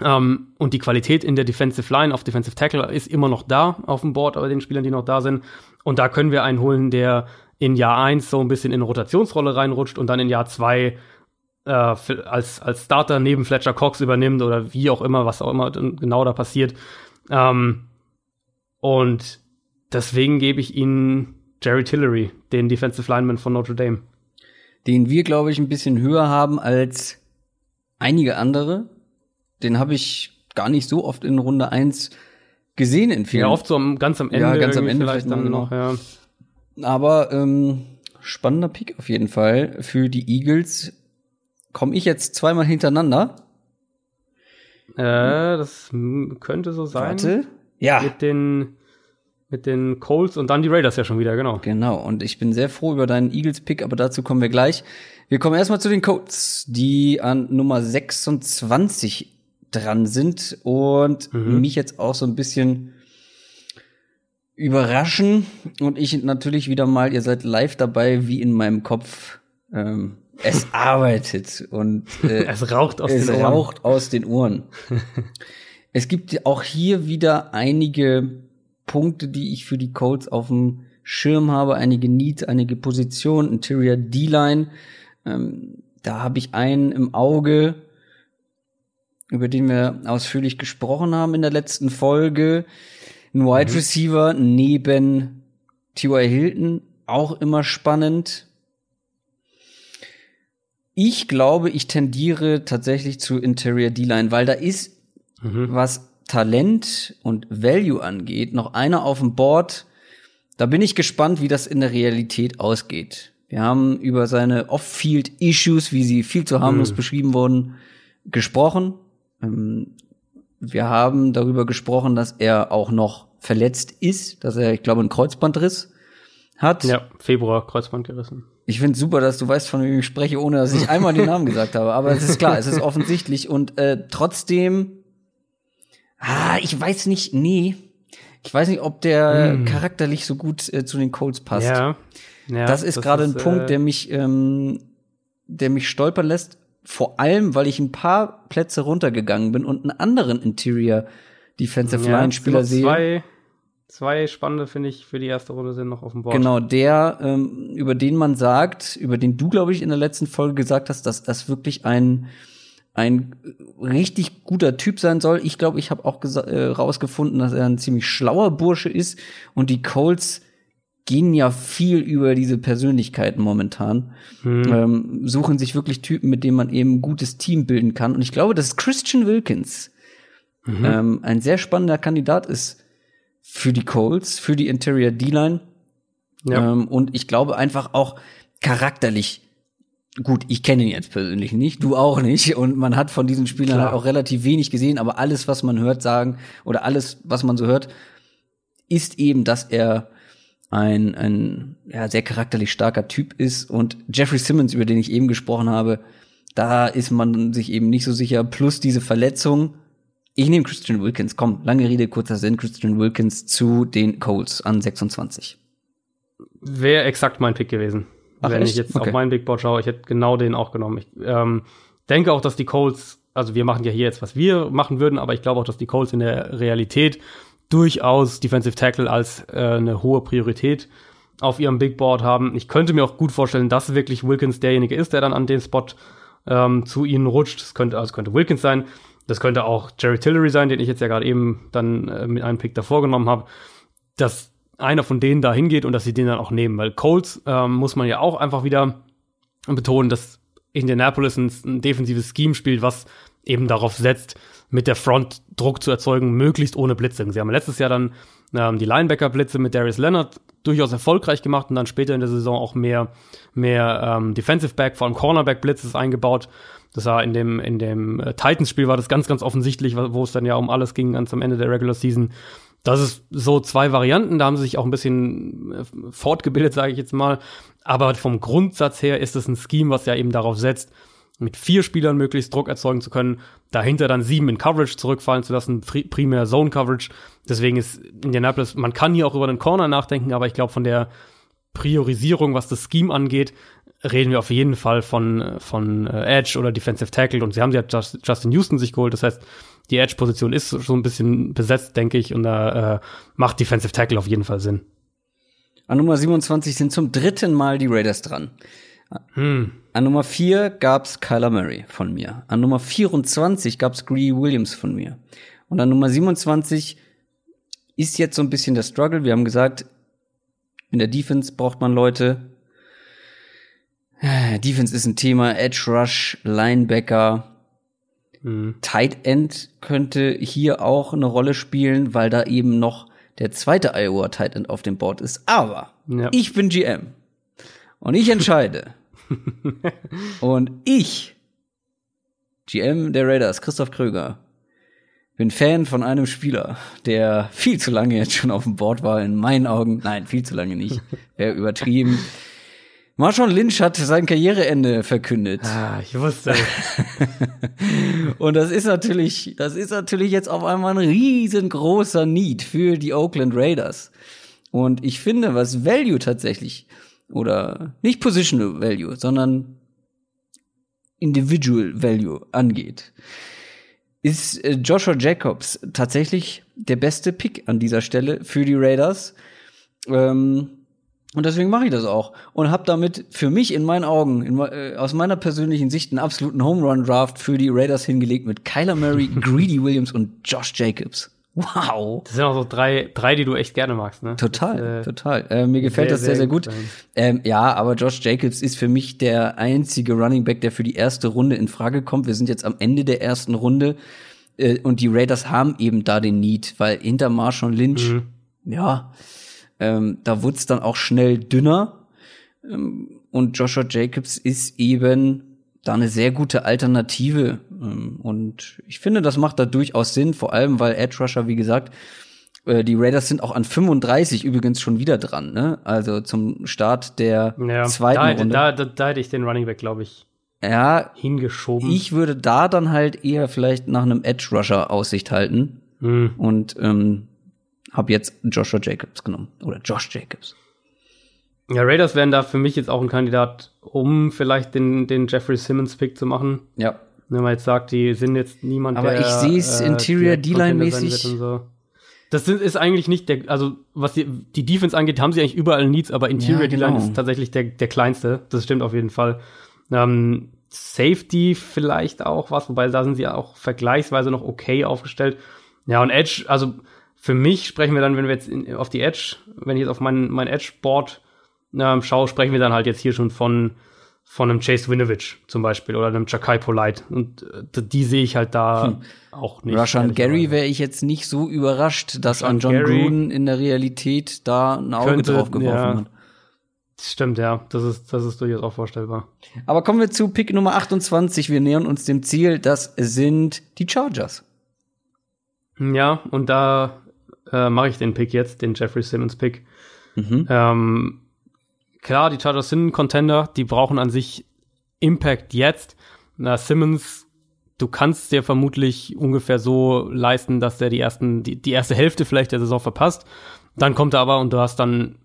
Ähm, und die Qualität in der Defensive Line auf Defensive Tackle ist immer noch da auf dem Board, bei den Spielern, die noch da sind. Und da können wir einen holen, der in Jahr 1 so ein bisschen in eine Rotationsrolle reinrutscht und dann in Jahr 2 äh, als, als Starter neben Fletcher Cox übernimmt oder wie auch immer, was auch immer genau da passiert. Ähm, und deswegen gebe ich ihnen Jerry Tillery, den Defensive Lineman von Notre Dame. Den wir, glaube ich, ein bisschen höher haben als einige andere. Den habe ich gar nicht so oft in Runde 1 gesehen in vielen. Ja, oft so am, ganz am Ende. Ja, ganz am Ende vielleicht dann noch, ja. Aber ähm, spannender Pick auf jeden Fall für die Eagles. Komme ich jetzt zweimal hintereinander? Äh, das könnte so sein. Warte. Ja. Mit den mit den Colts und dann die Raiders ja schon wieder, genau. Genau, und ich bin sehr froh über deinen Eagles-Pick, aber dazu kommen wir gleich. Wir kommen erstmal zu den Colts, die an Nummer 26 dran sind und mhm. mich jetzt auch so ein bisschen überraschen und ich natürlich wieder mal, ihr seid live dabei, wie in meinem Kopf ähm, es arbeitet und äh, es raucht aus es den Ohren. raucht aus den Ohren. es gibt auch hier wieder einige Punkte, die ich für die Colts auf dem Schirm habe, einige Needs, einige Positionen, Interior D-Line. Ähm, da habe ich einen im Auge, über den wir ausführlich gesprochen haben in der letzten Folge. Ein Wide mhm. Receiver neben T.Y. Hilton, auch immer spannend. Ich glaube, ich tendiere tatsächlich zu Interior D-Line, weil da ist mhm. was Talent und Value angeht, noch einer auf dem Board. Da bin ich gespannt, wie das in der Realität ausgeht. Wir haben über seine Off-Field-Issues, wie sie viel zu harmlos mhm. beschrieben wurden, gesprochen. Ähm, wir haben darüber gesprochen, dass er auch noch verletzt ist, dass er, ich glaube, ein Kreuzbandriss hat. Ja, Februar, Kreuzband gerissen. Ich finde super, dass du weißt, von wem ich spreche, ohne dass ich einmal den Namen gesagt habe. Aber es ist klar, es ist offensichtlich. Und äh, trotzdem, ah, ich weiß nicht, nee. Ich weiß nicht, ob der mm. charakterlich so gut äh, zu den Colts passt. Ja. ja das ist gerade ein Punkt, äh, der mich, ähm, der mich stolpern lässt. Vor allem, weil ich ein paar Plätze runtergegangen bin und einen anderen Interior Defensive Line Spieler sehe. Zwei, zwei spannende, finde ich, für die erste Runde sind noch auf dem Board. Genau, der, ähm, über den man sagt, über den du, glaube ich, in der letzten Folge gesagt hast, dass das wirklich ein, ein richtig guter Typ sein soll. Ich glaube, ich habe auch äh, rausgefunden, dass er ein ziemlich schlauer Bursche ist und die Colts gehen ja viel über diese Persönlichkeiten momentan, hm. ähm, suchen sich wirklich Typen, mit denen man eben ein gutes Team bilden kann. Und ich glaube, dass Christian Wilkins mhm. ähm, ein sehr spannender Kandidat ist für die Colts, für die Interior D-Line. Ja. Ähm, und ich glaube einfach auch charakterlich gut, ich kenne ihn jetzt persönlich nicht, du auch nicht. Und man hat von diesen Spielern halt auch relativ wenig gesehen, aber alles, was man hört, sagen, oder alles, was man so hört, ist eben, dass er ein, ein ja, sehr charakterlich starker Typ ist. Und Jeffrey Simmons, über den ich eben gesprochen habe, da ist man sich eben nicht so sicher. Plus diese Verletzung. Ich nehme Christian Wilkins. Komm, lange Rede, kurzer Sinn. Christian Wilkins zu den Colts an 26. Wäre exakt mein Pick gewesen. Ach, Wenn echt? ich jetzt okay. auf meinen Big Board schaue, ich hätte genau den auch genommen. Ich ähm, denke auch, dass die Colts, also wir machen ja hier jetzt, was wir machen würden, aber ich glaube auch, dass die Colts in der Realität durchaus Defensive Tackle als äh, eine hohe Priorität auf ihrem Big Board haben. Ich könnte mir auch gut vorstellen, dass wirklich Wilkins derjenige ist, der dann an den Spot ähm, zu ihnen rutscht. Das könnte, also könnte Wilkins sein. Das könnte auch Jerry Tillery sein, den ich jetzt ja gerade eben dann äh, mit einem Pick davor genommen habe. Dass einer von denen da hingeht und dass sie den dann auch nehmen. Weil Colts ähm, muss man ja auch einfach wieder betonen, dass Indianapolis ein, ein defensives Scheme spielt, was eben darauf setzt, mit der Front Druck zu erzeugen, möglichst ohne Blitzing. Sie haben letztes Jahr dann ähm, die Linebacker-Blitze mit Darius Leonard durchaus erfolgreich gemacht und dann später in der Saison auch mehr, mehr ähm, Defensive Back, vor allem Cornerback-Blitzes eingebaut. Das war in dem, in dem äh, Titans-Spiel war das ganz, ganz offensichtlich, wo es dann ja um alles ging, ganz am Ende der Regular Season. Das ist so zwei Varianten, da haben sie sich auch ein bisschen äh, fortgebildet, sage ich jetzt mal. Aber vom Grundsatz her ist es ein Scheme, was ja eben darauf setzt, mit vier Spielern möglichst Druck erzeugen zu können, dahinter dann sieben in Coverage zurückfallen zu lassen, primär Zone Coverage. Deswegen ist Indianapolis, man kann hier auch über den Corner nachdenken, aber ich glaube, von der Priorisierung, was das Scheme angeht, reden wir auf jeden Fall von, von äh, Edge oder Defensive Tackle und sie haben ja Justin Houston sich geholt. Das heißt, die Edge-Position ist so ein bisschen besetzt, denke ich, und da äh, macht Defensive Tackle auf jeden Fall Sinn. An Nummer 27 sind zum dritten Mal die Raiders dran. Hm. An Nummer 4 gab's Kyler Murray von mir. An Nummer 24 gab's Gree Williams von mir. Und an Nummer 27 ist jetzt so ein bisschen der Struggle. Wir haben gesagt, in der Defense braucht man Leute. Defense ist ein Thema. Edge Rush, Linebacker, Mhm. Tight End könnte hier auch eine Rolle spielen, weil da eben noch der zweite Iowa Tight End auf dem Board ist. Aber ja. ich bin GM und ich entscheide. und ich, GM der Raiders, Christoph Kröger, bin Fan von einem Spieler, der viel zu lange jetzt schon auf dem Board war, in meinen Augen. Nein, viel zu lange nicht. Wäre übertrieben. Marshawn Lynch hat sein Karriereende verkündet. Ah, ich wusste. und das ist natürlich, das ist natürlich jetzt auf einmal ein riesengroßer Need für die Oakland Raiders. Und ich finde, was Value tatsächlich, oder nicht Positional Value, sondern Individual Value angeht, ist äh, Joshua Jacobs tatsächlich der beste Pick an dieser Stelle für die Raiders. Ähm, und deswegen mache ich das auch und habe damit für mich in meinen Augen, in, äh, aus meiner persönlichen Sicht, einen absoluten Home Run Draft für die Raiders hingelegt mit Kyler Murray, Greedy Williams und Josh Jacobs. Wow. Das sind auch so drei, drei, die du echt gerne magst, ne? Total, das, äh, total. Äh, mir gefällt sehr, das sehr, sehr gut. Ähm, ja, aber Josh Jacobs ist für mich der einzige Running Back, der für die erste Runde in Frage kommt. Wir sind jetzt am Ende der ersten Runde äh, und die Raiders haben eben da den Need, weil hinter Marshawn Lynch, mhm. ja, ähm, da wurde es dann auch schnell dünner. Ähm, und Joshua Jacobs ist eben da eine sehr gute Alternative. Ähm, und ich finde, das macht da durchaus Sinn, vor allem weil Edge Rusher, wie gesagt, Äh, die Raiders sind auch an 35 übrigens schon wieder dran, ne? Also zum Start der Ja, zweiten da, hätte- Runde. Da, da, da hätte ich den Running Back, glaube ich, ja, hingeschoben. ich würde da dann halt eher vielleicht nach einem Edge Rusher Aussicht halten Hm. und ähm, habe jetzt Joshua Jacobs genommen oder Josh Jacobs. Ja, Raiders wären da für mich jetzt auch ein Kandidat, um vielleicht den, den Jeffrey Simmons Pick zu machen. Ja, Wenn man jetzt sagt, die sind jetzt niemand, Aber der, ich seh's Interior direkt Contender D-Line-mäßig. So. Das sind, ist eigentlich nicht der, also was die, die Defense angeht, haben sie eigentlich überall Needs, aber Interior Ja, genau. D-Line ist tatsächlich der, der kleinste. Das stimmt auf jeden Fall. Ähm, Safety vielleicht auch was, wobei da sind sie auch vergleichsweise noch okay aufgestellt. Ja, und Edge, also für mich sprechen wir dann, wenn wir jetzt in, auf die Edge, wenn ich jetzt auf mein, mein Edge-Board ähm, schaue, sprechen wir dann halt jetzt hier schon von, von einem Chase Winovich zum Beispiel oder einem Chakai Polite. Und äh, die sehe ich halt da auch nicht. Rashan Gary wäre ich jetzt nicht so überrascht, dass Rashan an John Gary Gruden in der Realität da ein Auge Könnte, drauf geworfen ja. hat. Stimmt, ja. Das ist, das ist durchaus auch vorstellbar. Aber kommen wir zu Pick Nummer 28. Wir nähern uns dem Ziel. Das sind die Chargers. Ja, und da äh, mache ich den Pick jetzt, den Jeffrey Simmons Pick. Mhm. Ähm, klar, die Chargers sind ein Contender, die brauchen an sich Impact jetzt. Na, Simmons, du kannst dir vermutlich ungefähr so leisten, dass der die ersten, die, die erste Hälfte vielleicht der Saison verpasst. Dann kommt er aber und du hast dann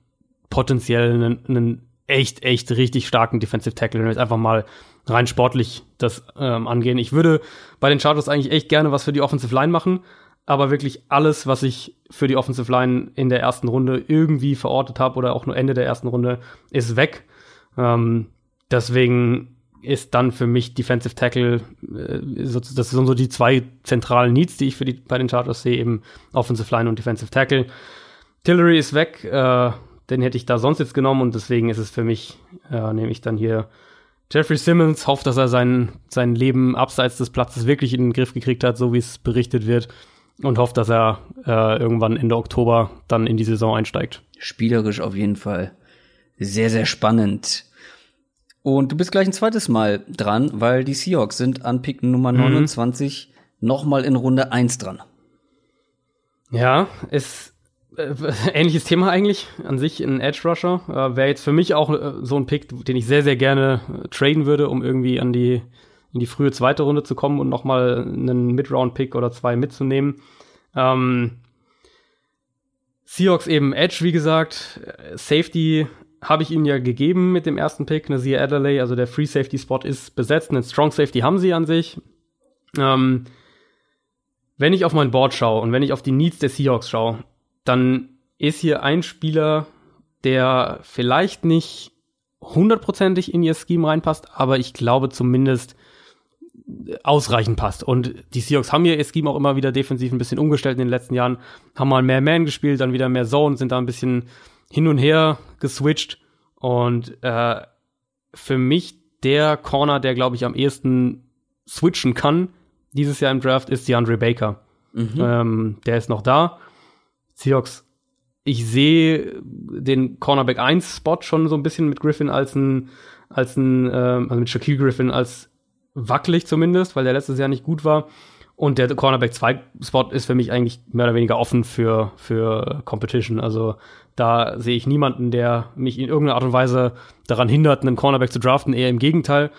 potenziell einen, einen echt, echt richtig starken Defensive Tackle, wenn wir jetzt einfach mal rein sportlich das ähm, angehen. Ich würde bei den Chargers eigentlich echt gerne was für die Offensive Line machen, aber wirklich alles, was ich für die Offensive Line in der ersten Runde irgendwie verortet habe oder auch nur Ende der ersten Runde, ist weg. Ähm, deswegen ist dann für mich Defensive Tackle, äh, das sind so die zwei zentralen Needs, die ich für die, bei den Chargers sehe, eben Offensive Line und Defensive Tackle. Tillery ist weg, äh, den hätte ich da sonst jetzt genommen und deswegen ist es für mich, äh, nehme ich dann hier Jeffrey Simmons, hofft, dass er sein, sein Leben abseits des Platzes wirklich in den Griff gekriegt hat, so wie es berichtet wird und hofft, dass er äh, irgendwann Ende Oktober dann in die Saison einsteigt. Spielerisch auf jeden Fall sehr, sehr spannend. Und du bist gleich ein zweites Mal dran, weil die Seahawks sind an Pick Nummer 29 nochmal in Runde 1 dran. Ja, ist äh, ähnliches Thema eigentlich. An sich ein Edge Rusher. Äh, Wäre jetzt für mich auch äh, so ein Pick, den ich sehr, sehr gerne äh, traden würde, um irgendwie an die, in die frühe zweite Runde zu kommen und nochmal einen Mid-Round-Pick oder zwei mitzunehmen. Ähm, Seahawks eben Edge, wie gesagt. Safety habe ich ihnen ja gegeben mit dem ersten Pick, Nazir Adderley, also der Free Safety Spot ist besetzt. Einen Strong Safety haben sie an sich. Ähm, wenn ich auf mein Board schaue und wenn ich auf die Needs der Seahawks schaue, dann ist hier ein Spieler, der vielleicht nicht hundertprozentig in ihr Scheme reinpasst, aber ich glaube zumindest ausreichend passt. Und die Seahawks haben ja ihr Scheme auch immer wieder defensiv ein bisschen umgestellt in den letzten Jahren, haben mal mehr Man gespielt, dann wieder mehr Zone, sind da ein bisschen hin und her geswitcht. Und äh, für mich der Corner, der glaube ich am ehesten switchen kann dieses Jahr im Draft, ist DeAndre Baker. Ähm, der ist noch da. Seahawks, ich sehe den Cornerback 1 Spot schon so ein bisschen mit Griffin als ein, als ein, ähm, also mit Shaquille Griffin als wackelig zumindest, weil der letztes Jahr nicht gut war. Und der Cornerback 2 Spot ist für mich eigentlich mehr oder weniger offen für, für Competition. Also da sehe ich niemanden, der mich in irgendeiner Art und Weise daran hindert, einen Cornerback zu draften, eher im Gegenteil.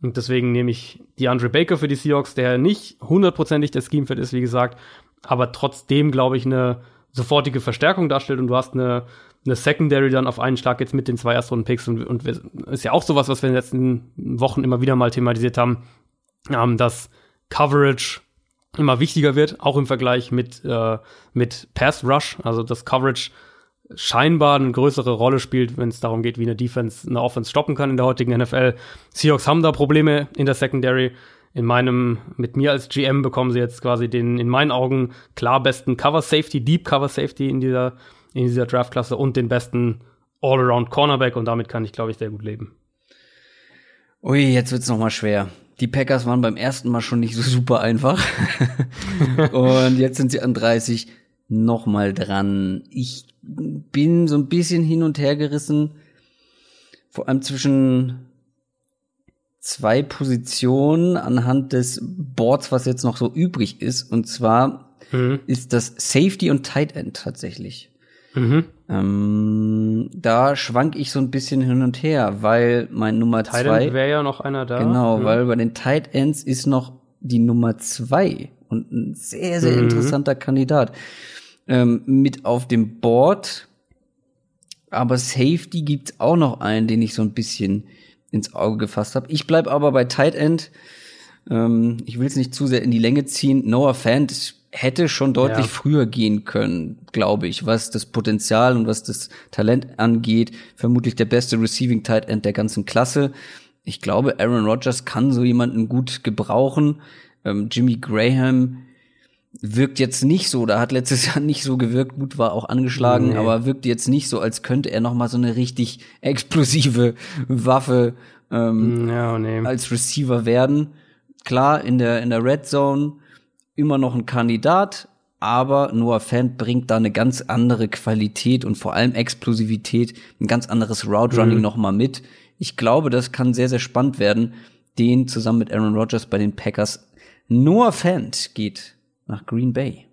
Und deswegen nehme ich DeAndre Baker für die Seahawks, der nicht hundertprozentig der Scheme-Fit ist, wie gesagt, aber trotzdem, glaube ich, eine sofortige Verstärkung darstellt und du hast eine, eine Secondary dann auf einen Schlag jetzt mit den zwei Erstrunden-Picks und, und ist ja auch sowas, was wir in den letzten Wochen immer wieder mal thematisiert haben, ähm, dass Coverage immer wichtiger wird, auch im Vergleich mit, äh, mit Pass Rush, also das Coverage scheinbar eine größere Rolle spielt, wenn es darum geht, wie eine Defense eine Offense stoppen kann in der heutigen NFL. Seahawks haben da Probleme in der Secondary. In meinem, mit mir als GM bekommen sie jetzt quasi den, in meinen Augen, klar besten Cover Safety, Deep Cover Safety in dieser, in dieser Draftklasse und den besten All-Around Cornerback und damit kann ich, glaube ich, sehr gut leben. Ui, jetzt wird's noch mal schwer. Die Packers waren beim ersten Mal schon nicht so super einfach. Und jetzt sind sie an 30 noch mal dran. Ich bin so ein bisschen hin und her gerissen. Vor allem zwischen zwei Positionen anhand des Boards, was jetzt noch so übrig ist. Und zwar mhm. ist das Safety und Tight End tatsächlich. Mhm. Ähm, da schwank ich so ein bisschen hin und her, weil mein Nummer Tight zwei wäre ja noch einer da. Genau, mhm. weil bei den Tight Ends ist noch die Nummer zwei und ein sehr sehr mhm. interessanter Kandidat ähm, mit auf dem Board. Aber Safety gibt's auch noch einen, den ich so ein bisschen ins Auge gefasst habe. Ich bleib aber bei Tight End. Ähm, ich will es nicht zu sehr in die Länge ziehen. Noah Fant hätte schon deutlich ja. früher gehen können, glaube ich, was das Potenzial und was das Talent angeht. Vermutlich der beste Receiving Tight End der ganzen Klasse. Ich glaube, Aaron Rodgers kann so jemanden gut gebrauchen. Ähm, Jimmy Graham wirkt jetzt nicht so, da hat letztes Jahr nicht so gewirkt, gut war auch angeschlagen, nee. aber wirkt jetzt nicht so, als könnte er noch mal so eine richtig explosive Waffe ähm, ja, nee. als Receiver werden. Klar, in der in der Red Zone immer noch ein Kandidat, aber Noah Fant bringt da eine ganz andere Qualität und vor allem Explosivität, ein ganz anderes Route Running mhm. noch mal mit. Ich glaube, das kann sehr sehr spannend werden, den zusammen mit Aaron Rodgers bei den Packers. Noah Fant geht nach Green Bay.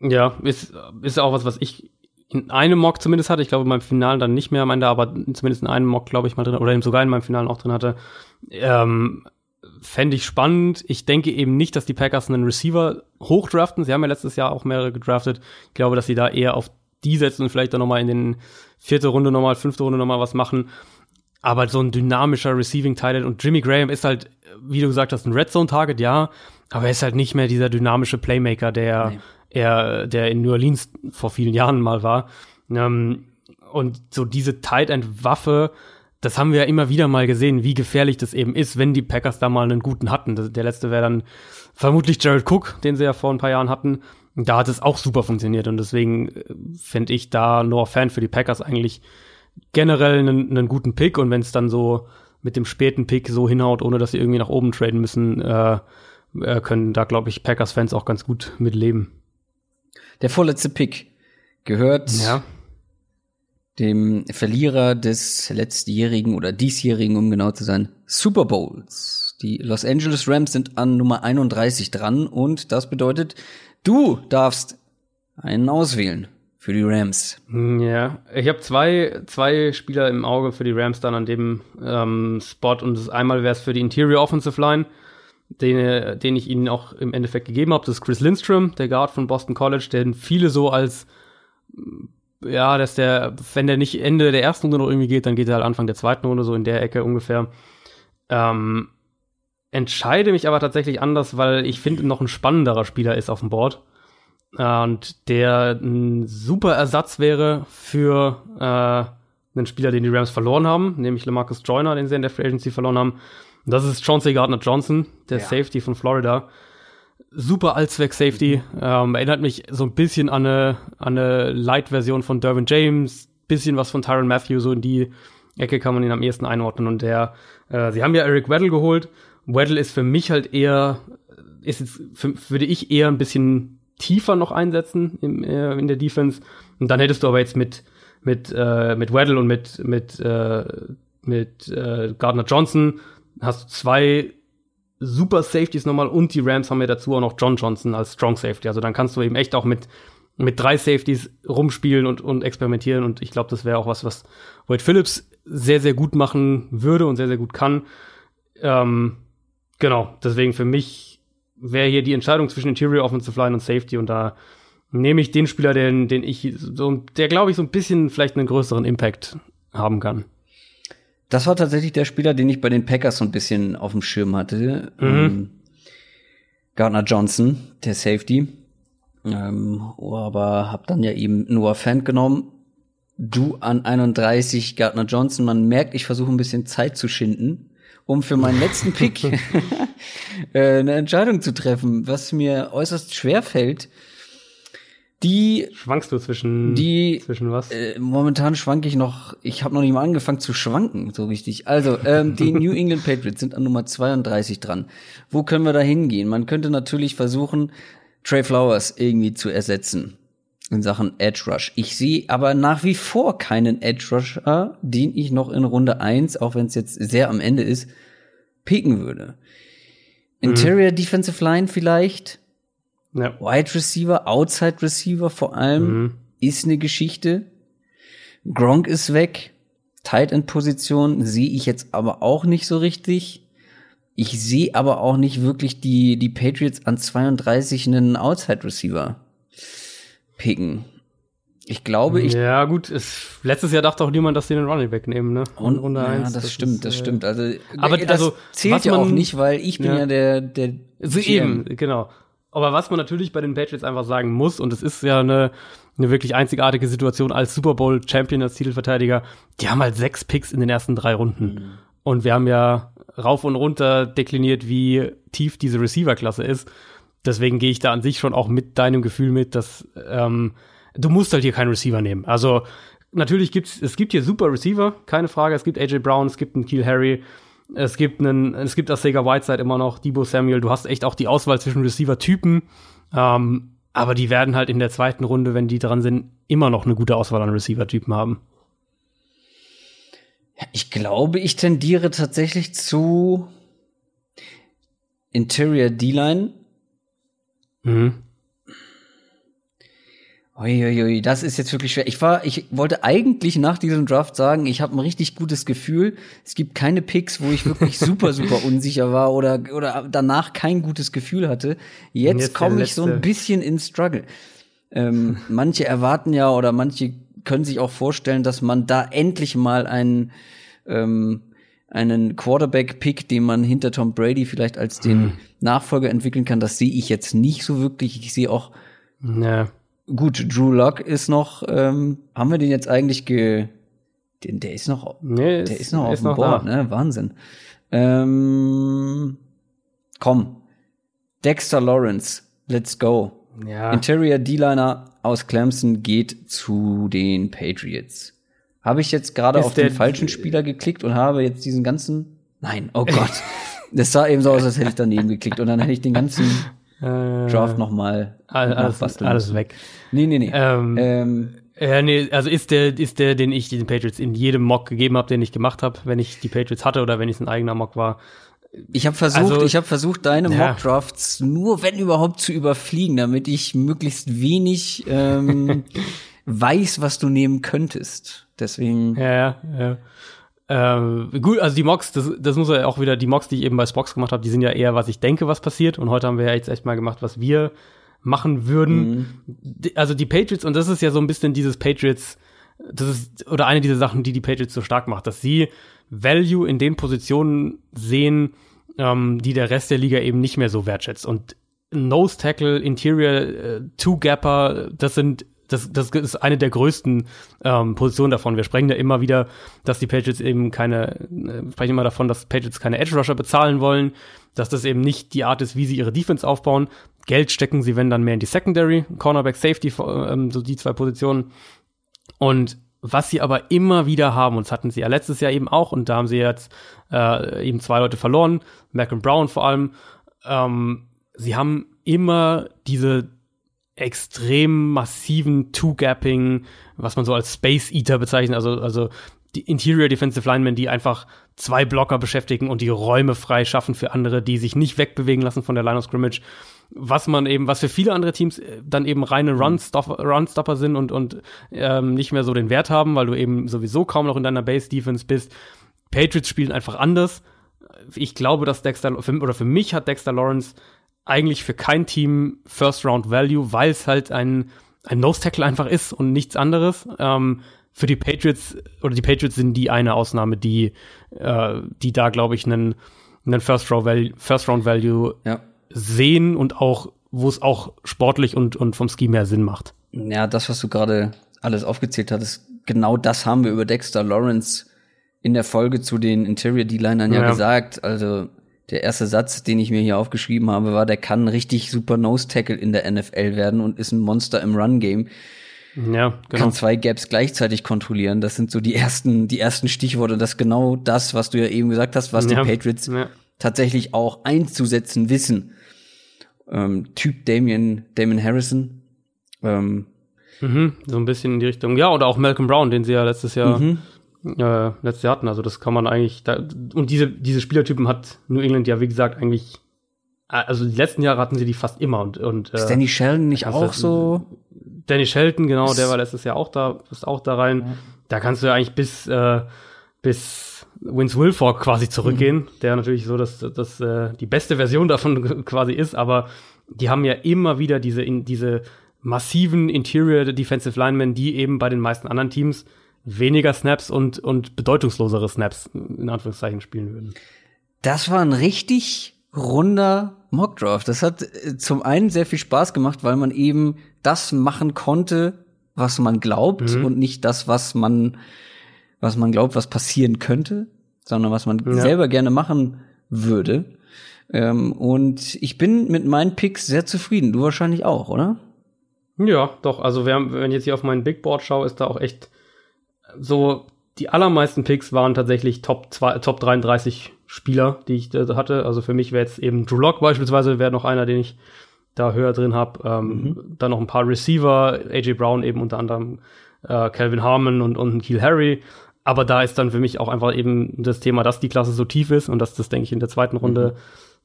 Ja, ist, ist auch was, was ich in einem Mock zumindest hatte. Ich glaube, in meinem Finalen dann nicht mehr am Ende, aber zumindest in einem Mock, glaube ich, mal drin, oder sogar in meinem Finalen auch drin hatte. Ähm, Fände ich spannend. Ich denke eben nicht, dass die Packers einen Receiver hochdraften. Sie haben ja letztes Jahr auch mehrere gedraftet. Ich glaube, dass sie da eher auf die setzen und vielleicht dann nochmal in den vierte Runde nochmal, fünfte Runde nochmal was machen. Aber so ein dynamischer Receiving Tight und Jimmy Graham ist halt, wie du gesagt hast, ein Red Zone Target, ja. Aber er ist halt nicht mehr dieser dynamische Playmaker, der nee. er, der in New Orleans vor vielen Jahren mal war. Ähm, und so diese Tight End Waffe, das haben wir ja immer wieder mal gesehen, wie gefährlich das eben ist, wenn die Packers da mal einen guten hatten. Der letzte wäre dann vermutlich Jared Cook, den sie ja vor ein paar Jahren hatten. Da hat es auch super funktioniert und deswegen äh, fände ich da Noah Fan für die Packers eigentlich generell einen, einen guten Pick und wenn es dann so mit dem späten Pick so hinhaut, ohne dass sie irgendwie nach oben traden müssen, äh, äh, können da, glaube ich, Packers-Fans auch ganz gut mit leben. Der vorletzte Pick gehört ja. Dem Verlierer des letztjährigen oder diesjährigen, um genau zu sein, Super Bowls. Die Los Angeles Rams sind an Nummer 31 dran und das bedeutet, du darfst einen auswählen für die Rams. Ja, ich habe zwei, zwei Spieler im Auge für die Rams dann an dem ähm, Spot und das einmal wäre es für die Interior Offensive Line den, den ich ihnen auch im Endeffekt gegeben habe. Das ist Chris Lindstrom, der Guard von Boston College, den viele so als ja, dass der, wenn der nicht Ende der ersten Runde noch irgendwie geht, dann geht er halt Anfang der zweiten Runde, so in der Ecke ungefähr. Ähm, entscheide mich aber tatsächlich anders, weil ich finde, noch ein spannenderer Spieler ist auf dem Board. Äh, und der ein super Ersatz wäre für äh, einen Spieler, den die Rams verloren haben, nämlich LeMarcus Joyner, den sie in der Free Agency verloren haben. Und das ist Chauncey Gardner-Johnson, der ja. Safety von Florida. Super Allzweck-Safety. Mhm. Ähm, erinnert mich so ein bisschen an eine, an eine Light-Version von Dervin James. Bisschen was von Tyron Matthew, so in die Ecke kann man ihn am ehesten einordnen. Und der, äh, sie haben ja Eric Weddle geholt. Weddle ist für mich halt eher, ist jetzt, für, würde ich eher ein bisschen tiefer noch einsetzen im, äh, in der Defense. Und dann hättest du aber jetzt mit, mit, äh, mit Weddle und mit, mit, äh, mit äh, Gardner Johnson hast du zwei super Safeties nochmal und die Rams haben ja dazu auch noch John Johnson als Strong Safety. Also dann kannst du eben echt auch mit, mit drei Safeties rumspielen und, und experimentieren und ich glaube, das wäre auch was, was Wade Phillips sehr, sehr gut machen würde und sehr, sehr gut kann. Ähm, genau, deswegen für mich wäre hier die Entscheidung zwischen Interior Offensive Line und Safety und da nehme ich den Spieler, den, den ich so, der glaube ich so ein bisschen vielleicht einen größeren Impact haben kann. Das war tatsächlich der Spieler, den ich bei den Packers so ein bisschen auf dem Schirm hatte. Mhm. Ähm, Gardner Johnson, der Safety. Ähm, aber hab dann ja eben Noah Fant genommen. Du an 31, Gardner Johnson. Man merkt, ich versuche ein bisschen Zeit zu schinden, um für meinen letzten Pick äh, eine Entscheidung zu treffen, was mir äußerst schwer fällt. Die schwankst du zwischen die zwischen was? Äh, momentan schwanke ich noch. Ich habe noch nicht mal angefangen zu schwanken, so richtig. Also ähm, die New England Patriots sind an Nummer 32 dran. Wo können wir da hingehen? Man könnte natürlich versuchen, Trey Flowers irgendwie zu ersetzen in Sachen Edge Rush. Ich sehe aber nach wie vor keinen Edge Rusher, den ich noch in Runde 1, auch wenn es jetzt sehr am Ende ist, picken würde. Interior Defensive Line vielleicht, Ja. Wide Receiver, Outside Receiver vor allem, Mhm. ist eine Geschichte. Gronk ist weg. Tight End Position sehe ich jetzt aber auch nicht so richtig. Ich sehe aber auch nicht wirklich die, die Patriots an 32 einen Outside Receiver picken. Ich glaube, ich ja, gut, es, letztes Jahr dachte auch niemand, dass sie den Running Back nehmen, ne? Und, Runde ja, eins, das, stimmt, ist, das äh, stimmt. Also, aber das also, zählt ja auch nicht, weil ich bin ja, Ja. der, der So GM. eben, genau. Aber was man natürlich bei den Patriots einfach sagen muss, und es ist ja eine, eine wirklich einzigartige Situation als Super Bowl Champion, als Titelverteidiger, die haben halt sechs Picks in den ersten drei Runden. Und wir haben ja rauf und runter dekliniert, wie tief diese Receiver-Klasse ist. Deswegen gehe ich da an sich schon auch mit deinem Gefühl mit, dass ähm, du musst halt hier keinen Receiver nehmen. Also natürlich gibt's, es gibt hier super Receiver, keine Frage. Es gibt AJ Brown, es gibt einen Keel Harry, es gibt einen, es gibt das Sega Whiteside immer noch, Debo Samuel. Du hast echt auch die Auswahl zwischen Receiver-Typen. Ähm, aber die werden halt in der zweiten Runde, wenn die dran sind, immer noch eine gute Auswahl an Receiver-Typen haben. Ich glaube, ich tendiere tatsächlich zu Interior D-Line. Mhm. Uiuiui, das ist jetzt wirklich schwer. Ich war, ich wollte eigentlich nach diesem Draft sagen, ich habe ein richtig gutes Gefühl. Es gibt keine Picks, wo ich wirklich super, super unsicher war oder, oder danach kein gutes Gefühl hatte. Jetzt, Jetzt komme ich so ein bisschen ins Struggle. Ähm, manche erwarten ja oder manche können sich auch vorstellen, dass man da endlich mal einen, ähm, einen Quarterback-Pick, den man hinter Tom Brady vielleicht als den Hm. Nachfolger entwickeln kann. Das sehe ich jetzt nicht so wirklich. Ich sehe auch Ja. Gut, Drew Lock ist noch, ähm, haben wir den jetzt eigentlich ge, den, der ist noch, Nee, der ist noch auf dem Board, da. ne? Wahnsinn. Ähm, komm. Dexter Lawrence, let's go. Ja. Interior D-Liner aus Clemson geht zu den Patriots. Habe ich jetzt gerade Ist auf den falschen Spieler geklickt und habe jetzt diesen ganzen, nein, oh Gott. Das sah eben so aus, als hätte ich daneben geklickt und dann hätte ich den ganzen Äh, Draft noch mal all- alles, alles weg. Nee, nee, nee. Ähm, ähm, Ja, nee, also ist der, ist der, den ich den Patriots in jedem Mock gegeben habe, den ich gemacht habe, wenn ich die Patriots hatte oder wenn ich ein eigener Mock war. Ich habe versucht, Also- ich habe versucht, deine Ja. Mock Drafts nur wenn überhaupt zu überfliegen, damit ich möglichst wenig ähm, weiß, was du nehmen könntest. Deswegen Ja, ja, ja. Ähm, gut, also die Mocks, das, das muss ja auch wieder, die Mocks, die ich eben bei Spox gemacht habe, die sind ja eher, was ich denke, was passiert. Und heute haben wir ja jetzt echt mal gemacht, was wir machen würden. Die- Also die Patriots, und das ist ja so ein bisschen dieses Patriots, das ist, oder eine dieser Sachen, die die Patriots so stark macht, dass sie Value in den Positionen sehen, ähm, die der Rest der Liga eben nicht mehr so wertschätzt. Und Nose Tackle, Interior, äh, Two-Gapper, das sind das, das ist eine der größten ähm, Positionen davon. Wir sprechen ja immer wieder, dass die Patriots eben keine, äh, sprechen immer davon, dass Patriots keine Edge Rusher bezahlen wollen, dass das eben nicht die Art ist, wie sie ihre Defense aufbauen. Geld stecken sie, wenn dann mehr in die Secondary, Cornerback, Safety, ähm, so die zwei Positionen. Und was sie aber immer wieder haben, und das hatten sie ja letztes Jahr eben auch, und da haben sie jetzt äh, eben zwei Leute verloren, Malcolm Brown vor allem, ähm, sie haben immer diese extrem massiven Two-Gapping, was man so als Space Eater bezeichnet, also, also die Interior Defensive Linemen, die einfach zwei Blocker beschäftigen und die Räume frei schaffen für andere, die sich nicht wegbewegen lassen von der Line of Scrimmage. Was man eben, was für viele andere Teams äh, dann eben reine Run-Stopper Run -Stopper sind und, und ähm, nicht mehr so den Wert haben, weil du eben sowieso kaum noch in deiner Base-Defense bist. Patriots spielen einfach anders. Ich glaube, dass Dexter, für, oder für mich hat Dexter Lawrence eigentlich für kein Team First Round Value, weil es halt ein, ein Nose Tackle einfach ist und nichts anderes. Ähm, für die Patriots oder die Patriots sind die eine Ausnahme, die, äh, die da glaube ich einen, einen First Round Value, First Round Value ja. sehen und auch wo es auch sportlich und und vom Scheme her Sinn macht. Ja, das, was du gerade alles aufgezählt hattest, genau das haben wir über Dexter Lawrence in der Folge zu den Interior D-Linern ja, Ja. gesagt. Also der erste Satz, den ich mir hier aufgeschrieben habe, war, der kann richtig super Nose Tackle in der NFL werden und ist ein Monster im Run Game. Ja, genau. Kann zwei Gaps gleichzeitig kontrollieren. Das sind so die ersten, die ersten Stichworte. Das ist genau das, was du ja eben gesagt hast, was Ja. die Patriots Ja. tatsächlich auch einzusetzen wissen. Ähm, typ Damien, Damien Harrison. Ähm, Mhm, so ein bisschen in die Richtung. Ja, oder auch Malcolm Brown, den sie ja letztes Jahr Mhm. Äh, letztes Jahr hatten. Also das kann man eigentlich, da, und diese, diese Spielertypen hat New England ja, wie gesagt, eigentlich, äh, also die letzten Jahre hatten sie die fast immer und, und Ist Danny Sheldon nicht auch du- so? Danny Shelton, genau, der war letztes Jahr auch da, ist auch da rein. Da kannst du ja eigentlich bis, äh, bis Vince Wilfork quasi zurückgehen, Mhm. der natürlich so, dass, dass äh, die beste Version davon quasi ist, aber die haben ja immer wieder diese, in, diese massiven Interior Defensive Linemen, die eben bei den meisten anderen Teams weniger Snaps und, und bedeutungslosere Snaps in Anführungszeichen spielen würden. Das war ein richtig runder Mockdraft. Das hat äh, zum einen sehr viel Spaß gemacht, weil man eben das machen konnte, was man glaubt Mhm. und nicht das, was man, was man glaubt, was passieren könnte, sondern was man Ja. selber gerne machen würde. Ähm, und ich bin mit meinen Picks sehr zufrieden. Du wahrscheinlich auch, oder? Ja, doch. Also wir haben, wenn ich jetzt hier auf mein Big Board schaue, ist da auch echt so, die allermeisten Picks waren tatsächlich Top, zwei, Top 33 Spieler, die ich da hatte. Also für mich wäre jetzt eben Drew Lock beispielsweise, wäre noch einer, den ich da höher drin habe. Ähm, Dann noch ein paar Receiver, AJ Brown eben unter anderem, äh, Calvin Harmon und, und Keel Harry. Aber da ist dann für mich auch einfach eben das Thema, dass die Klasse so tief ist und dass das, denke ich, in der zweiten Runde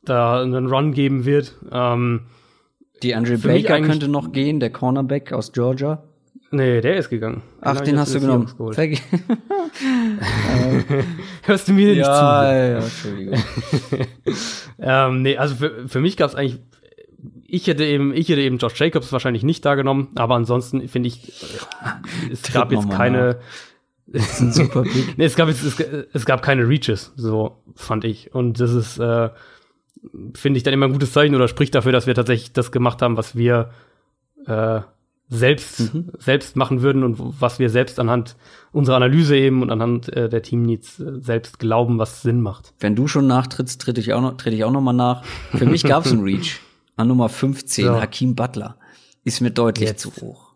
da einen Run geben wird. Ähm, Die Andre Baker könnte noch gehen, der Cornerback aus Georgia. Nee, der ist gegangen. Ach, den hast du genommen. Verge- Hörst du mir nicht ja, zu? ja, Entschuldigung. Ähm, nee, also für, für mich gab es eigentlich, ich hätte eben, ich hätte eben Josh Jacobs wahrscheinlich nicht da genommen, aber ansonsten finde ich, äh, es gab jetzt keine, nee, es gab jetzt, es, es gab keine Reaches, so fand ich. Und das ist, äh, finde ich dann immer ein gutes Zeichen oder spricht dafür, dass wir tatsächlich das gemacht haben, was wir äh, selbst, selbst machen würden und was wir selbst anhand unserer Analyse eben und anhand äh, der Team Needs äh, selbst glauben, was Sinn macht. Wenn du schon nachtrittst, trete ich auch noch, trete ich auch noch mal nach. Für mich gab es einen Reach. An Nummer 15, So. Hakim Butler. Ist mir deutlich Jetzt. zu hoch.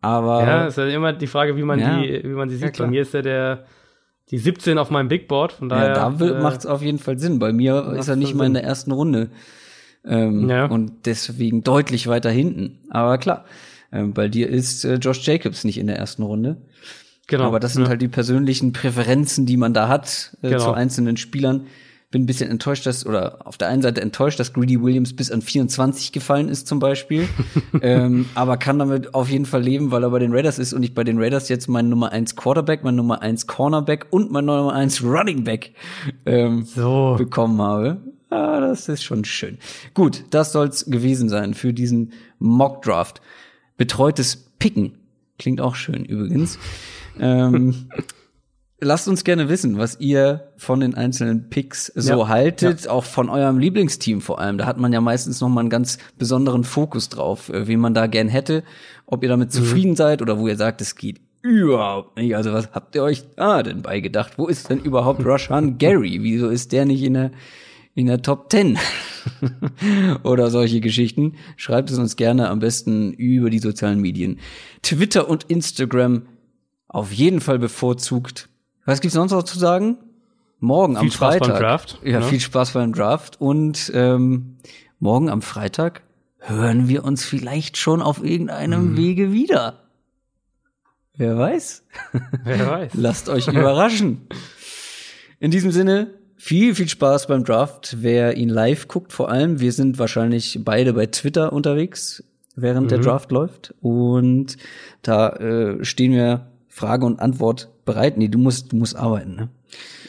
Aber Ja, ist ja immer die Frage, wie man Ja. die, wie man sie Ja, sieht. klar. Bei mir ist ja der die 17 auf meinem Big Board, von daher. ja, da äh, macht's auf jeden Fall Sinn. Bei mir ist er nicht mal in der ersten Runde. Ähm, Ja. Und deswegen deutlich weiter hinten. Aber klar, ähm, bei dir ist äh, Josh Jacobs nicht in der ersten Runde. genau. Aber das sind ja. halt die persönlichen Präferenzen, die man da hat äh, Genau. zu einzelnen Spielern. Bin ein bisschen enttäuscht, dass, oder auf der einen Seite enttäuscht, dass Greedy Williams bis an 24 gefallen ist zum Beispiel. ähm, aber kann damit auf jeden Fall leben, weil er bei den Raiders ist und ich bei den Raiders jetzt mein Nummer 1 Quarterback, mein Nummer 1 Cornerback und mein Nummer 1 Running Back ähm, So. bekommen habe. Ah, das ist schon schön. Gut, das soll's gewesen sein für diesen Mock Draft. Betreutes Picken. Klingt auch schön übrigens. ähm, lasst uns gerne wissen, was ihr von den einzelnen Picks so Ja, haltet, auch von eurem Lieblingsteam vor allem. Da hat man ja meistens noch mal einen ganz besonderen Fokus drauf, äh, wen man da gern hätte, ob ihr damit Mhm. zufrieden seid oder wo ihr sagt, es geht überhaupt nicht. Also was habt ihr euch da denn beigedacht? Wo ist denn überhaupt Rashan Gary? Wieso ist der nicht in der in der Top 10 oder solche Geschichten. Schreibt es uns gerne am besten über die sozialen Medien. Twitter und Instagram auf jeden Fall bevorzugt. Was gibt's sonst noch zu sagen? Morgen am Viel Spaß beim Freitag. Draft, Ja, ne? viel Spaß beim Draft. Und ähm, morgen am Freitag hören wir uns vielleicht schon auf irgendeinem Mhm. Wege wieder. Wer weiß? Wer weiß. Lasst euch überraschen. In diesem Sinne, viel, viel Spaß beim Draft. Wer ihn live guckt, vor allem, wir sind wahrscheinlich beide bei Twitter unterwegs, während der Draft läuft. Und da äh, stehen wir Frage und Antwort bereit. Nee, du musst, du musst arbeiten, ne?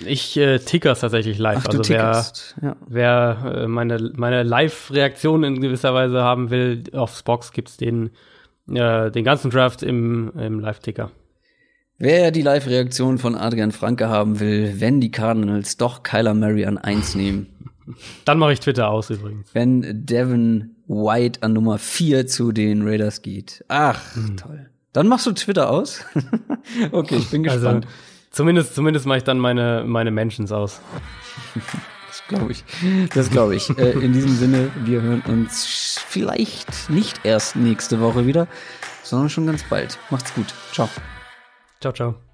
Ich äh, ticker's tatsächlich live. Ach, du also wer, tickerst. Ja. wer äh, meine, meine Live-Reaktion in gewisser Weise haben will, aufs Box gibt's den, äh, den ganzen Draft im, im Live-Ticker. Wer die Live-Reaktion von Adrian Franke haben will, wenn die Cardinals doch Kyler Murray an eins nehmen, Dann mache ich Twitter aus übrigens. wenn Devin White an Nummer vier zu den Raiders geht. Ach, toll. Dann machst du Twitter aus? okay, ich bin Also gespannt. zumindest, zumindest mache ich dann meine, meine Mentions aus. das glaube ich. Das glaube ich. äh, in diesem Sinne, wir hören uns vielleicht nicht erst nächste Woche wieder, sondern schon ganz bald. Macht's gut. Ciao. Ciao, ciao.